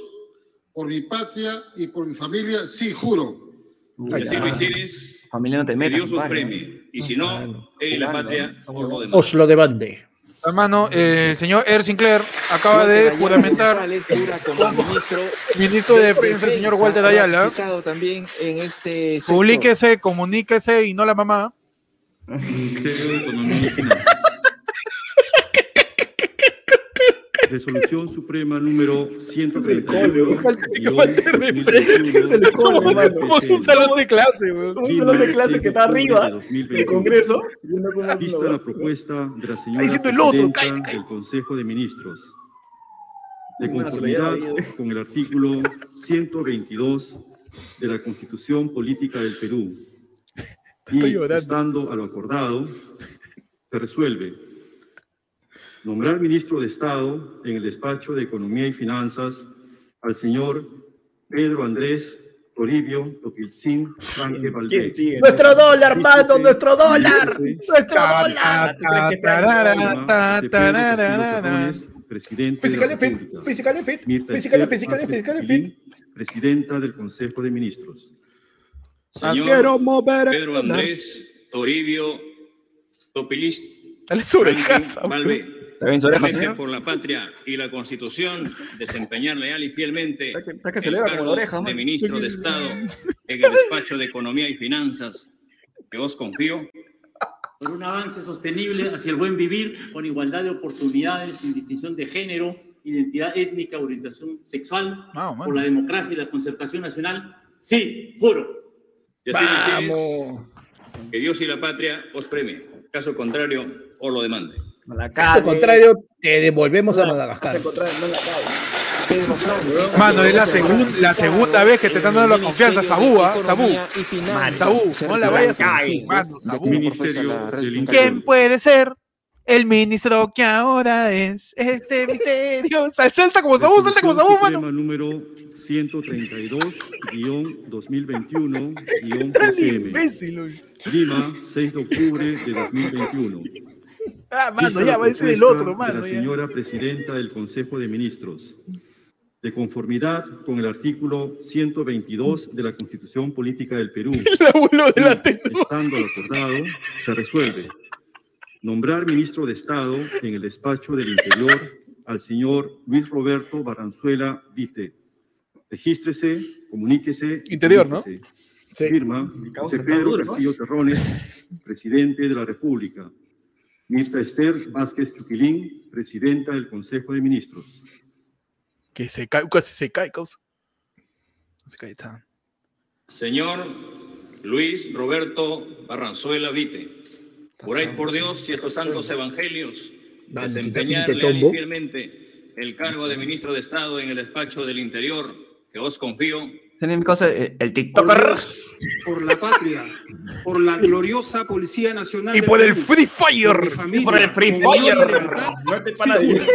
por mi patria y por mi familia, sí, juro. Y así lo hicieres, Familia no te que metas. Dios os premie, y si no, él y la patria ¿no? os lo demanden. Os lo demande. Hermano, eh, el señor Er Sinclair acaba de juramentar ministro ministro de Defensa, el señor Walter Ayala. también en este. Publíquese, comuníquese y no la mamá. Ministerio de Economía y Finanzas. Resolución Suprema número 131. Somos, somos un salón de clase, weón. un salón de clase que está arriba del Congreso. Vista la- propuesta de la señora diciendo el otro, presidenta del Consejo de Ministros, de conformidad con el artículo 122 de la Constitución Política del Perú, Estoy y llorando. estando a lo acordado, se resuelve nombrar ministro de Estado en el despacho de Economía y Finanzas al señor Pedro Andrés Toribio Topilzín Franque Valdés. ¡Nuestro dólar, mano! ¡Nuestro dólar! ¡Nuestro dólar! Presidente de la Fit, República. Fiscal Fiscal Fiscal Presidenta del Consejo de Ministros. Señor Quiero mover. Pedro Andrés Toribio Topilis Dale ¿Está bien su oreja, por la patria y la Constitución desempeñar leal y fielmente Está que- está que el cargo la oreja, de ministro de Estado en el despacho de Economía y Finanzas que os confío. por un avance sostenible hacia el buen vivir con igualdad de oportunidades sin distinción de género, identidad étnica, orientación sexual, mano. por la democracia y la concertación nacional. Sí, juro. Y así Vamos. que Dios y la patria os premie. Caso contrario, os lo demande. La Caso contrario, te devolvemos a Caso Madagascar. contrario, no la. Mano, es la, segun- la segunda vez que te están dando la confianza, Sabú, ¿ah? Sabú. Sabú, no la vayas a mano, Sabú. ¿Quién puede ser el ministro que ahora es este misterio? Sal- Salta como Sabú, salta como Sabú, mano. Número 132-2021-PCM. Dale, imbécil, uy. Lima, 6 de octubre de 2021. Ah, mano, ya va a decir el otro, mano. De la ya. señora presidenta del Consejo de Ministros, de conformidad con el artículo 122 de la Constitución Política del Perú. El abuelo de la y, tecnología. Estando acordado, se resuelve nombrar ministro de Estado en el despacho del Interior al señor Luis Roberto Barranzuela Vite. Regístrese, comuníquese. Interior, ¿no? comuníquese. Sí. Firma José Pedro duro, ¿no? Castillo Terrones, presidente de la República. Mirta Esther Vázquez Chuquilín, presidenta del Consejo de Ministros. Que se cae, casi se cae, causa. Se cae, está. Señor Luis Roberto Barranzuela Vite, juráis por Dios y estos santos evangelios desempeñar fielmente el cargo de ministro de Estado en el despacho del Interior que os confío. Tiene mi cosa, el Por, TikToker. Dios, por la patria, por la gloriosa Policía Nacional. Y por el Free por Fire. familia, por el Free Fire. No te para hicieres,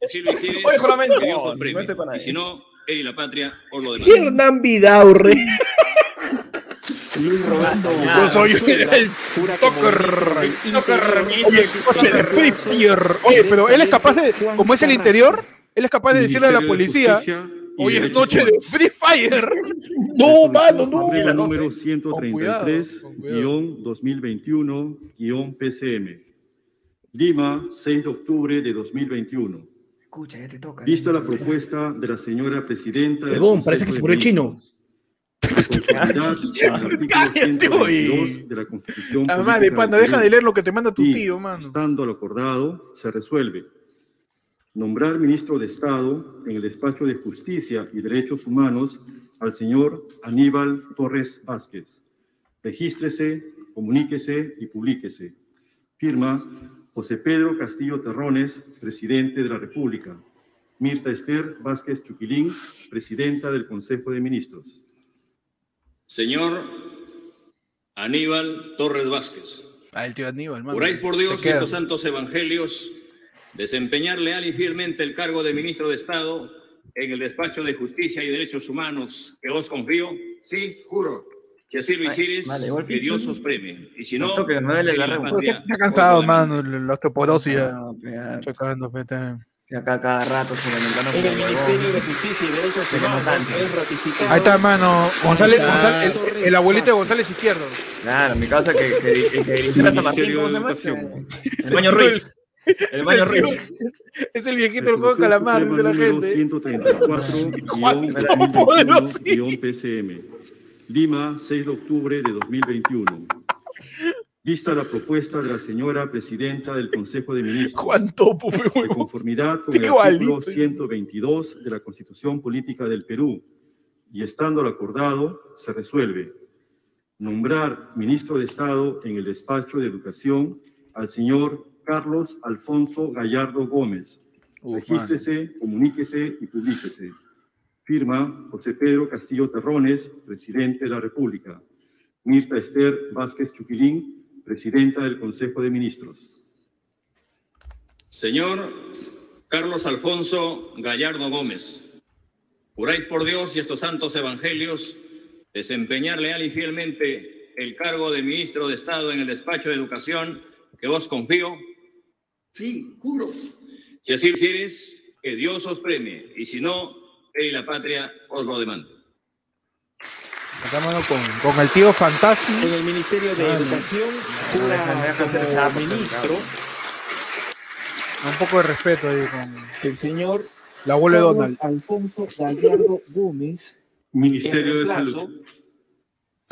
Oye, Dios os no esté para y si no, él y la patria os lo demandan. Hernán Vidaurre. Luis Roberto. Yo soy el escucha, el Free Fire. Oye, pero él es capaz de, como es el interior, él es capaz de decirle a la policía, hoy es noche de. Free Fire. No, mano, no. Regla número Con cuidado, con cuidado. 133-2021-PCM. Lima, 6 de octubre de 2021. Escucha, ya te toca. Vista la propuesta de la señora presidenta. Huevón, parece que se el chino. Cállate. 122 de la Constitución Además de panda, deja de leer lo que te manda tu Y, tío, mano. Estando lo acordado, se resuelve. Nombrar ministro de Estado en el despacho de Justicia y Derechos Humanos al señor Aníbal Torres Vázquez. Regístrese, comuníquese y publíquese. Firma José Pedro Castillo Terrones, presidente de la República. Mirta Esther Vázquez Chuquilín, presidenta del Consejo de Ministros. Señor Aníbal Torres Vázquez. Ah, el tío Aníbal, mano. Juráis por Dios estos santos evangelios desempeñar leal y fielmente el cargo de ministro de Estado en el despacho de Justicia y Derechos Humanos que os confío. Sí, juro. Que así lo hicieres, vale, que. Dios os premie. Y si no, No toque, no dele la la patria Está cansado, mano, la osteoporosis ya. Ah, Estoy cagando, acá cada rato se. En el Ministerio de Justicia y Derechos Humanos es ratificado. Ahí está, mano. González, Ah. González el, el abuelito de González Izquierdo. Claro, mi causa que, que, que, que dirigiera San. El Ruiz. El Es el, es, es el viejito del juego de calamar, dice la gente. número 134-2021-PCM. Lima, 6 de octubre de 2021. Vista la propuesta de la señora presidenta del Consejo de Ministros. ¿Cuánto, pupe, De conformidad con el artículo 122 de la Constitución Política del Perú y estando lo acordado, se resuelve nombrar ministro de Estado en el despacho de Educación al señor Carlos Alfonso Gallardo Gómez. Regístrese, comuníquese y publíquese. Firma José Pedro Castillo Terrones, presidente de la República. Mirta Esther Vázquez Chuquilín, presidenta del Consejo de Ministros. Señor Carlos Alfonso Gallardo Gómez, juráis por Dios y estos santos evangelios desempeñar leal y fielmente el cargo de ministro de Estado en el despacho de Educación que os confío. Sí, juro. Si así lo hicieres, que Dios os premie, y si no, él y la patria os lo mano, con, con el tío fantasma. En el Ministerio de no. Educación jura ministro Un poco de respeto ahí con el señor de Carlos Donald. Alfonso Gallardo Gómez. Ministerio de Salud.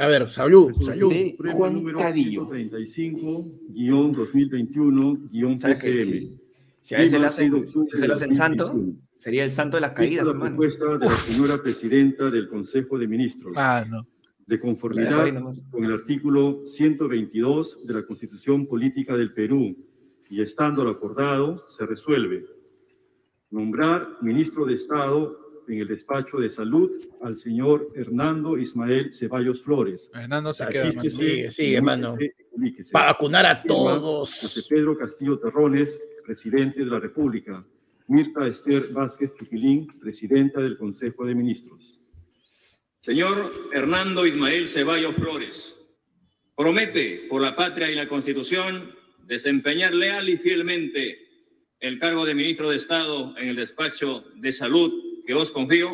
A ver, salud, salud. Juan número Cadillo. 135-2021-PCM. ¿Sabes qué? Si, a ese le hacen, se lo hacen santo, sería el santo de las Esta caídas, es la hermano. propuesta de la señora presidenta del Consejo de Ministros, Ah, no. de conformidad con el artículo 122 de la Constitución Política del Perú y estando lo acordado, se resuelve nombrar ministro de Estado en el despacho de salud al señor Hernando Ismael Ceballos Flores. Hernando se queda, mano. Regístrese, Sigue, sigue, mano. comuníquese y publíquese. Para vacunar a Firma José todos. Pedro Castillo Terrones, presidente de la República. Mirta Esther Vázquez Chuquilín, presidenta del Consejo de Ministros. Señor Hernando Ismael Ceballos Flores, promete por la patria y la Constitución desempeñar leal y fielmente el cargo de ministro de Estado en el despacho de salud que os confío.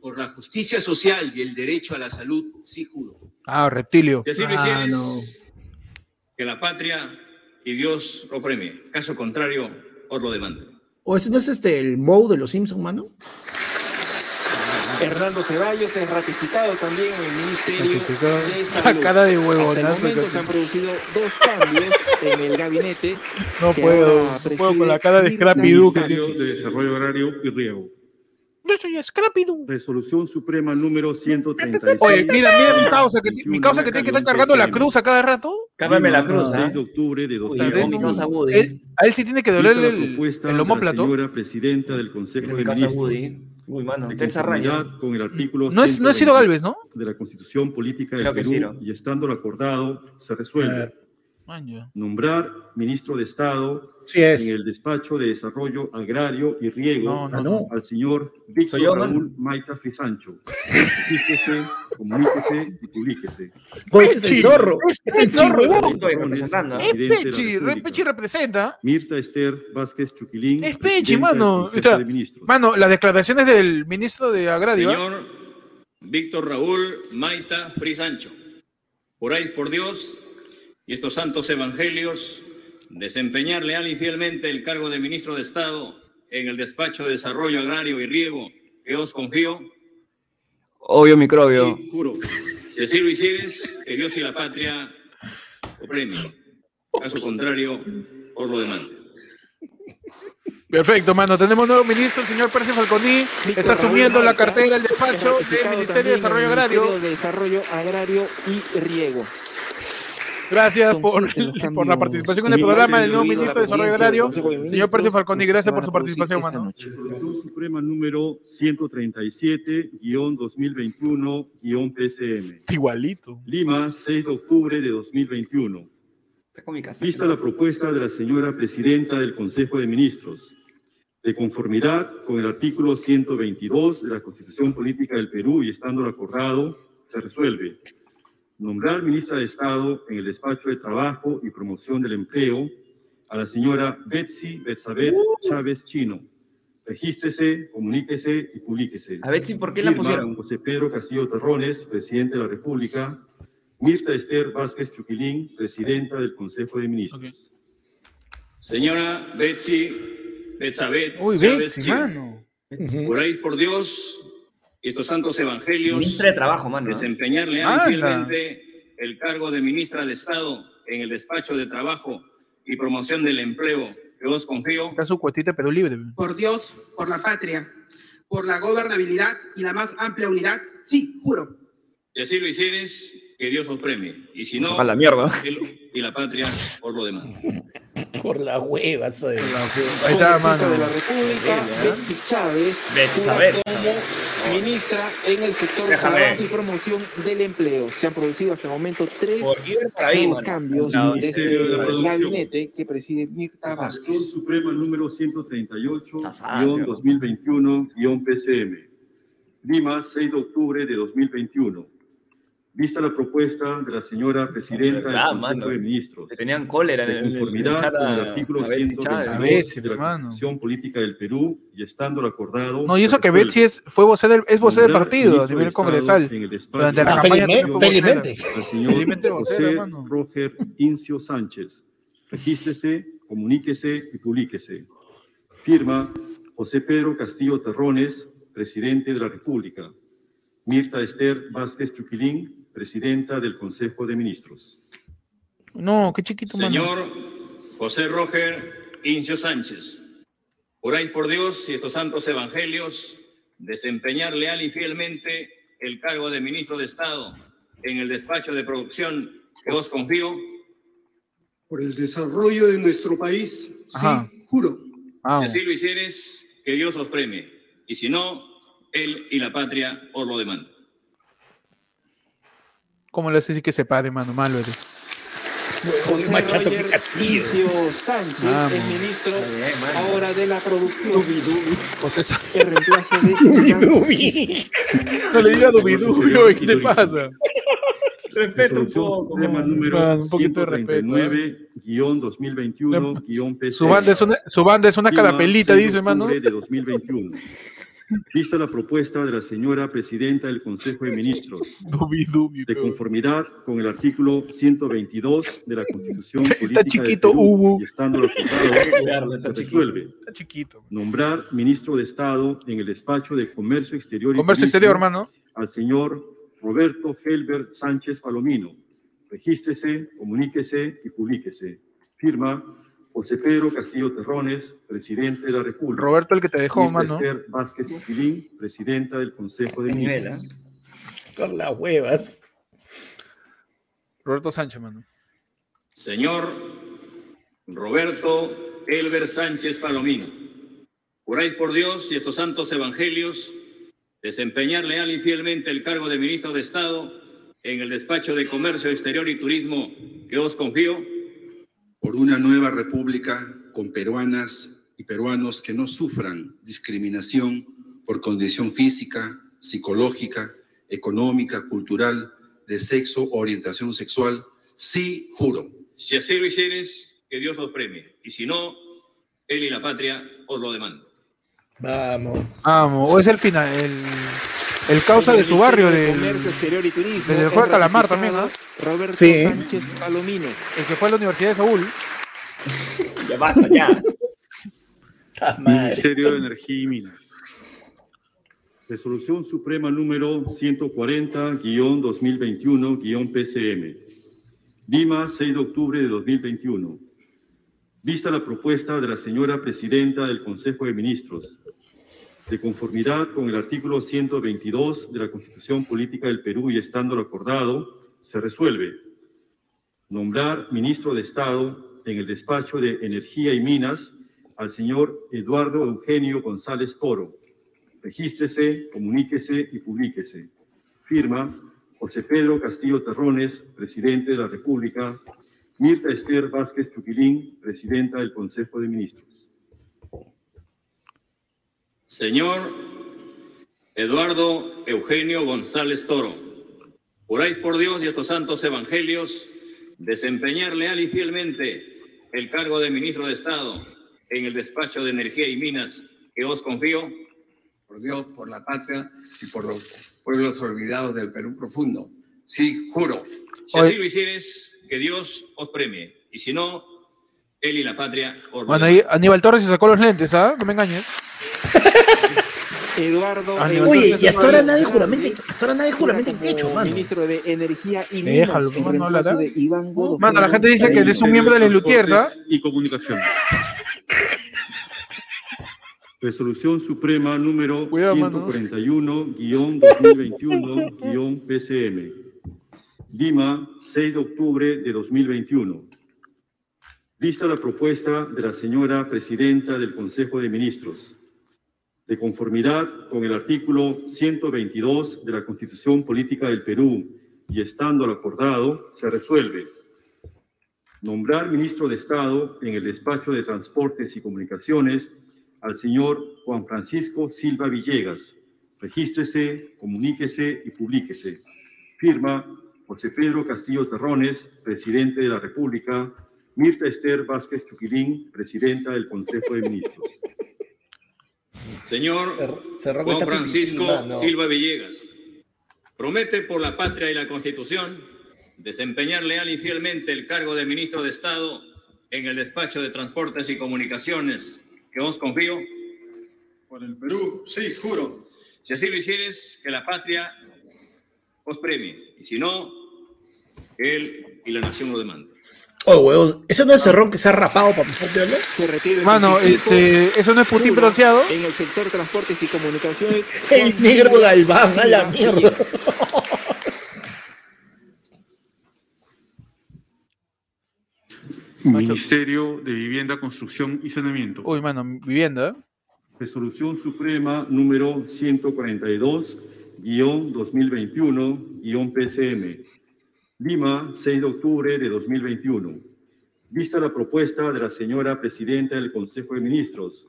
Por la justicia social y el derecho a la salud, sí juro. Ah, reptilio. Y así lo Ah, no. que la patria y Dios lo premie. Caso contrario, os lo demandan. ¿O ese no es este el Moe de los Simpsons, mano? Hernando Ceballos es ratificado también en el Ministerio Ratificado. de Esa Salud. cara de Hasta huevonazo el momento se han producido dos cambios en el gabinete. No puedo, no puedo con la cara de Scrappy. Ministerio de Desarrollo Agrario y Riego. Ya es rápido. Resolución Suprema número 136. Oye, mira, mira mi causa, que, mi causa que tiene que estar cargando la cruz a cada rato. Cámbiame la cruz, Lima, ¿ah? 6 de octubre de Uy, 2021. mi causa Woody. Él- a él sí tiene que dolerle el, el de la homóplato. señora presidenta del Consejo de Ministros. Uy, mano, de con el artículo No es, no Ciro 120 Galvez, ¿no? de la Constitución Política que Perú sí, ¿no? y estando lo acordado, se resuelve nombrar ministro de Estado Sí es. en el despacho de Desarrollo Agrario y Riego No, no, no. al señor Víctor Soy Raúl Maita Frisancho. Regístrese, comuníquese y publíquese. Ese es el zorro. Es el zorro. Es Pechi, Pechi representa. Mirta Esther Vázquez Chuquilín. Es Pechi, mano. Está-. Mano, las declaraciones del ministro de Agrario. Señor Víctor Raúl Maita Frisancho, juráis por Dios y estos santos evangelios desempeñar leal y fielmente el cargo de ministro de Estado en el despacho de Desarrollo Agrario y Riego que os confío. Obvio microbio. Sí, juro. Lo hicieres, que Dios y la patria lo premien. Caso contrario, os lo demande. Perfecto, mano. Tenemos nuevo ministro, el señor Percy Falconi. Está asumiendo la cartera del despacho del Ministerio de Desarrollo Agrario. Ministerio de Desarrollo Agrario y Riego. Gracias por, por la participación en el programa del nuevo ministro de Desarrollo Agrario. Señor Ministros, Percy Falconi, gracias por su participación, mano. Resolución Suprema número 137-2021-PSM. Igualito. Lima, 6 de octubre de 2021. Está con mi casa. Vista la propuesta de la señora presidenta del Consejo de Ministros, de conformidad con el artículo 122 de la Constitución Política del Perú y estando acordado, se resuelve nombrar ministra de Estado en el despacho de Trabajo y Promoción del Empleo a la señora Betsy Betsabet Chávez Chino. Regístrese, comuníquese y publíquese. A si, ¿por qué la pusieron? José Pedro Castillo Terrones, presidente de la República. Mirta Esther Vázquez Chuquilín, presidenta del Consejo de Ministros. Señora Betsy Betsabet Uy, Chávez Betsy, Chino, mano. juráis por Dios estos santos evangelios Ministra de Trabajo, mano. ¿ah? desempeñar leal Anda. y fielmente el cargo de ministra de Estado en el despacho de Trabajo y Promoción del Empleo que os confío. Está su cuestita de Perú libre. Por Dios, por la patria, por la gobernabilidad y la más amplia unidad, sí, juro. Y así lo hicieres, que Dios os premie. Y si no, la mierda. y la patria os lo demanda. Por la hueva, soy. Ahí está, mano. de la República, Betsy Chávez, Betsy jura Chávez. como ministra en el sector de Déjame. trabajo y promoción del empleo. Se han producido hasta el momento tres ahí, cambios No, desde de el gabinete que preside Mirta Vázquez. Suprema número Casada, sí, 138-2021-PCM. Lima, 6 de octubre de 2021. Vista la propuesta de la señora presidenta Verdad, del Consejo mano. de Ministros. Que tenían cólera de el, en el conformidad con el artículo a Betsy Chávez. 122 A Betsy, de la hermano. Constitución Política del Perú y estando acordado. No, y eso que. Betsy es, fue vocera del, es vocera del Nombrar partido a nivel de congresal. el Durante la Ah, campaña felizmente, al señor Felizmente José. Roger Incio Sánchez. Regístrese, comuníquese y publíquese. Firma José Pedro Castillo Terrones, presidente de la República. Mirta Esther Vázquez Chuquilín, presidenta del Consejo de Ministros. No, qué chiquito, mano. Señor José Roger Incio Sánchez, juráis por Dios y estos santos evangelios desempeñar leal y fielmente el cargo de ministro de Estado en el despacho de producción que os confío. Por el desarrollo de nuestro país, Ajá. sí, juro. Si Vamos. así lo hicieres, que Dios os premie. Y si no, Él y la patria os lo demandan. ¿Cómo le haces que se pare, mano? Malo eres. José Más chato que Roger Sánchez, Vamos. el ministro bien, ahora de la producción, José Sa- el reemplazo de No le diga Dubidubio, ¿qué te pasa? Respeta un poco. Mano. número Man, un poquito de respeto, 139-2021-PC. Su banda es una, su banda es una carapelita, 6 de dice, hermano. de 2021. Vista la propuesta de la señora presidenta del Consejo de Ministros, de conformidad con el artículo 122 de la Constitución Está Política del chiquito, Perú, Hugo. y estando Cuidarlo, está se chiquito. resuelve Está chiquito. nombrar ministro de Estado en el despacho de Comercio Exterior y Comercio Turismo exterior, hermano. al señor Roberto Helbert Sánchez Palomino. Regístrese, comuníquese y publíquese. Firma José Pedro Castillo Terrones, presidente de la República. Roberto, el que te dejó, mano. Esther Vázquez Chupilín, presidenta del Consejo de Ministros. Por las huevas. Roberto Sánchez, mano. Señor Roberto Elber Sánchez Palomino, juráis por Dios y estos santos evangelios desempeñar leal y fielmente el cargo de ministro de Estado en el despacho de Comercio Exterior y Turismo que os confío. Por una nueva república con peruanas y peruanos que no sufran discriminación por condición física, psicológica, económica, cultural, de sexo o orientación sexual, sí juro. Si así lo hicieres, que Dios os premie. Y si no, él y la patria os lo demandan. Vamos. Vamos, o es el final, el, el causa de su barrio, del, Comercio Exterior y Turismo. del juego de Calamar también, ¿no? Roberto Sí. Sánchez Palomino. El que fue a la Universidad de Saúl. Ya basta, ya. Ah. Ministerio de Energía y Minas. Resolución Suprema número 140-2021-PCM. Lima, 6 de octubre de 2021. Vista la propuesta de la señora Presidenta del Consejo de Ministros, de conformidad con el artículo 122 de la Constitución Política del Perú y estando lo acordado, se resuelve nombrar ministro de Estado en el despacho de Energía y Minas al señor Eduardo Eugenio González Toro. Regístrese, comuníquese y publíquese. Firma José Pedro Castillo Terrones, presidente de la República. Mirta Esther Vázquez Chuquilín, presidenta del Consejo de Ministros. Señor Eduardo Eugenio González Toro, juráis por Dios y estos santos evangelios desempeñar leal y fielmente el cargo de ministro de Estado en el despacho de Energía y Minas que os confío. por Dios, por la patria y por los pueblos olvidados del Perú profundo. Sí, juro. Si así lo hicieres, que Dios os premie. Y si no, él y la patria os Bueno, ahí Aníbal Torres se sacó los lentes, ¿ah? No me engañes. Eduardo. Ah, Oye, y hasta ahora nadie juramenta, hasta ahora nadie juramenta en techo, mano. Ministro de Energía y Minas. Déjalo, reemplazo hablará. de Iván Godofredo. Mano, la gente dice que él es un miembro de la Lutiers, ¿ah? Y Comunicación. Resolución Suprema número Cuidado, mano. 141-2021-PCM. Lima, 6 de octubre de 2021. Vista la propuesta de la señora Presidenta del Consejo de Ministros, de conformidad con el artículo 122 de la Constitución Política del Perú y estando acordado, se resuelve nombrar ministro de Estado en el despacho de Transportes y Comunicaciones al señor Juan Francisco Silva Villegas. Regístrese, comuníquese y publíquese. Firma José Pedro Castillo Terrones, presidente de la República. Mirta Esther Vázquez Chuquilín, presidenta del Consejo de Ministros. Señor Cerró Juan Francisco no. Silva Villegas, promete por la patria y la Constitución desempeñar leal y fielmente el cargo de ministro de Estado en el despacho de Transportes y Comunicaciones que os confío. Por el Perú, sí, juro. Si así lo hicieres, que la patria os premie. Y si no, él y la nación lo demandan. Oh, huevón, ¿eso no es cerrón que se ha rapado para piola? Se retira Mano, este, ¿eso no es Putin bronceado? En el sector transportes y comunicaciones. El negro Galván, a la mierda. Ministerio de Vivienda, Construcción y Saneamiento. Uy, mano, vivienda. Resolución Suprema número 142-2021-PCM. Lima, 6 de octubre de 2021. Vista la propuesta de la señora Presidenta del Consejo de Ministros,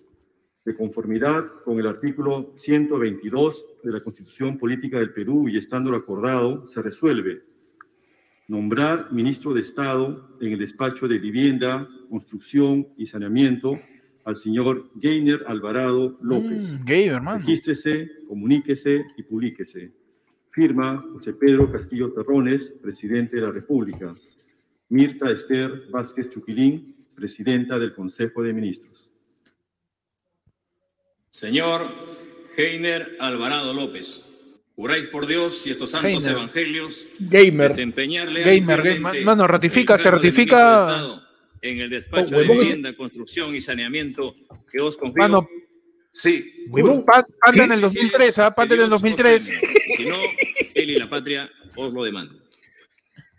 de conformidad con el artículo 122 de la Constitución Política del Perú y estando lo acordado, se resuelve nombrar ministro de Estado en el despacho de Vivienda, Construcción y Saneamiento al señor Gainer Alvarado López. Mm, gay, hermano. Regístrese, comuníquese y publíquese. Firma José Pedro Castillo Terrones, presidente de la República. Mirta Esther Vázquez Chuquilín, presidenta del Consejo de Ministros. Señor Heiner Alvarado López, juráis por Dios y estos santos Heiner. evangelios Gamer. desempeñar leal y Gamer, gamer. Mano, ratifica, se ratifica. en el despacho Oh, de huevón, ese- vivienda, construcción y saneamiento que os confío. Mano, sí. Pata en el 2003, ¿ah? Pata en el 2003. Si no, él y la patria os lo demandan.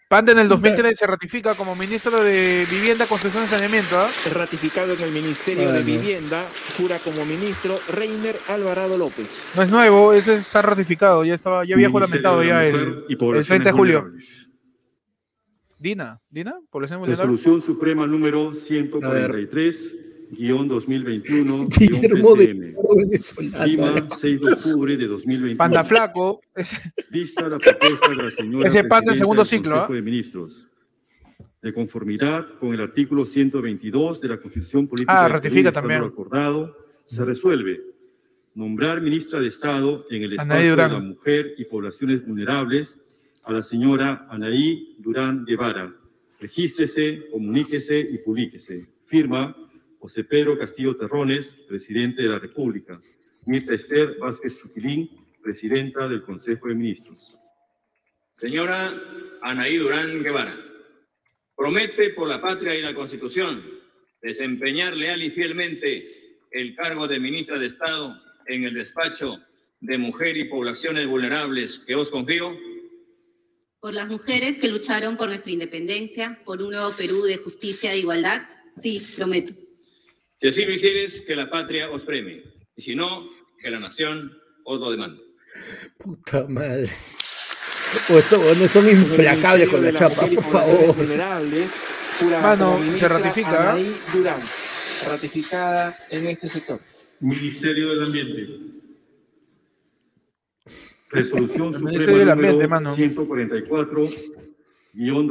Panda en el 2003 se ratifica como ministro de Vivienda, Construcción y Saneamiento. ¿ah? Ratificado en el Ministerio de no. Vivienda, jura como ministro Reiner Alvarado López. No es nuevo, ese está ratificado, ya estaba, ya había juramentado ya el, el 30 de julio. Dina, Dina, población vulnerable. Resolución Suprema número 143-2021. Guillermo de venezolano. Lima, 6 de octubre de 2021. Panda flaco. ese- Vista la propuesta de la señora Ese panda presidenta segundo del ciclo, Consejo ¿ah? de Ministros. De conformidad con el artículo 122 de la Constitución Política Ah, del ratifica Perú, también. acordado, se resuelve nombrar ministra de Estado en el espacio de la mujer y poblaciones vulnerables a la señora Anaí Durán Guevara. Regístrese, comuníquese y publíquese. Firma José Pedro Castillo Terrones, presidente de la República. Mirta Esther Vázquez Chuquilín, presidenta del Consejo de Ministros. Señora Anaí Durán Guevara, promete por la patria y la Constitución desempeñar leal y fielmente el cargo de ministra de Estado en el despacho de mujer y poblaciones vulnerables que os confío. Por las mujeres que lucharon por nuestra independencia, por un nuevo Perú de justicia e igualdad, sí, prometo. Si así lo hicieres, que la patria os premie. Y si no, que la nación os lo demande. Puta madre. O estos huevones son implacables con la chapa, por favor. Mano, se ratifica. Anaí Durán, ratificada en este sector. Ministerio del Ambiente. Resolución Suprema del número Ambiente, mano. 144 guion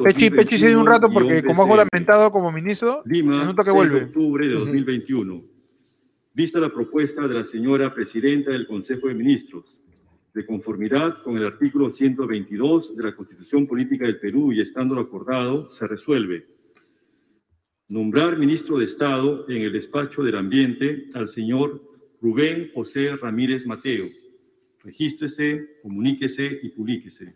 Pechi, Pechi se dio un rato porque como ha juramentado como ministro, Lima, que 6 de vuelve. octubre de 2021. Vista la propuesta de la señora presidenta del Consejo de Ministros, de conformidad con el artículo 122 de la Constitución Política del Perú y estando acordado, se resuelve nombrar ministro de Estado en el despacho del Ambiente al señor Rubén José Ramírez Mateo. Regístrese, comuníquese y publíquese.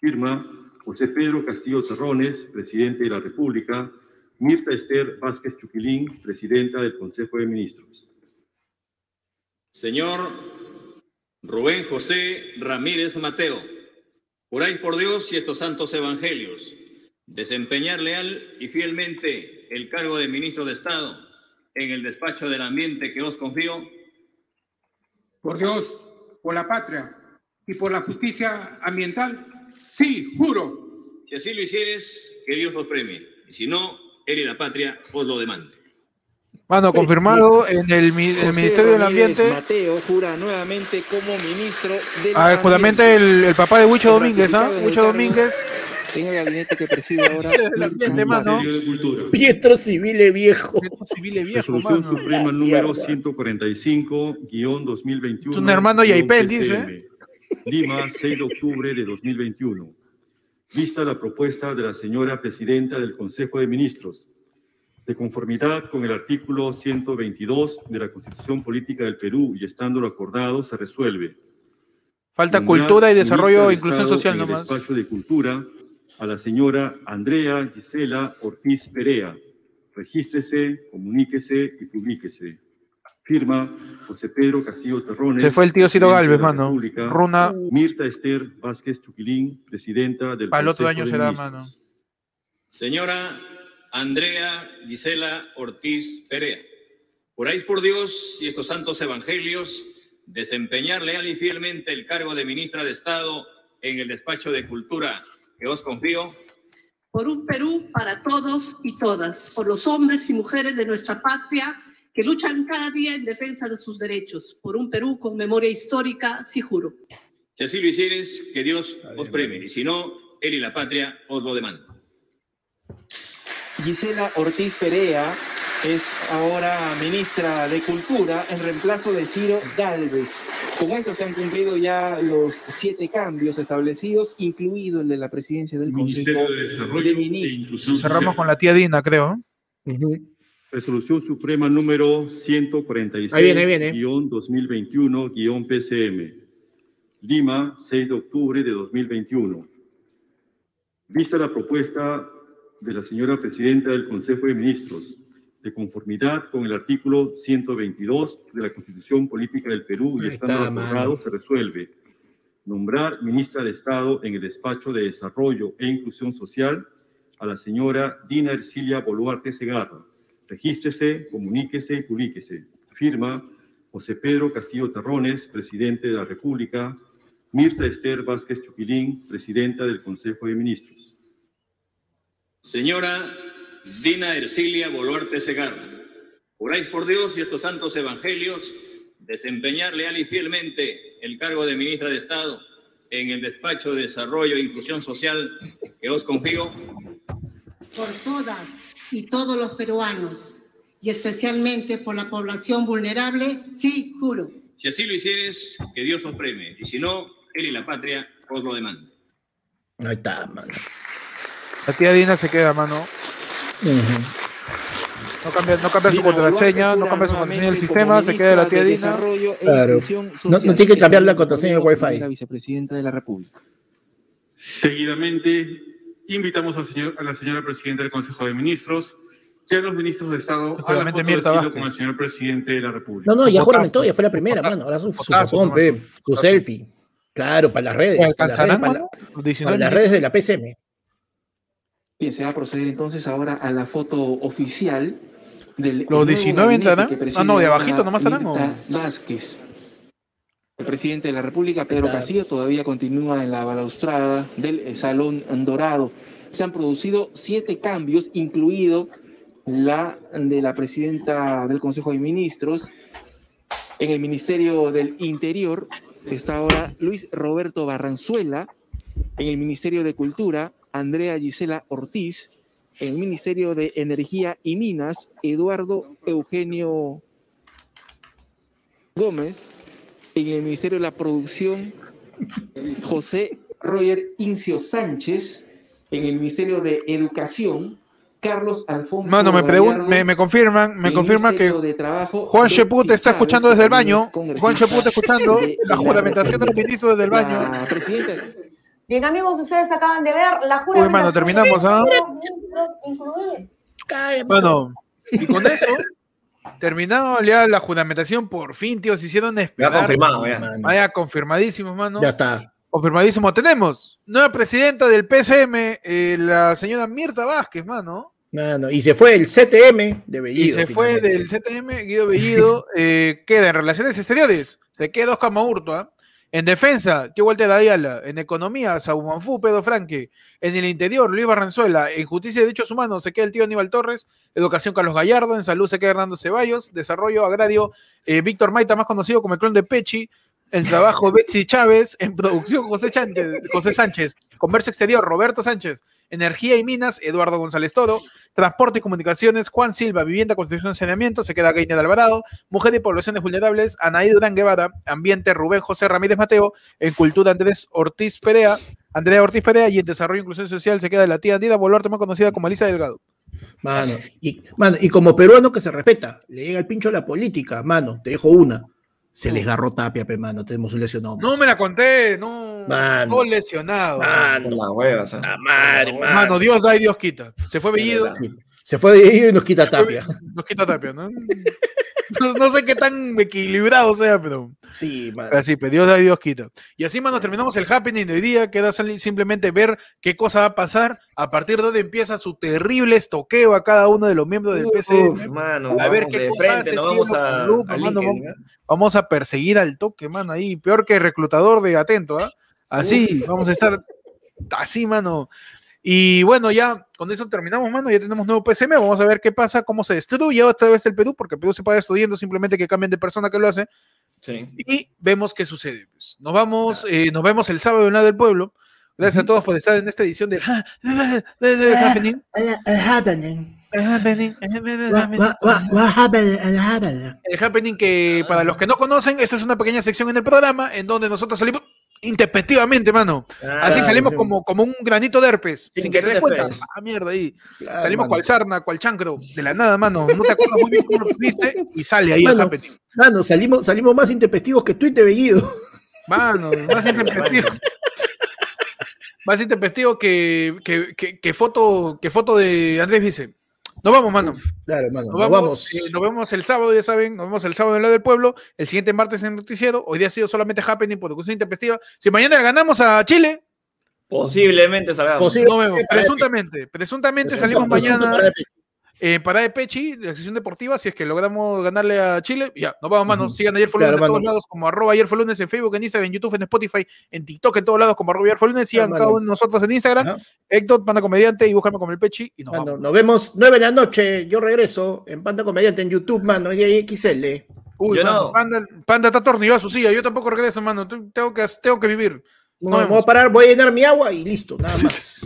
Firma José Pedro Castillo Terrones, presidente de la República. Mirta Esther Vázquez Chuquilín, presidenta del Consejo de Ministros. Señor Rubén José Ramírez Mateo, juráis por Dios y estos santos evangelios desempeñar leal y fielmente el cargo de ministro de Estado en el despacho del ambiente que os confío. Por Dios, por la patria y por la justicia ambiental, sí, juro. Si así lo hicieres, que Dios os premie. Y si no, él y la patria os lo demanden. Mano, confirmado en el, el Ministerio del Ambiente. Mateo jura nuevamente como ministro del Ah, justamente el, el papá de Huicho Domínguez, ¿ah? Huicho Domínguez. En el gabinete que preside ahora. El ambiente, mano. Ministerio de Cultura. Pietro Civile viejo. Viejo, Resolución mano. Suprema número mierda. 145-2021. Un hermano PCM. dice. Lima, 6 de octubre de 2021. Vista la propuesta de la señora presidenta del Consejo de Ministros, de conformidad con el artículo 122 de la Constitución Política del Perú y estándolo acordado, se resuelve. Falta cultura y desarrollo de e inclusión social en el nomás. despacho de Cultura a la señora Andrea Gisela Ortiz Perea. Regístrese, comuníquese y publíquese. Firma José Pedro Castillo Terrones. Se fue el tío Ciro Galvez, mano. República. Runa. Mirta Esther Vázquez Chuquilín, presidenta del Para el otro año será, mano. Señora Andrea Gisela Ortiz Perea, juráis por Dios y estos santos evangelios desempeñar leal y fielmente el cargo de ministra de Estado en el despacho de Cultura que os confío. por un Perú para todos y todas, por los hombres y mujeres de nuestra patria que luchan cada día en defensa de sus derechos, por un Perú con memoria histórica, sí juro. Si así lo hicieres, que Dios os premie. Y si no, él y la patria os lo demandan. Gisela Ortiz Perea es ahora ministra de Cultura en reemplazo de Ciro Galvez. Con esto se han cumplido ya los siete cambios establecidos, incluido el de la presidencia del Consejo de Desarrollo de e Ministros. Inclusión Cerramos con la tía Dina, creo. Resolución Suprema número 146 Ahí viene, ahí viene. guion 2021 guion PCM. Lima, 6 de octubre de 2021. Vista la propuesta de la señora presidenta del Consejo de Ministros, de conformidad con el artículo 122 de la Constitución Política del Perú y estando mano. se resuelve nombrar ministra de Estado en el despacho de Desarrollo e Inclusión Social a la señora Dina Ercilia Boluarte Segarra. Regístrese, comuníquese y publíquese. Firma José Pedro Castillo Terrones, presidente de la República. Mirta Esther Vázquez Chuquilín, presidenta del Consejo de Ministros. Señora Dina Ercilia Boluarte Segarra, juráis por Dios y estos santos evangelios desempeñar leal y fielmente el cargo de ministra de Estado en el despacho de Desarrollo e Inclusión Social que os confío. por todas y todos los peruanos y especialmente por la población vulnerable, sí, juro. Si así lo hicieres, que Dios os premie, y si no, él y la patria os lo demandan. Ahí está, mano. La tía Dina se queda, mano. No cambia, no cambia su contraseña, no cambia su contraseña del sistema, se queda la tía de Dina. E Claro. No, no tiene que cambiar la contraseña del Wi-Fi. primera vicepresidenta de la República. Seguidamente, invitamos al señor- a la señora presidenta del Consejo de Ministros y a los ministros de Estado a la foto de estilo con el señor presidente de la República. No, no, ya juramentó, ya fue la primera, mano. Ahora su, su fotón, pe, su selfie. Claro, para las redes. Para las redes, ¿Alcanzarán, para, mano? la- Los para 19 las redes de la PCM. Bien, se va a proceder entonces ahora a la foto oficial del ¿Los nuevo 19 gabinete entrarán? Ah, no, de abajito nomás estarán, Vázquez. El presidente de la República, Pedro. Castillo, todavía continúa en la balaustrada del eh, Salón Dorado. Se han producido siete cambios, incluido la de la presidenta del Consejo de Ministros. En el Ministerio del Interior está ahora Luis Roberto Barranzuela. En el Ministerio de Cultura, Andrea Gisela Ortiz. En el Ministerio de Energía y Minas, Eduardo Eugenio Gómez. En el Ministerio de la Producción, José Roger Incio Sánchez. En el Ministerio de Educación, Carlos Alfonso. Mano, me, me, me confirman, me confirman que Ministerio de Trabajo, Juan Sheput está escuchando desde el baño. Juan Sheput está escuchando de la juramentación de los ministros desde el baño. Bien, amigos, ustedes acaban de ver la Uy, juramentación mano, terminamos, de ¿ah? los ministros, incluir. Bueno, y con eso, terminado ya la juramentación, por fin, tío, se hicieron esperar. confirmado, ya. Vaya, confirmadísimos, mano. Ya está. Confirmadísimo. Tenemos nueva presidenta del PCM, eh, la señora Mirta Vázquez, mano. Mano, y se fue el CTM de Y Bellido. se fue del CTM, Guido Bellido. eh, queda en relaciones exteriores. Se queda Oscar Maurtua. En defensa, Tío Walter Ayala. En economía, Saumanfú, Pedro Franque. En el interior, Luis Barranzuela. En justicia y derechos humanos, se queda el tío Aníbal Torres. Educación, Carlos Gallardo. En salud, se queda Hernando Ceballos. Desarrollo agrario, eh, Víctor Maita, más conocido como el clon de Pechi. En trabajo, Betsy Chávez. En producción, José, José Sánchez. Comercio exterior, Roberto Sánchez. Energía y minas, Eduardo González Toro. Transporte y comunicaciones, Juan Silva, Vivienda, Construcción y Saneamiento, se queda Gainer Alvarado, Mujer y Poblaciones Vulnerables, Anaí Durán Guevara, Ambiente, Rubén José Ramírez Mateo, en Cultura Andrés Ortiz Perea, Andrea Ortiz Perea, y en Desarrollo e Inclusión Social se queda la tía Andina Boluarte, más conocida como Elisa Delgado. Mano, y, mano, y como peruano que se respeta, le llega el pincho a la política, mano, te dejo una. Se les agarró Tapia, pe, mano, tenemos un lesionado. No me la conté, no. Mano. Todo lesionado. Mano. Con la hueva, o sea. madre, Mano, Dios da y Dios quita. Se fue Bellido, Se fue y nos quita Tapia. nos quita Tapia, ¿no? No, no sé qué tan equilibrado sea, pero. Sí, mano. Así, pero Dios da y Dios quita. Y así, mano, terminamos el happening de hoy día. Queda simplemente ver qué cosa va a pasar. A partir de donde empieza su terrible estoqueo a cada uno de los miembros del Uf, PC. mano, a ver qué cosa frente, hace vamos a- a mano, LinkedIn, vamos, vamos a perseguir al toque, mano, ahí. Peor que reclutador de atento, ¿ah? Así, vamos a estar así, mano. Y bueno, ya con eso terminamos, mano. Ya tenemos nuevo PCM. Vamos a ver qué pasa, cómo se destruye otra vez el Perú, porque el Perú se puede estudiando simplemente que cambien de persona que lo hace. Sí. Y vemos qué sucede. pues. Nos vamos, eh, nos vemos el sábado en la del pueblo. Gracias a todos por estar en esta edición del Happening. happening. El happening que para los que no conocen, esta es una pequeña sección en el programa en donde nosotros salimos intempestivamente, mano. Así salimos sí. como, como un granito de herpes, sin, Sin que que te des cuenta. Ah, mierda, ahí. Claro, salimos mano. cual sarna, cual chancro, de la nada, mano. No te acuerdas muy bien cómo lo tuviste y sale ahí el Mano, happening. mano, salimos, salimos más intempestivos que de Bellido. Mano, más intempestivo. Más intempestivo que, que, que, que foto, que foto de Andrés Vice. Nos vamos, mano. Claro, mano, Nos nos vamos, vamos. eh, nos vemos el sábado, ya saben. Nos vemos el sábado en la del pueblo. El siguiente martes en el noticiero. Hoy día ha sido solamente happening por cuestión intempestiva. Si mañana le ganamos a Chile, Posiblemente salgamos. no vemos. Presuntamente, presuntamente salimos mañana en Parada de Pechi, de la sesión deportiva. Si es que logramos ganarle a Chile, ya, nos vamos, mano. Sigan ayer fue Claro, lunes en todos mano. lados, como arroba ayer fue lunes en Facebook, en Instagram, en YouTube, en Spotify, en TikTok, en todos lados, como arroba ayer fue lunes. Sigan Claro, cada uno de nosotros en Instagram. Héctor, Panda Comediante, y búscame como el Pechi. Y nos Mano, vamos. nos vemos 9 de la noche. Yo regreso en Panda Comediante en YouTube, mano. Y ahí XL. Uy, Yo mano, no. Panda, Panda está atornillado a su silla. Yo tampoco regreso, mano. Tengo que, tengo que vivir. No, me voy a parar, voy a llenar mi agua y listo, nada más.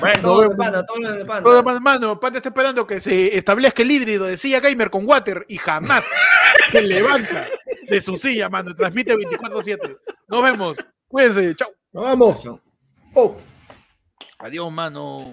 Bueno, Nos todo de vemos. panda, todo de panda. Todo de mano, Panda está esperando que se establezca el híbrido de silla gamer con water y jamás se levanta de su silla, mano. Transmite 24-7. Nos vemos. Cuídense. Chao. Nos vamos. Oh. Adiós, mano.